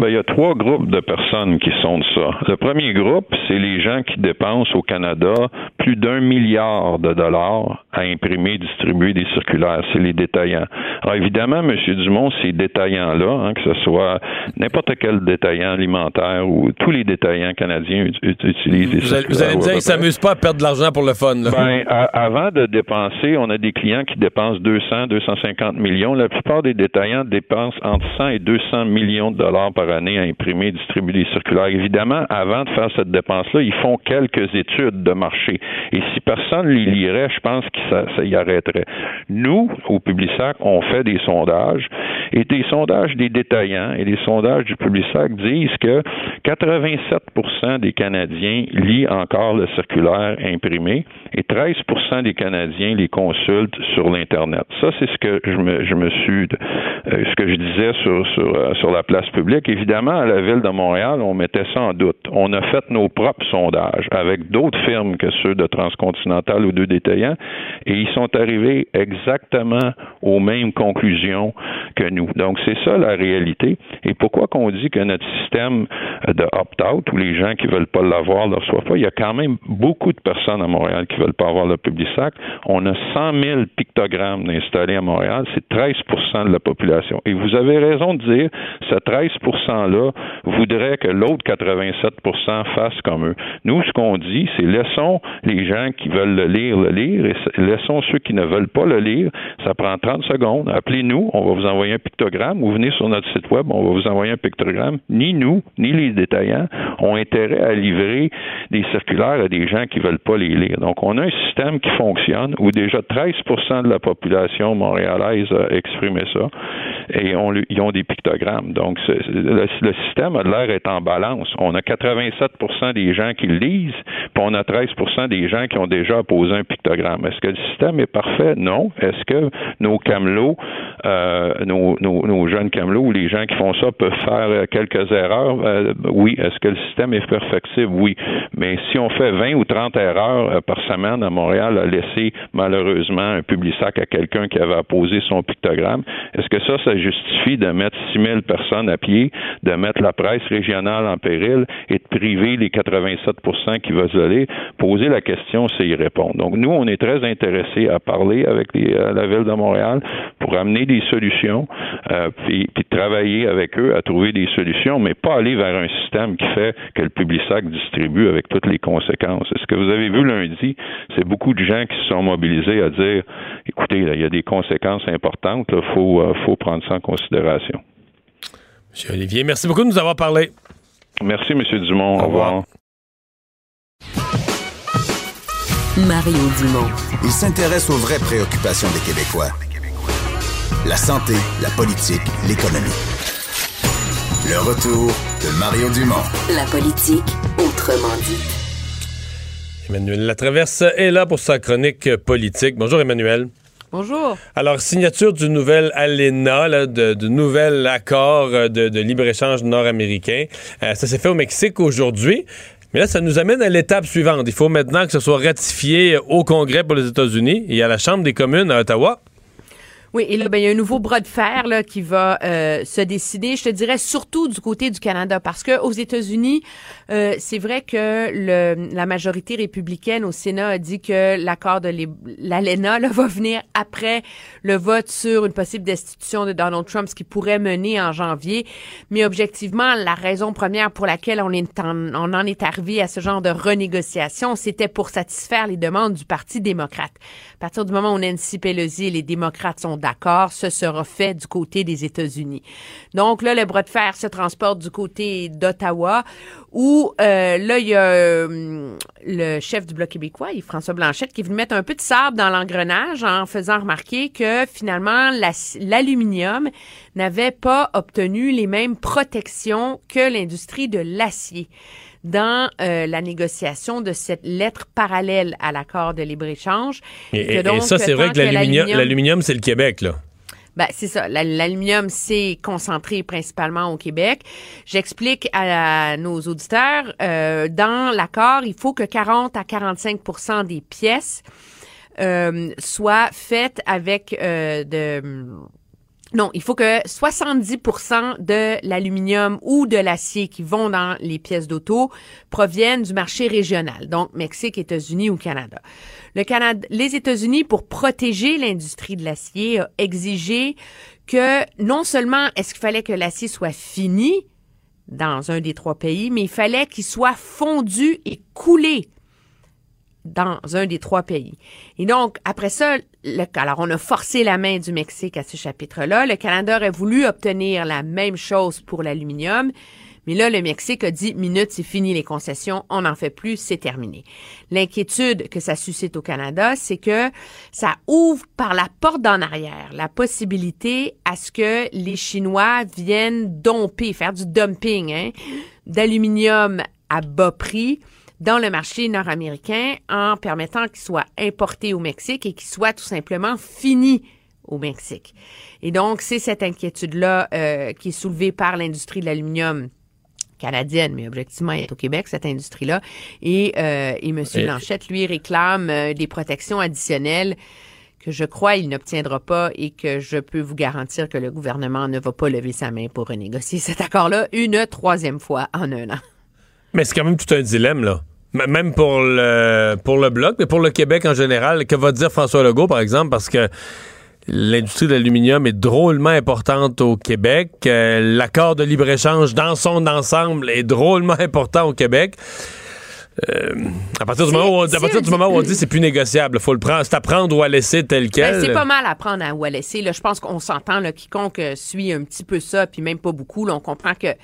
Ben, il y a trois groupes de personnes qui sont ça. Le premier groupe, c'est les gens qui dépensent au Canada plus d'un milliard de dollars à imprimer, distribuer des circulaires. C'est les détaillants. Alors évidemment, M. Dumont, ces détaillants-là, hein, que ce soit n'importe quel détaillant alimentaire ou tous les détaillants canadiens utilisent des vous allez, vous allez me dire, ils ne s'amusent pas à perdre de l'argent pour le fun. Là. Ben, avant de dépenser, on a des clients qui dépensent 200, 250 millions. La plupart des détaillants dépensent entre 100 et 200 millions de dollars par année à imprimer, distribuer des circulaires. Évidemment, avant de faire cette dépense-là, ils font quelques études de marché. Et si personne les lirait, je pense que ça, ça y arrêterait. Nous, au Publisac, on fait des sondages et des sondages des détaillants et des sondages du Publisac disent que 87% des Canadiens lisent encore le circulaire imprimé et 13% des Canadiens les consultent sur l'Internet. Ça, c'est ce que je me, je me suis, euh, ce que je disais sur, sur, euh, sur la place publique évidemment, à la ville de Montréal, on mettait ça en doute. On a fait nos propres sondages avec d'autres firmes que ceux de Transcontinental ou deux détaillants, et ils sont arrivés exactement aux mêmes conclusions que nous. Donc, c'est ça la réalité. Et pourquoi qu'on dit que notre système de opt-out, où les gens qui veulent pas l'avoir ne le reçoivent pas, il y a quand même beaucoup de personnes à Montréal qui veulent pas avoir le Publisac. On a 100 000 pictogrammes installés à Montréal. C'est 13% de la population. Et vous avez raison de dire, ce 13 là voudraient que l'autre 87 fasse comme eux. Nous, ce qu'on dit, c'est laissons les gens qui veulent le lire le lire et laissons ceux qui ne veulent pas le lire. Ça prend 30 secondes. Appelez-nous, on va vous envoyer un pictogramme ou venez sur notre site web, on va vous envoyer un pictogramme. Ni nous, ni les détaillants ont intérêt à livrer des circulaires à des gens qui veulent pas les lire. Donc, on a un système qui fonctionne où déjà 13% de la population montréalaise a exprimé ça et on, ils ont des pictogrammes. Donc, le, système a l'air d'être en balance. On a 87% des gens qui le lisent, puis on a 13% des gens qui ont déjà posé un pictogramme. Est-ce que le système est parfait? Non. Est-ce que nos camelots, euh, nos, nos, jeunes camelots ou les gens qui font ça peuvent faire quelques erreurs? Euh, oui. Est-ce que le système est perfectible? Oui. Mais si on fait 20 ou 30 erreurs euh, par semaine à Montréal à laisser malheureusement un public sac à quelqu'un qui avait apposé son pictogramme, est-ce que ça, ça justifie de mettre 6000 personnes à pied, de mettre la presse régionale en péril et de priver les 87% qui veulent aller? Poser la question, c'est y répondre. Donc, nous, on est très intéressés à parler avec euh, la Ville de Montréal pour amener des solutions, euh, puis, puis, travailler avec eux à trouver des solutions, mais pas aller vers un système qui fait que le Publisac distribue avec toutes les conséquences. Ce que vous avez vu lundi, c'est beaucoup de gens qui se sont mobilisés à dire, écoutez, là, il y a des conséquences importantes, il faut, euh, faut prendre ça en considération. Monsieur Olivier, merci beaucoup de nous avoir parlé. Merci, Monsieur Dumont. Au, revoir. Mario Dumont. Il s'intéresse aux vraies préoccupations des Québécois. La santé, la politique, l'économie. Le retour de Mario Dumont. La politique, autrement dit. Emmanuel Latraverse est là pour sa chronique politique. Bonjour Emmanuel. Bonjour. Alors, signature du nouvel ALENA, de, nouvel accord euh, de, libre-échange nord-américain. Euh, ça s'est fait au Mexique aujourd'hui. Mais là, ça nous amène à l'étape suivante. Il faut maintenant que ce soit ratifié au Congrès pour les États-Unis et à la Chambre des communes à Ottawa. Oui, et là, ben, il y a un nouveau bras de fer là, qui va euh, se décider, je te dirais, surtout du côté du Canada, parce que aux États-Unis, euh, c'est vrai que le, la majorité républicaine au Sénat a dit que l'accord de l'ALENA va venir après le vote sur une possible destitution de Donald Trump, ce qui pourrait mener en janvier. Mais objectivement, la raison première pour laquelle on, est en, on en est arrivé à ce genre de renégociation, c'était pour satisfaire les demandes du Parti démocrate. À partir du moment où Nancy Pelosi et les démocrates sont d'accord, ce sera fait du côté des États-Unis. Donc là, le bras de fer se transporte du côté d'Ottawa, où euh, là, il y a euh, le chef du Bloc québécois, François Blanchette, qui est venu mettre un peu de sable dans l'engrenage en faisant remarquer que finalement, l'aluminium n'avait pas obtenu les mêmes protections que l'industrie de l'acier dans euh, la négociation de cette lettre parallèle à l'accord de libre-échange. Et, et, ça, c'est vrai que l'aluminium, c'est le Québec, là. Ben, c'est ça. L'aluminium, c'est concentré principalement au Québec. J'explique à, nos auditeurs, euh, dans l'accord, il faut que 40 à 45% des pièces euh, soient faites avec euh, de non, il faut que 70% de l'aluminium ou de l'acier qui vont dans les pièces d'auto proviennent du marché régional, donc Mexique, États-Unis ou Canada. Le Canada, les États-Unis, pour protéger l'industrie de l'acier, a exigé que non seulement est-ce qu'il fallait que l'acier soit fini dans un des trois pays, mais il fallait qu'il soit fondu et coulé dans un des trois pays. Et donc, après ça, le, alors on a forcé la main du Mexique à ce chapitre-là. Le Canada aurait voulu obtenir la même chose pour l'aluminium. Mais là, le Mexique a dit, minute, c'est fini les concessions, on n'en fait plus, c'est terminé. L'inquiétude que ça suscite au Canada, c'est que ça ouvre par la porte d'en arrière la possibilité à ce que les Chinois viennent domper, faire du dumping hein, d'aluminium à bas prix dans le marché nord-américain en permettant qu'il soit importé au Mexique et qu'il soit tout simplement fini au Mexique. Et donc, c'est cette inquiétude-là euh, qui est soulevée par l'industrie de l'aluminium canadienne, mais objectivement, elle est au Québec, cette industrie-là. Et, euh, et M. Blanchette, lui, réclame euh, des protections additionnelles que je crois il n'obtiendra pas et que je peux vous garantir que le gouvernement ne va pas lever sa main pour renégocier cet accord-là une troisième fois en un an. Mais c'est quand même tout un dilemme, là. Même pour le, pour le Bloc, mais pour le Québec en général. Que va dire François Legault, par exemple? Parce que l'industrie de l'aluminium est drôlement importante au Québec. Euh, l'accord de libre-échange dans son ensemble est drôlement important au Québec. Euh, à partir, du moment, où on, à partir du moment où on dit c'est plus négociable, faut le prendre, c'est à prendre ou à laisser tel ben, quel. c'est pas mal à prendre ou à laisser. Là, je pense qu'on s'entend, quiconque suit un petit peu ça, puis même pas beaucoup, là, on comprend que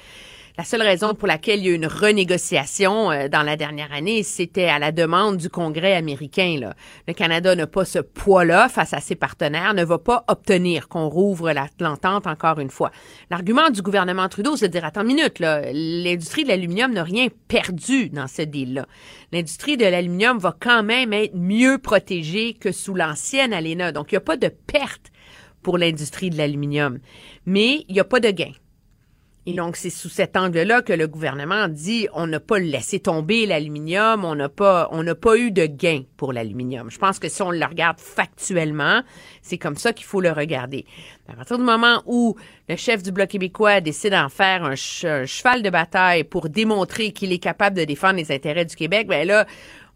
la seule raison pour laquelle il y a eu une renégociation euh, dans la dernière année, c'était à la demande du Congrès américain. Le Canada n'a pas ce poids-là face à ses partenaires, ne va pas obtenir qu'on rouvre l'entente encore une fois. L'argument du gouvernement Trudeau, c'est de dire, attends une minute, l'industrie de l'aluminium n'a rien perdu dans ce deal-là. L'industrie de l'aluminium va quand même être mieux protégée que sous l'ancienne ALENA. Donc, il n'y a pas de perte pour l'industrie de l'aluminium. Mais il n'y a pas de gain. Et donc, c'est sous cet angle-là que le gouvernement dit on n'a pas laissé tomber l'aluminium, on n'a pas, on n'a pas eu de gain pour l'aluminium. Je pense que si on le regarde factuellement, c'est comme ça qu'il faut le regarder. À partir du moment où le chef du Bloc québécois décide d'en faire un, cheval de bataille pour démontrer qu'il est capable de défendre les intérêts du Québec, ben là,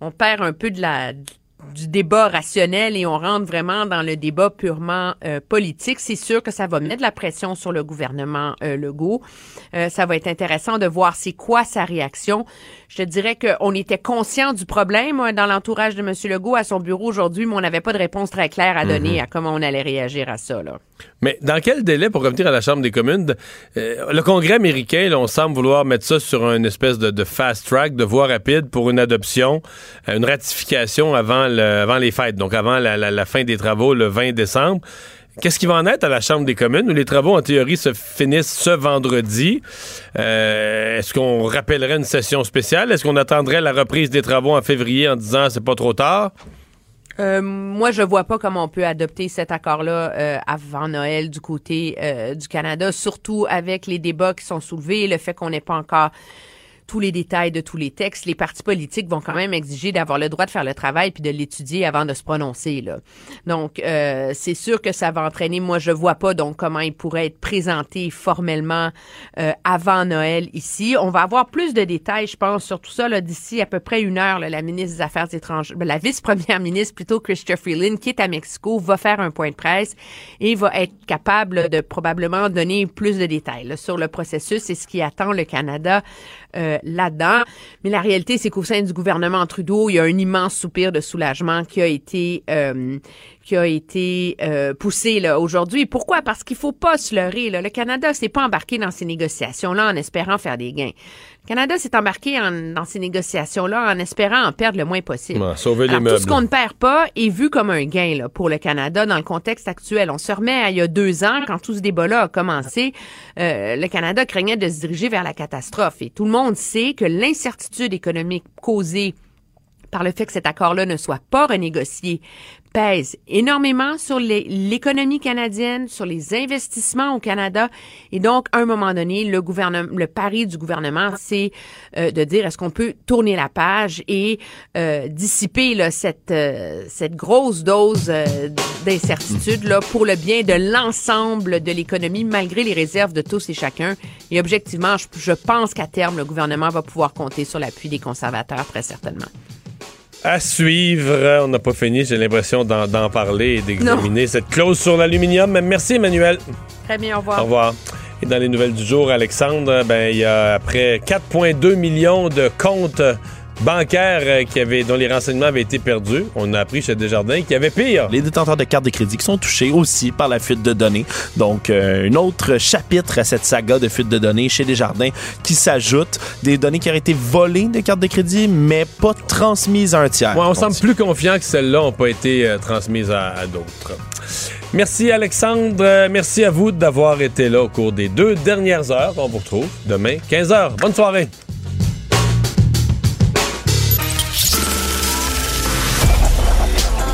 on perd un peu de la, du débat rationnel et on rentre vraiment dans le débat purement euh, politique. C'est sûr que ça va mettre de la pression sur le gouvernement euh, Legault. Euh, ça va être intéressant de voir c'est quoi sa réaction. Je te dirais qu'on était conscient du problème dans l'entourage de M. Legault à son bureau aujourd'hui, mais on n'avait pas de réponse très claire à donner mhm. à comment on allait réagir à ça. Là. Mais dans quel délai, pour revenir à la Chambre des communes, le Congrès américain, on semble vouloir mettre ça sur une espèce de, de fast track, de voie rapide pour une adoption, une ratification avant avant les fêtes, donc avant la, fin des travaux le 20 décembre. Qu'est-ce qui va en être à la Chambre des communes où les travaux, en théorie, se finissent ce vendredi? Euh, est-ce qu'on rappellerait une session spéciale? Est-ce qu'on attendrait la reprise des travaux en février en disant c'est pas trop tard? Euh, moi, je vois pas comment on peut adopter cet accord-là euh, avant Noël du côté du Canada, surtout avec les débats qui sont soulevés, le fait qu'on n'ait pas encore tous les détails de tous les textes, les partis politiques vont quand même exiger d'avoir le droit de faire le travail puis de l'étudier avant de se prononcer. Là. Donc, euh, c'est sûr que ça va entraîner. Moi, je vois pas donc comment il pourrait être présenté formellement euh, avant Noël ici. On va avoir plus de détails, je pense, sur tout ça d'ici à peu près une heure. Là, la ministre des Affaires étrangères, ben, la vice-première ministre plutôt, Christopher Freeland, qui est à Mexico, va faire un point de presse et va être capable de probablement donner plus de détails sur le processus et ce qui attend le Canada euh, là-dedans. Mais la réalité, c'est qu'au sein du gouvernement Trudeau, il y a un immense soupir de soulagement qui a été euh, qui a été euh, poussé là aujourd'hui. Pourquoi? Parce qu'il faut pas se leurrer. Là. Le Canada s'est pas embarqué dans ces négociations-là en espérant faire des gains. Le Canada s'est embarqué en- dans ces négociations-là en espérant en perdre le moins possible. Ouais, sauver les Alors, meubles. Tout ce qu'on ne perd pas est vu comme un gain là, pour le Canada dans le contexte actuel. On se remet à il y a deux ans, quand tout ce débat-là a commencé, euh, le Canada craignait de se diriger vers la catastrophe. Et tout le monde sait que l'incertitude économique causée par le fait que cet accord-là ne soit pas renégocié pèse énormément sur l'économie canadienne, sur les investissements au Canada. Et donc, à un moment donné, le gouvernement, le pari du gouvernement, c'est euh, de dire est-ce qu'on peut tourner la page et euh, dissiper là, cette, euh, cette grosse dose euh, d'incertitude pour le bien de l'ensemble de l'économie, malgré les réserves de tous et chacun. Et objectivement, je, je pense qu'à terme, le gouvernement va pouvoir compter sur l'appui des conservateurs, très certainement. À suivre. On n'a pas fini, j'ai l'impression d'en parler et d'examiner cette clause sur l'aluminium. Merci, Emmanuel. Très bien, au revoir. Au revoir. Et dans les nouvelles du jour, Alexandre, ben, il y a après 4,2 millions de comptes bancaires euh, qui avaient, dont les renseignements avaient été perdus. On a appris chez Desjardins qu'il y avait pire. Les détenteurs de cartes de crédit qui sont touchés aussi par la fuite de données. Donc, euh, un autre chapitre à cette saga de fuite de données chez Desjardins qui s'ajoute. Des données qui auraient été volées de cartes de crédit, mais pas transmises à un tiers. Ouais, on On semble dit. plus confiant que celles-là n'ont pas été euh, transmises à, à d'autres. Merci Alexandre, merci à vous d'avoir été là au cours des deux dernières heures. On vous retrouve demain 15h. Bonne soirée.